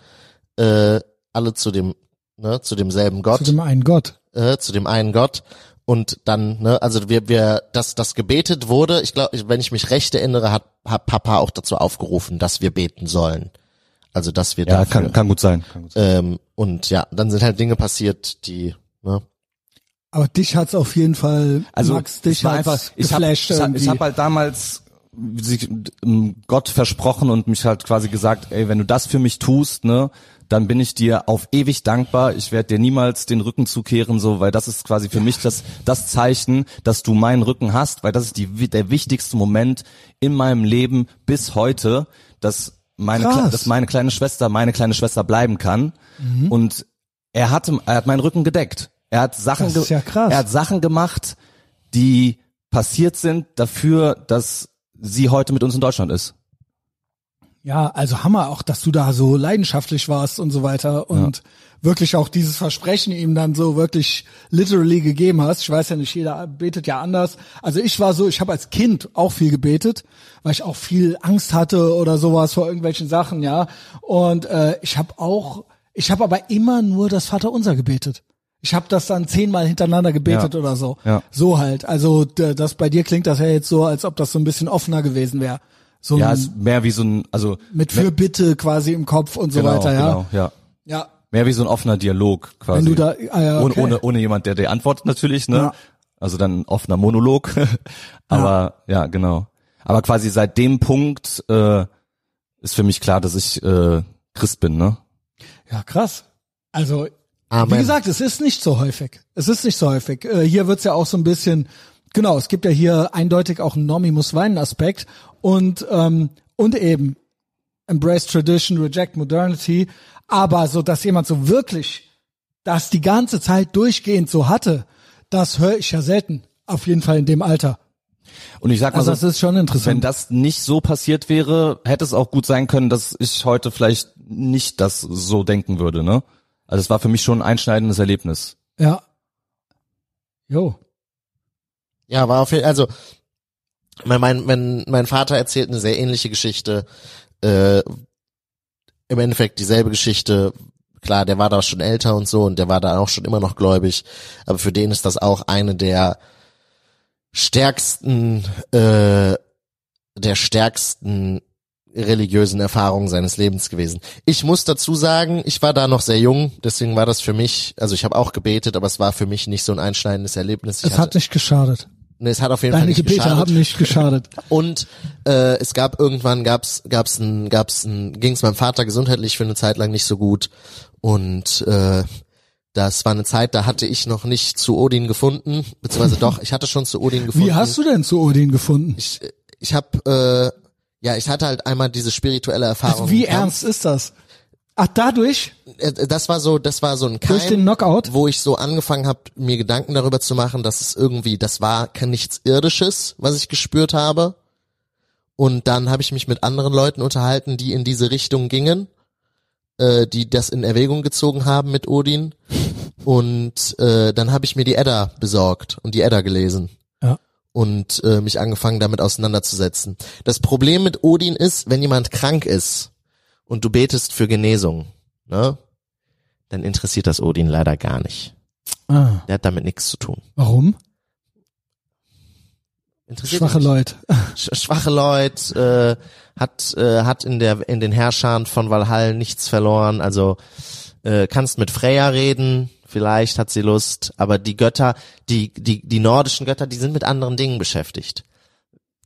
äh, alle zu dem, ne, zu demselben Gott, Zu dem einen Gott. äh, zu dem einen Gott. Und dann, ne, also wir, wir, dass das gebetet wurde, ich glaube, wenn ich mich recht erinnere, hat, hat Papa auch dazu aufgerufen, dass wir beten sollen. Also dass wir ja, dafür, kann, kann gut sein. Kann gut sein. ähm, und ja, dann sind halt Dinge passiert, die, ne, Aber dich hat's auf jeden Fall, Also Max, dich hat's einfach, ich habe geflasht ich hab, ich irgendwie. hab halt damals sich, ähm, Gott versprochen und mich halt quasi gesagt, ey, wenn du das für mich tust, ne, dann bin ich dir auf ewig dankbar. Ich werde dir niemals den Rücken zukehren, so, weil das ist quasi für mich das das Zeichen, dass du meinen Rücken hast, weil das ist die der wichtigste Moment in meinem Leben bis heute, dass meine Krass. Dass meine kleine Schwester meine kleine Schwester bleiben kann. Mhm. Und er hatte er hat meinen Rücken gedeckt. Er hat Sachen ja er hat Sachen gemacht, die passiert sind dafür, dass sie heute mit uns in Deutschland ist. Ja, also Hammer auch, dass du da so leidenschaftlich warst und so weiter und wirklich auch dieses Versprechen ihm dann so wirklich literally gegeben hast. Ich weiß ja nicht, jeder betet ja anders. Also ich war so, ich habe als Kind auch viel gebetet, weil ich auch viel Angst hatte oder sowas vor irgendwelchen Sachen, ja. Und äh, ich habe auch, ich habe aber immer nur das Vaterunser gebetet. Ich habe das dann zehnmal hintereinander gebetet Ja. oder so. Ja. So halt. Also das bei dir klingt das ja jetzt so, als ob das so ein bisschen offener gewesen wäre. So Ja, ist mehr wie so ein, also mit Fürbitte quasi im Kopf und so genau, weiter, ja. Genau, ja. Ja. Mehr wie so ein offener Dialog quasi. Wenn du da, ah, ja, ohne, okay. ohne, ohne jemand, der dir antwortet natürlich, ne? Ja. Also dann ein offener Monolog. Aber ja. genau. Aber quasi seit dem Punkt äh, ist für mich klar, dass ich äh, Christ bin, ne? ja, krass. Also, Amen. wie gesagt, es ist nicht so häufig. Es ist nicht so häufig. Äh, hier wird's ja auch so ein bisschen, genau, es gibt ja hier eindeutig auch einen Normie muss weinen Aspekt und, ähm, und eben embrace tradition, reject modernity, aber so, dass jemand so wirklich das die ganze Zeit durchgehend so hatte, das höre ich ja selten. Auf jeden Fall in dem Alter. Und ich sag mal Also so, das ist schon interessant. wenn das nicht so passiert wäre, hätte es auch gut sein können, dass ich heute vielleicht nicht das so denken würde, ne? Also es war für mich schon ein einschneidendes Erlebnis. Ja. Jo. Ja, war auf jeden also mein, mein, mein, mein Vater erzählt eine sehr ähnliche Geschichte. Äh, Im Endeffekt dieselbe Geschichte. Klar, der war da schon älter und so und der war da auch schon immer noch gläubig. Aber für den ist das auch eine der stärksten, äh, der stärksten religiösen Erfahrungen seines Lebens gewesen. Ich muss dazu sagen, ich war da noch sehr jung, deswegen war das für mich, also ich habe auch gebetet, aber es war für mich nicht so ein einschneidendes Erlebnis. Ich Es hat nicht geschadet. Nee, es hat auf jeden Fall Deine nicht Gebete geschadet. haben nicht geschadet. Und äh, es gab irgendwann gab's gab's ein gab's ein ging's meinem Vater gesundheitlich für eine Zeit lang nicht so gut und äh, das war eine Zeit, da hatte ich noch nicht zu Odin gefunden, beziehungsweise doch, ich hatte schon zu Odin gefunden. Wie hast du denn zu Odin gefunden? ich, ich habe, äh, ja, ich hatte halt einmal diese spirituelle Erfahrung. Wie ernst ist das? Ach, dadurch? Äh, Das war so, das war so ein Keim, Durch den Knockout? wo ich so angefangen habe, mir Gedanken darüber zu machen, dass es irgendwie, das war kein nichts Irdisches, was ich gespürt habe. Und dann habe ich mich mit anderen Leuten unterhalten, die in diese Richtung gingen, äh, die das in Erwägung gezogen haben mit Odin. Und äh, dann habe ich mir die Edda besorgt und die Edda gelesen. Und äh, mich angefangen damit auseinanderzusetzen. Das Problem mit Odin ist, wenn jemand krank ist und du betest für Genesung, ne, dann interessiert das Odin leider gar nicht. Ah, Der hat damit nichts zu tun. warum? Schwache. Leute. Sch schwache Leute äh, hat äh, hat in der in den Herrschern von Valhall nichts verloren. Also äh, kannst mit Freya reden, vielleicht hat sie Lust, aber die Götter, die die die nordischen Götter, die sind mit anderen Dingen beschäftigt.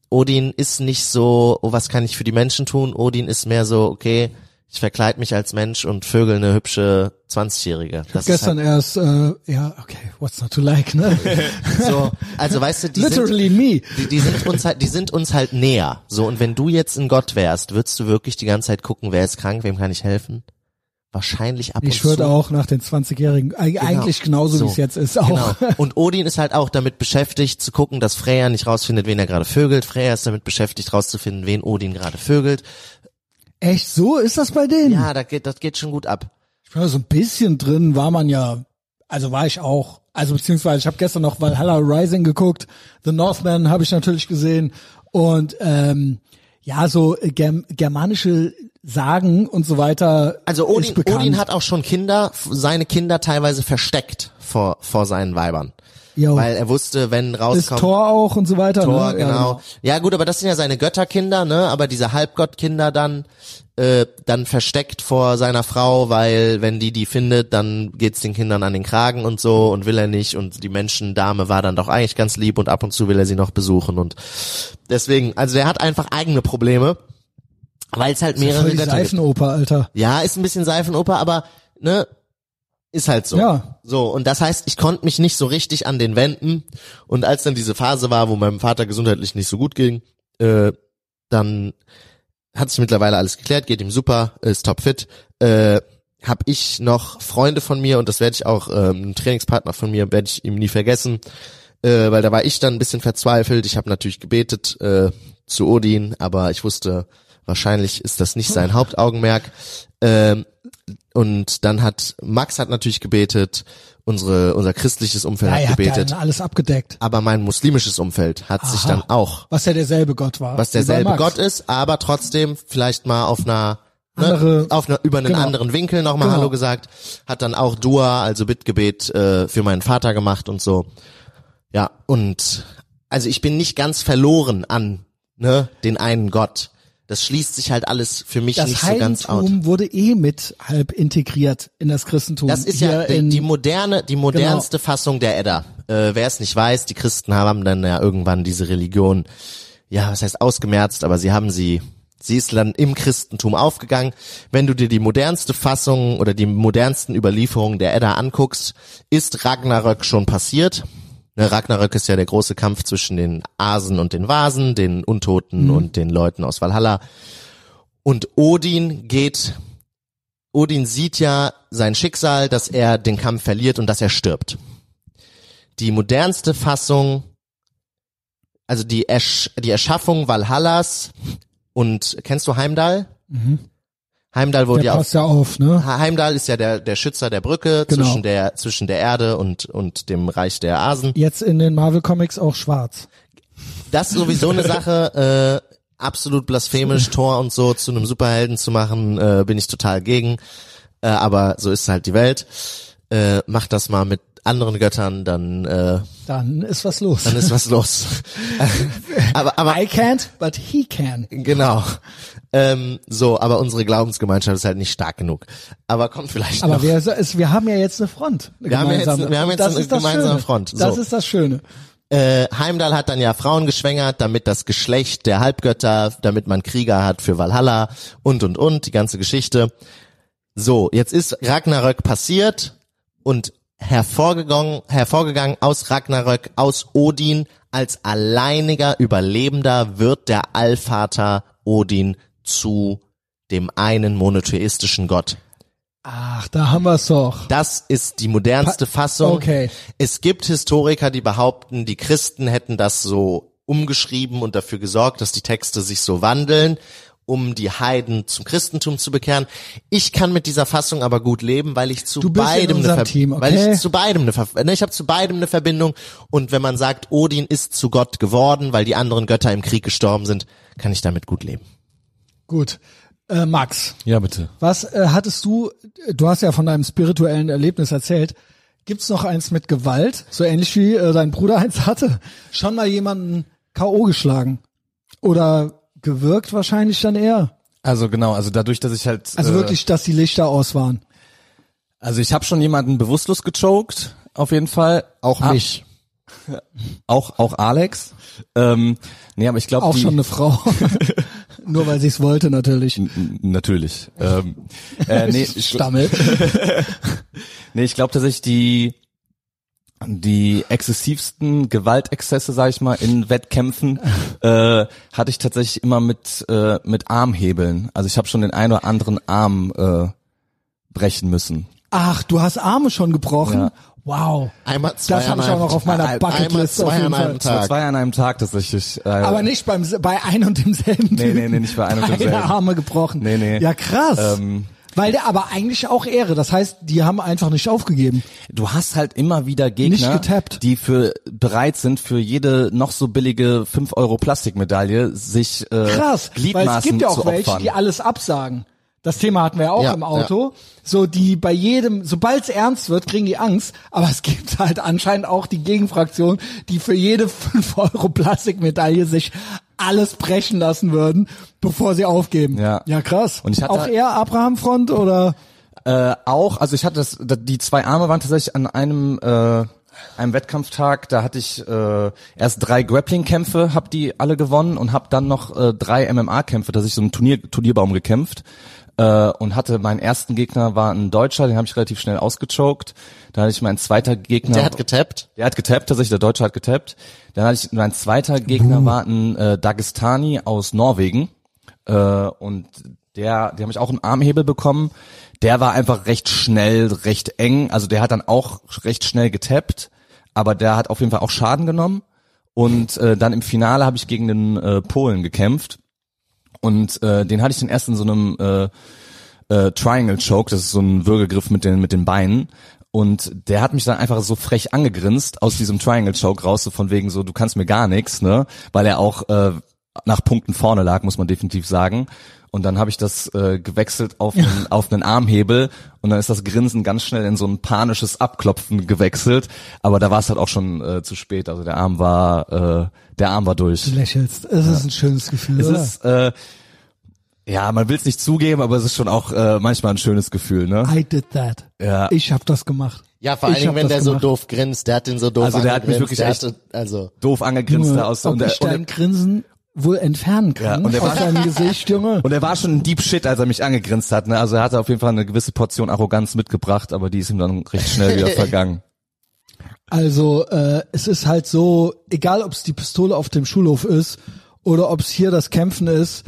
Odin ist nicht so, oh, was kann ich für die Menschen tun? Odin ist mehr so, okay, ich verkleid mich als Mensch und vögel eine hübsche 20-Jährige. Das ist Gestern erst, äh, ja, okay, what's not to like, ne? halt so, also weißt du, die sind, Literally me. die, die sind uns halt, die sind uns halt näher. So, und wenn du jetzt ein Gott wärst, würdest du wirklich die ganze Zeit gucken, wer ist krank, wem kann ich helfen? Wahrscheinlich ab Ich und würde auch nach den 20-Jährigen, eig- eigentlich genauso, So. wie es jetzt ist, auch. Genau. Und Odin ist halt auch damit beschäftigt zu gucken, dass Freya nicht rausfindet, wen er gerade vögelt. Freya ist damit beschäftigt rauszufinden, wen Odin gerade vögelt. Echt, so ist das bei denen? Ja, das geht, das geht schon gut ab. Ich da so ein bisschen drin, war man ja, also war ich auch, also beziehungsweise ich habe gestern noch Valhalla Rising geguckt, The Northman habe ich natürlich gesehen und ähm, ja, so äh, germ germanische Sagen und so weiter Also ist Odin. Odin hat auch schon Kinder, seine Kinder teilweise versteckt vor, vor seinen Weibern. Jo. Weil er wusste, wenn ist rauskommt. Thor auch und so weiter. Thor, ne? genau. Ja, gut, aber das sind ja seine Götterkinder, ne? Aber diese Halbgottkinder dann, äh, dann versteckt vor seiner Frau, weil wenn die die findet, dann geht's den Kindern an den Kragen und so und will er nicht und die Menschendame war dann doch eigentlich ganz lieb und ab und zu will er sie noch besuchen und deswegen, also der hat einfach eigene Probleme, weil es halt mehrere Götter gibt. Seifenoper, Alter. Ja, ist ein bisschen Seifenoper, aber ne, ist halt so. Ja. So, und das heißt, ich konnte mich nicht so richtig an den wenden. Und als dann diese Phase war, wo meinem Vater gesundheitlich nicht so gut ging, äh, dann hat sich mittlerweile alles geklärt, geht ihm super, ist topfit. Äh, habe ich noch Freunde von mir und das werde ich auch, ähm, ein Trainingspartner von mir, werde ich ihm nie vergessen, äh, weil da war ich dann ein bisschen verzweifelt. Ich habe natürlich gebetet äh, zu Odin, aber ich wusste, wahrscheinlich ist das nicht sein Hauptaugenmerk. Ähm, und dann hat Max hat natürlich gebetet, unsere unser christliches Umfeld Ja, hat ja gebetet, dann alles abgedeckt. aber mein muslimisches Umfeld hat sich Aha. dann auch, Was ja derselbe Gott war. was derselbe. Gott ist, aber trotzdem vielleicht mal auf einer ne, Andere- auf einer über einen genau. anderen Winkel nochmal Genau. Hallo gesagt, hat dann auch Dua, also Bittgebet äh, für meinen Vater gemacht und so. Ja, und also ich bin nicht ganz verloren an ne, den einen Gott. Das schließt sich halt alles für mich Das nicht so ganz out. Heidentum wurde eh mit halb integriert in das Christentum. Das ist ja die, die moderne, die modernste Fassung der Edda. Äh, Wer es nicht weiß, die Christen haben dann ja irgendwann diese Religion, ja, was heißt ausgemerzt, aber sie haben sie, sie ist dann im Christentum aufgegangen. Wenn du dir die modernste Fassung oder die modernsten Überlieferungen der Edda anguckst, ist Ragnarök schon passiert. Ne, Ragnarök ist ja der große Kampf zwischen den Asen und den Vasen, den Untoten und den Leuten aus Valhalla. Und Odin geht Odin sieht ja sein Schicksal, dass er den Kampf verliert und dass er stirbt. Die modernste Fassung, also die, Ersch die Erschaffung Valhallas und kennst du Heimdall? Heimdall wurde der ja auch passt ja auf, ne? Heimdall ist ja der, der Schützer der Brücke Genau. zwischen der, zwischen der Erde und, und dem Reich der Asen. Jetzt in den Marvel Comics auch schwarz. Das ist sowieso eine Sache, äh, absolut blasphemisch, Thor und so zu einem Superhelden zu machen, äh, bin ich total gegen. Äh, aber so ist halt die Welt. Äh, macht das mal mit anderen Göttern, dann, äh, Dann ist was los. dann ist was los. aber, aber I can't, but he can. genau. Ähm, so, aber unsere Glaubensgemeinschaft ist halt nicht stark genug. Aber kommt vielleicht Aber noch. wir, es, wir haben ja jetzt eine Front. Eine Wir haben jetzt- wir haben jetzt Das eine gemeinsame Schöne. Front. So. Das ist das Schöne. Äh, Heimdall hat dann ja Frauen geschwängert, damit das Geschlecht der Halbgötter, damit man Krieger hat für Valhalla und und und, die ganze Geschichte. So, jetzt ist Ragnarök passiert und hervorgegangen, hervorgegangen aus Ragnarök, aus Odin. Als alleiniger Überlebender wird der Allvater Odin zu dem einen monotheistischen Gott. Ach, da haben wir's doch. Das ist die modernste Pa- Fassung. okay. Es gibt Historiker, die behaupten, die Christen hätten das so umgeschrieben und dafür gesorgt, dass die Texte sich so wandeln, um die Heiden zum Christentum zu bekehren. Ich kann mit dieser Fassung aber gut leben, weil ich zu Du bist in beidem eine Ver Team, okay? weil ich zu beidem eine Ver ne, ich habe zu beidem eine Verbindung und wenn man sagt, Odin ist zu Gott geworden, weil die anderen Götter im Krieg gestorben sind, kann ich damit gut leben. Gut. Äh, Max, Ja, bitte. was äh, hattest du, du hast ja von deinem spirituellen Erlebnis erzählt. Gibt's noch eins mit Gewalt, so ähnlich wie äh, dein Bruder eins hatte? Schon mal jemanden K.O. geschlagen? Oder gewirkt wahrscheinlich dann eher? Also genau, also dadurch, dass ich halt Also äh, wirklich, dass die Lichter aus waren. also ich habe schon jemanden bewusstlos gechoked, auf jeden Fall. Auch Ah, mich. Auch auch Alex. Ähm, nee, aber ich glaube Auch die, schon eine Frau. Nur weil sie es wollte natürlich. N- natürlich. Ähm, äh, nee, ich, Stammel. nee, ich glaube tatsächlich die die exzessivsten Gewaltexzesse, sag ich mal, in Wettkämpfen äh, hatte ich tatsächlich immer mit äh, mit Armhebeln. Also ich habe schon den einen oder anderen Arm äh, brechen müssen. Ach, du hast Arme schon gebrochen? Ja. Wow. Einmal zwei Das habe ich einem auch noch auf meiner Einmal Bucketlist auf zwei an einem Tag. zwei an einem Tag tatsächlich. Äh, Aber nicht beim bei ein und demselben Nee, nee, nee, nicht bei ein und Beide demselben. Arme gebrochen. Nee, nee. Ja, krass. Ähm, Weil der aber eigentlich auch Ehre. Das heißt, die haben einfach nicht aufgegeben. Du hast halt immer wieder Gegner, die für bereit sind, für jede noch so billige 5 Euro Plastikmedaille sich äh, Krass. Weil Gliedmaßen es gibt ja auch welche, die alles absagen. Das Thema hatten wir ja auch Ja, im Auto. So, die bei jedem, sobald es ernst wird, kriegen die Angst. Aber es gibt halt anscheinend auch die Gegenfraktion, die für jede 5 Euro Plastikmedaille sich alles brechen lassen würden, bevor sie aufgeben. Ja. Ja, krass. Und ich hatte- auch eher Abraham-Front oder? Äh, auch, also ich hatte das, da- die zwei Arme waren tatsächlich an einem äh, einem Wettkampftag, da hatte ich äh, erst drei Grappling-Kämpfe, hab die alle gewonnen und hab dann noch äh, drei MMA-Kämpfe, dass ich so einen Turnier, Turnierbaum gekämpft äh, und hatte meinen ersten Gegner war ein Deutscher, den habe ich relativ schnell ausgechoked. Dann hatte ich meinen zweiter Gegner. Der hat getappt. Der hat getappt, tatsächlich, der Deutsche hat getappt. Dann hatte ich, mein zweiter Gegner war ein äh, Dagestani aus Norwegen. Äh, und der, die habe ich auch einen Armhebel bekommen. Der war einfach recht schnell, recht eng. Also der hat dann auch recht schnell getappt, aber der hat auf jeden Fall auch Schaden genommen. Und äh, dann im Finale habe ich gegen den äh, Polen gekämpft. Und äh, den hatte ich dann erst in so einem äh, äh, Triangle Choke, das ist so ein Würgegriff mit den mit den Beinen. Und der hat mich dann einfach so frech angegrinst aus diesem Triangle Choke raus, so von wegen so, du kannst mir gar nichts, ne? Weil er auch äh, nach Punkten vorne lag, muss man definitiv sagen. Und dann habe ich das äh, gewechselt auf einen, auf einen Armhebel und dann ist das Grinsen ganz schnell in so ein panisches Abklopfen gewechselt. Aber da war es halt auch schon äh, zu spät. Also der Arm war, äh, der Arm war durch. Du lächelst. Es ist ein schönes Gefühl, Es oder? ist, äh, ja, man will es nicht zugeben, aber es ist schon auch äh, manchmal ein schönes Gefühl, ne? I did that. Ja. Ich habe das gemacht. Ja, vor allen Dingen, wenn der so gemacht. doof grinst. Der hat den so doof Also der hat mich angegrinst. wirklich echt- hatte, also Doof angegrinst da aus. ob Und der, ich und, dein der, Grinsen wohl entfernen kann Ja, und aus war- deinem Gesicht, Junge. und er war schon ein Deep Shit, als er mich angegrinst hat. Ne? Also er hatte auf jeden Fall eine gewisse Portion Arroganz mitgebracht, aber die ist ihm dann recht schnell wieder vergangen. Also äh, es ist halt so, egal ob es die Pistole auf dem Schulhof ist oder ob es hier das Kämpfen ist,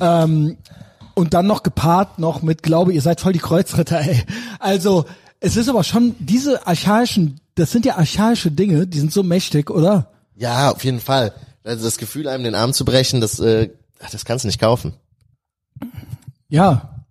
ähm, und dann noch gepaart noch mit Glaube, ihr seid voll die Kreuzritter, ey. Also es ist aber schon diese archaischen, das sind ja archaische Dinge, die sind so mächtig, oder? ja, auf jeden Fall. Also das Gefühl, einem den Arm zu brechen, das, äh, das kannst du nicht kaufen. Ja,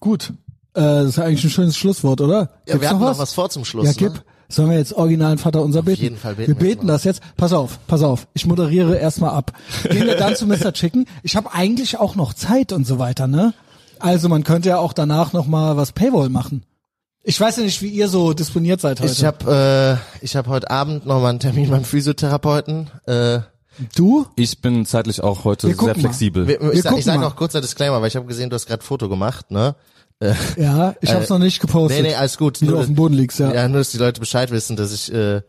gut. Äh, das ist eigentlich ein schönes Schlusswort, oder? Ja, Gibt's wir hatten noch was vor zum Schluss. Ja, gib. Ne? Sollen wir jetzt originalen Vater unser beten? jeden Fall beten wir wir beten mal. das jetzt. Pass auf, pass auf. Ich moderiere erstmal ab. Gehen wir dann zu Mr. Chicken. Ich habe eigentlich auch noch Zeit und so weiter, ne? Also man könnte ja auch danach noch mal was Paywall machen. Ich weiß ja nicht, wie ihr so disponiert seid heute. Ich habe äh, ich hab heute Abend noch mal einen Termin beim Physiotherapeuten. Äh, du? Ich bin zeitlich auch heute sehr flexibel. wir, Wir ich sag, gucken ich sag noch kurzer Disclaimer, weil ich habe gesehen, du hast gerade Foto gemacht, ne? Ja, ich habe es noch nicht gepostet. Nee, nee, alles gut. Wie du Nur, auf dem Boden liegst, ja. ja, nur, dass die Leute Bescheid wissen, dass ich äh,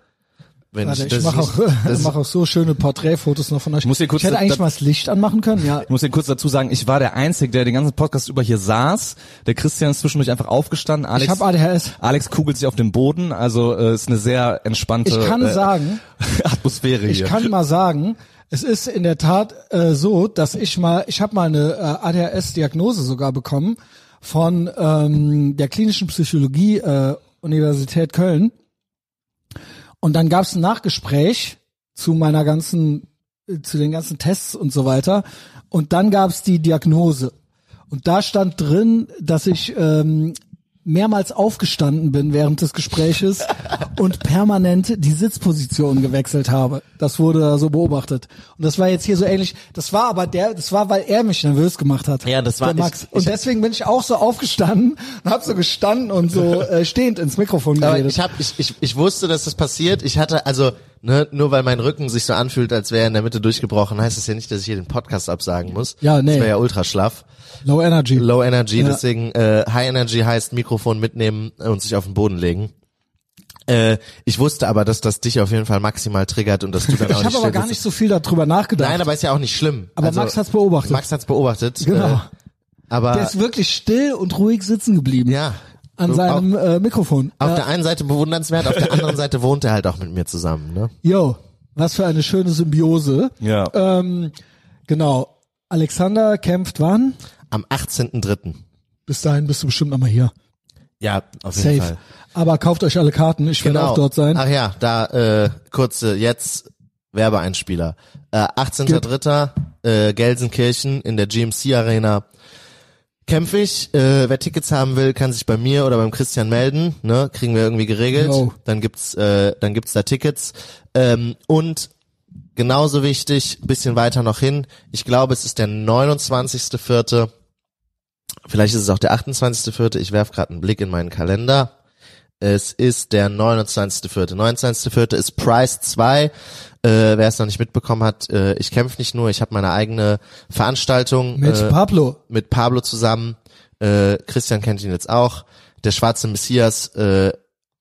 wenn Warte, ich, ich mache auch, dass- mach auch so schöne Porträtfotos noch von euch. muss hier kurz ich hätte eigentlich da- mal das Licht anmachen können, ja. Ich muss dir kurz dazu sagen, ich war der Einzige, der den ganzen Podcast über hier saß. Der Christian ist zwischendurch einfach aufgestanden. Alex, Ich habe ADHS. Alex kugelt sich auf dem Boden, also äh, ist eine sehr entspannte Ich kann äh, sagen, Atmosphäre ich hier. kann mal sagen, es ist in der Tat äh, so, dass ich mal, ich habe mal eine äh, ADHS-Diagnose sogar bekommen von ähm, der klinischen Psychologie äh, Universität Köln. Und dann gab es ein Nachgespräch zu meiner ganzen, äh, zu den ganzen Tests und so weiter. Und dann gab es die Diagnose. Und da stand drin, dass ich ähm, mehrmals aufgestanden bin während des Gespräches und permanent die Sitzposition gewechselt habe. Das wurde da so beobachtet. Und das war jetzt hier so ähnlich. Das war aber der, das war, weil er mich nervös gemacht hat. Ja, das war- der Max. ich- und ich- deswegen bin ich auch so aufgestanden und habe so gestanden und so äh, stehend ins Mikrofon Aber geredet. ich hab, ich, ich, ich wusste, dass das passiert. Ich hatte, also, ne, nur weil mein Rücken sich so anfühlt, als wäre er in der Mitte durchgebrochen, heißt das ja nicht, dass ich hier den Podcast absagen muss. Ja, nee. Das wäre ja ultra schlaff. Low Energy. Low Energy, Ja. deswegen äh, High Energy heißt Mikrofon mitnehmen und sich auf den Boden legen. Äh, ich wusste aber, dass das dich auf jeden Fall maximal triggert und dass du dann auch ich nicht habe aber gar nicht so viel darüber nachgedacht. Nein, aber ist ja auch nicht schlimm. Aber Also, Max hat's beobachtet. Max hat's beobachtet. Genau. Äh, aber der ist wirklich still und ruhig sitzen geblieben. ja. An Auf- seinem äh, Mikrofon. Auf ja. der einen Seite bewundernswert, auf der anderen Seite wohnt er halt auch mit mir zusammen. Ne? Yo, was für eine schöne Symbiose. Ja. Ähm, genau. Alexander kämpft wann? Am 18.3. Bis dahin bist du bestimmt nochmal hier. Ja, auf jeden Safe. Fall. Aber kauft euch alle Karten. Ich werde Genau. auch dort sein. Ach ja, da äh, kurze jetzt Werbeeinspieler. Äh, 18.3. Äh, Gelsenkirchen in der GMC Arena. Kämpfe ich. Äh, wer Tickets haben will, kann sich bei mir oder beim Christian melden. Ne, kriegen wir irgendwie geregelt. Jo. Dann gibt's, äh, dann gibt's da Tickets. Ähm, und genauso wichtig, bisschen weiter noch hin. Ich glaube, es ist der 29.4. Vielleicht ist es auch der 28.4. Ich werf gerade einen Blick in meinen Kalender. Es ist der 29.4. 29.4. ist Price 2. Äh, wer es noch nicht mitbekommen hat, äh, ich kämpfe nicht nur, ich habe meine eigene Veranstaltung Mit äh, Pablo. mit Pablo zusammen. Äh, Christian kennt ihn jetzt auch. Der schwarze Messias äh,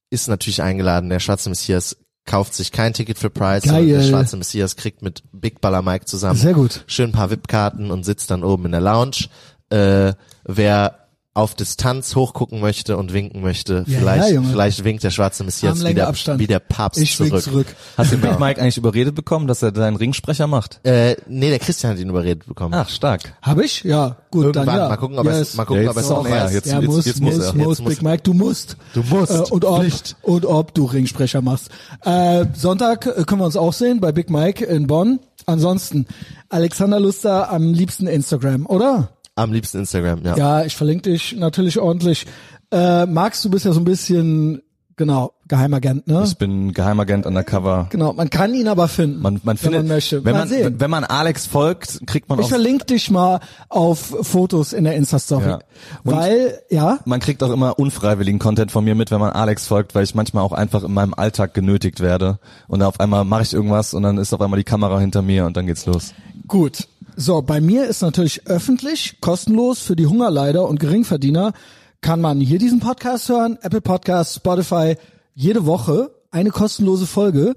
ist natürlich eingeladen. Der schwarze Messias kauft sich kein Ticket für Price, Geil. der schwarze Messias kriegt mit Big Baller Mike zusammen Sehr gut. schön ein paar VIP-Karten und sitzt dann oben in der Lounge. Äh, wer auf Distanz hochgucken möchte und winken möchte, Ja, vielleicht, ja, vielleicht winkt der schwarze Messias Armlänge wie der, Abstand. wie der Papst Ich zurück. zurück. Hast du Big Mike eigentlich überredet bekommen, dass er deinen Ringsprecher macht? Äh, nee, der Christian hat ihn überredet bekommen. Ach, stark. Habe ich? Ja, gut, Irgendwann, dann ja. mal gucken, ob er Yes. es, mal gucken, Ja, ob er es jetzt auch noch mehr. weiß. Jetzt- ja, muss, jetzt muss muss, er. muss, Jetzt muss Big Mike, du musst. Du musst. Äh, und ob, Pflicht. und ob du Ringsprecher machst. Äh, Sonntag äh, können wir uns auch sehen bei Big Mike in Bonn. Ansonsten, Alexander Luster am liebsten Instagram, oder? Am liebsten Instagram, ja. Ja, ich verlinke dich natürlich ordentlich. Äh, Max, du bist ja so ein bisschen, genau, Geheimagent, ne? Ich bin Geheimagent undercover. Genau, man kann ihn aber finden, Man, man wenn findet, man möchte. wenn Mal man, sehen. wenn man Alex folgt, kriegt man Ich auch, verlinke dich mal auf Fotos in der Insta-Story. Ja. Weil, ja, man kriegt auch immer unfreiwilligen Content von mir mit, wenn man Alex folgt, weil ich manchmal auch einfach in meinem Alltag genötigt werde. Und auf einmal mache ich irgendwas und dann ist auf einmal die Kamera hinter mir und dann geht's los. Gut. So, bei mir ist natürlich öffentlich, kostenlos für die Hungerleider und Geringverdiener, kann man hier diesen Podcast hören, Apple Podcasts, Spotify, jede Woche eine kostenlose Folge.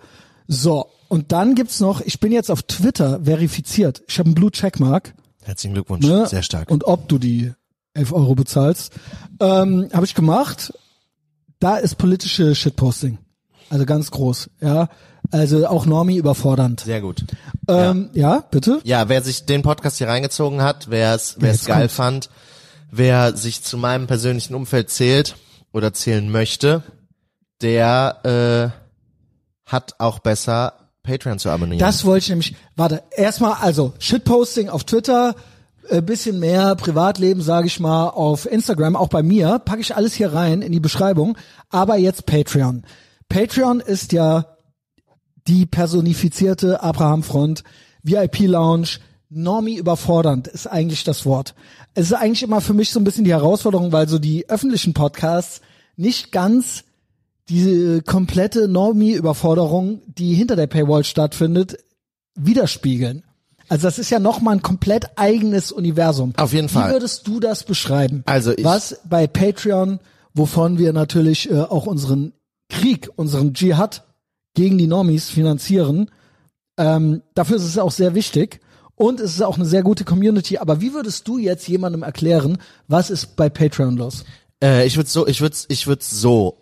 So, und dann gibt's noch, ich bin jetzt auf Twitter verifiziert. Ich habe einen Blue Checkmark. Herzlichen Glückwunsch, Ne? sehr stark. Und ob du die 11 Euro bezahlst, ähm, habe ich gemacht. Da ist politische Shitposting. Also ganz groß, ja. Also auch Normie überfordernd. sehr gut. Ähm, ja. bitte? Ja, wer sich den Podcast hier reingezogen hat, wer es wer es geil kommt's. fand, wer sich zu meinem persönlichen Umfeld zählt oder zählen möchte, der äh, hat auch besser Patreon zu abonnieren. Das wollte ich nämlich, warte, erstmal, also Shitposting auf Twitter, äh, bisschen mehr Privatleben, sage ich mal, auf Instagram, auch bei mir, packe ich alles hier rein in die Beschreibung, aber jetzt Patreon. Patreon ist ja die personifizierte Abraham-Front, VIP-Lounge, Normie überfordernd ist eigentlich das Wort. Es ist eigentlich immer für mich so ein bisschen die Herausforderung, weil so die öffentlichen Podcasts nicht ganz diese komplette Normie-Überforderung, die hinter der Paywall stattfindet, widerspiegeln. Also das ist ja nochmal ein komplett eigenes Universum. Auf jeden Fall. Wie würdest du das beschreiben? Also ich- Was bei Patreon, wovon wir natürlich äh, auch unseren Krieg, unseren Dschihad gegen die Normies finanzieren. Ähm, dafür ist es auch sehr wichtig. Und es ist auch eine sehr gute Community. Aber wie würdest du jetzt jemandem erklären, was ist bei Patreon los? Äh, ich würde so, ich würde, ich würde so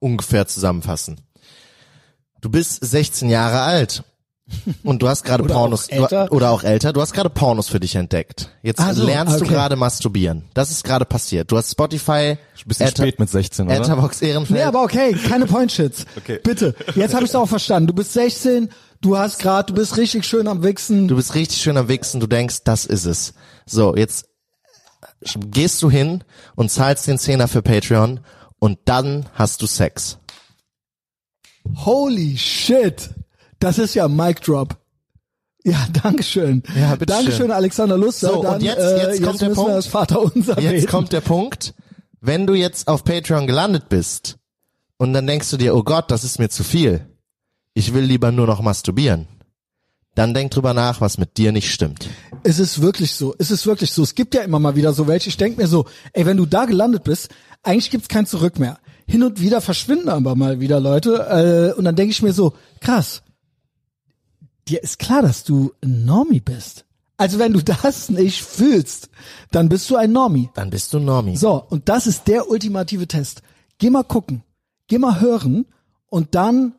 ungefähr zusammenfassen. Du bist 16 Jahre alt und du hast gerade Pornos auch älter. Du, oder auch älter. Du hast gerade Pornos für dich entdeckt. Jetzt Ah, so, lernst du okay. gerade masturbieren. Das ist gerade passiert. Du hast Spotify, Bisschen Ether- spät mit 16, oder? Etherbox Ehrenfeld. Nee, aber okay, keine Point-Shits. Okay. Bitte. Jetzt habe ich es auch verstanden. Du bist 16, du hast gerade, du bist richtig schön am Wichsen. Du bist richtig schön am Wichsen, du denkst, das ist es. So, jetzt gehst du hin und zahlst den Zehner für Patreon und dann hast du Sex. Holy shit. Das ist ja ein Mic Drop. Ja, Dankeschön. Ja, bitteschön. Dankeschön, Alexander Luster. So, und Dann, jetzt- äh, jetzt kommt der Punkt. das Vater unser Jetzt beten. kommt der Punkt, wenn du jetzt auf Patreon gelandet bist und dann denkst du dir, oh Gott, das ist mir zu viel. Ich will lieber nur noch masturbieren. Dann denk drüber nach, was mit dir nicht stimmt. Es ist wirklich so. Es ist wirklich so. Es gibt ja immer mal wieder so welche. Ich denk mir so, ey, wenn du da gelandet bist, eigentlich gibt's kein Zurück mehr. Hin und wieder verschwinden aber mal wieder Leute. Äh, und dann denke ich mir so, krass, dir ist klar, dass du ein Normie bist. Also wenn du das nicht fühlst, dann bist du ein Normie. Dann bist du Normie. So, und das ist der ultimative Test. Geh mal gucken, geh mal hören und dann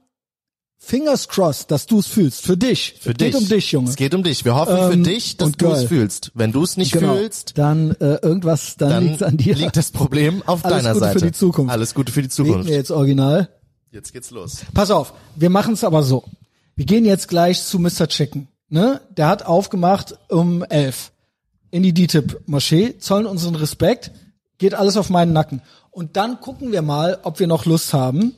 fingers crossed, dass du es fühlst. Für dich. Für es dich. geht um dich, Junge. Es geht um dich. Wir hoffen für Ähm, dich, dass du es fühlst. Wenn du es nicht genau. fühlst, Dann äh, irgendwas, dann, dann liegt's an dir. liegt das Problem auf Alles deiner Gute für Seite. die Zukunft. Alles Gute für die Zukunft. wir jetzt original. Jetzt geht's los. Pass auf, wir machen es aber so. Wir gehen jetzt gleich zu Mr. Chicken. Ne? Der hat aufgemacht um elf in die DTIP-Moschee, zollen unseren Respekt, geht alles auf meinen Nacken. Und dann gucken wir mal, ob wir noch Lust haben.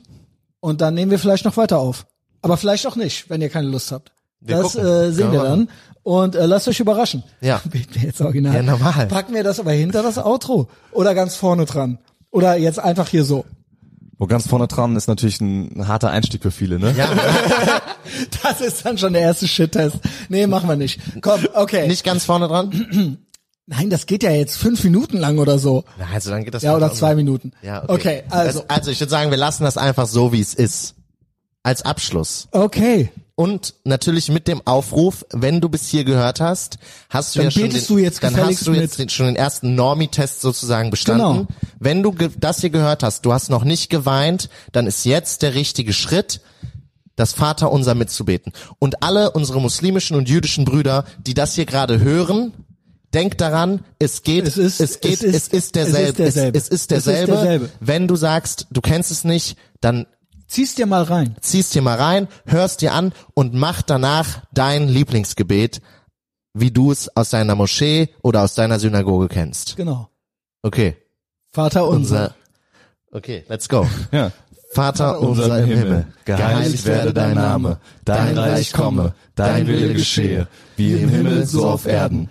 Und dann nehmen wir vielleicht noch weiter auf. Aber vielleicht auch nicht, wenn ihr keine Lust habt. Wir das gucken. äh, sehen wir wir dann. Und äh, lasst euch überraschen. Ja. Beten wir jetzt original. Ja, normal. Packen wir das aber hinter das Outro. Oder ganz vorne dran. Oder jetzt einfach hier so. Wo ganz vorne dran ist natürlich ein, harter Einstieg für viele, ne? Ja, Das ist dann schon der erste Shit-Test. Nee, machen wir nicht. Komm, okay. nicht ganz vorne dran. Nein, das geht ja jetzt fünf Minuten lang oder so. Na, Also dann geht das Ja, oder zwei Minuten. Ja, okay. Okay, also. Das, also ich würde sagen, wir lassen das einfach so, wie es ist. Als Abschluss. Okay. Und natürlich mit dem Aufruf, wenn du bis hier gehört hast, hast du Dann ja schon den, du jetzt dann hast du jetzt den, schon den ersten Normie-Test sozusagen bestanden. Genau. Wenn du das hier gehört hast, du hast noch nicht geweint, dann ist jetzt der richtige Schritt, das Vaterunser mitzubeten. Und alle unsere muslimischen und jüdischen Brüder, die das hier gerade hören, denkt daran, es geht, Es ist- es geht, es ist- es ist derselbe, es ist derselbe. Es. Es ist derselbe. Wenn du sagst, du kennst es nicht, dann Zieh's dir mal rein. ziehst dir mal rein, hörst dir an und mach danach dein Lieblingsgebet, wie du es aus deiner Moschee oder aus deiner Synagoge kennst. Genau. Okay. Vater unser. Unser Okay, let's go. Ja. Vater unser im Himmel, geheiligt werde dein Name, dein Reich komme, dein Wille geschehe, wie im Himmel so auf Erden.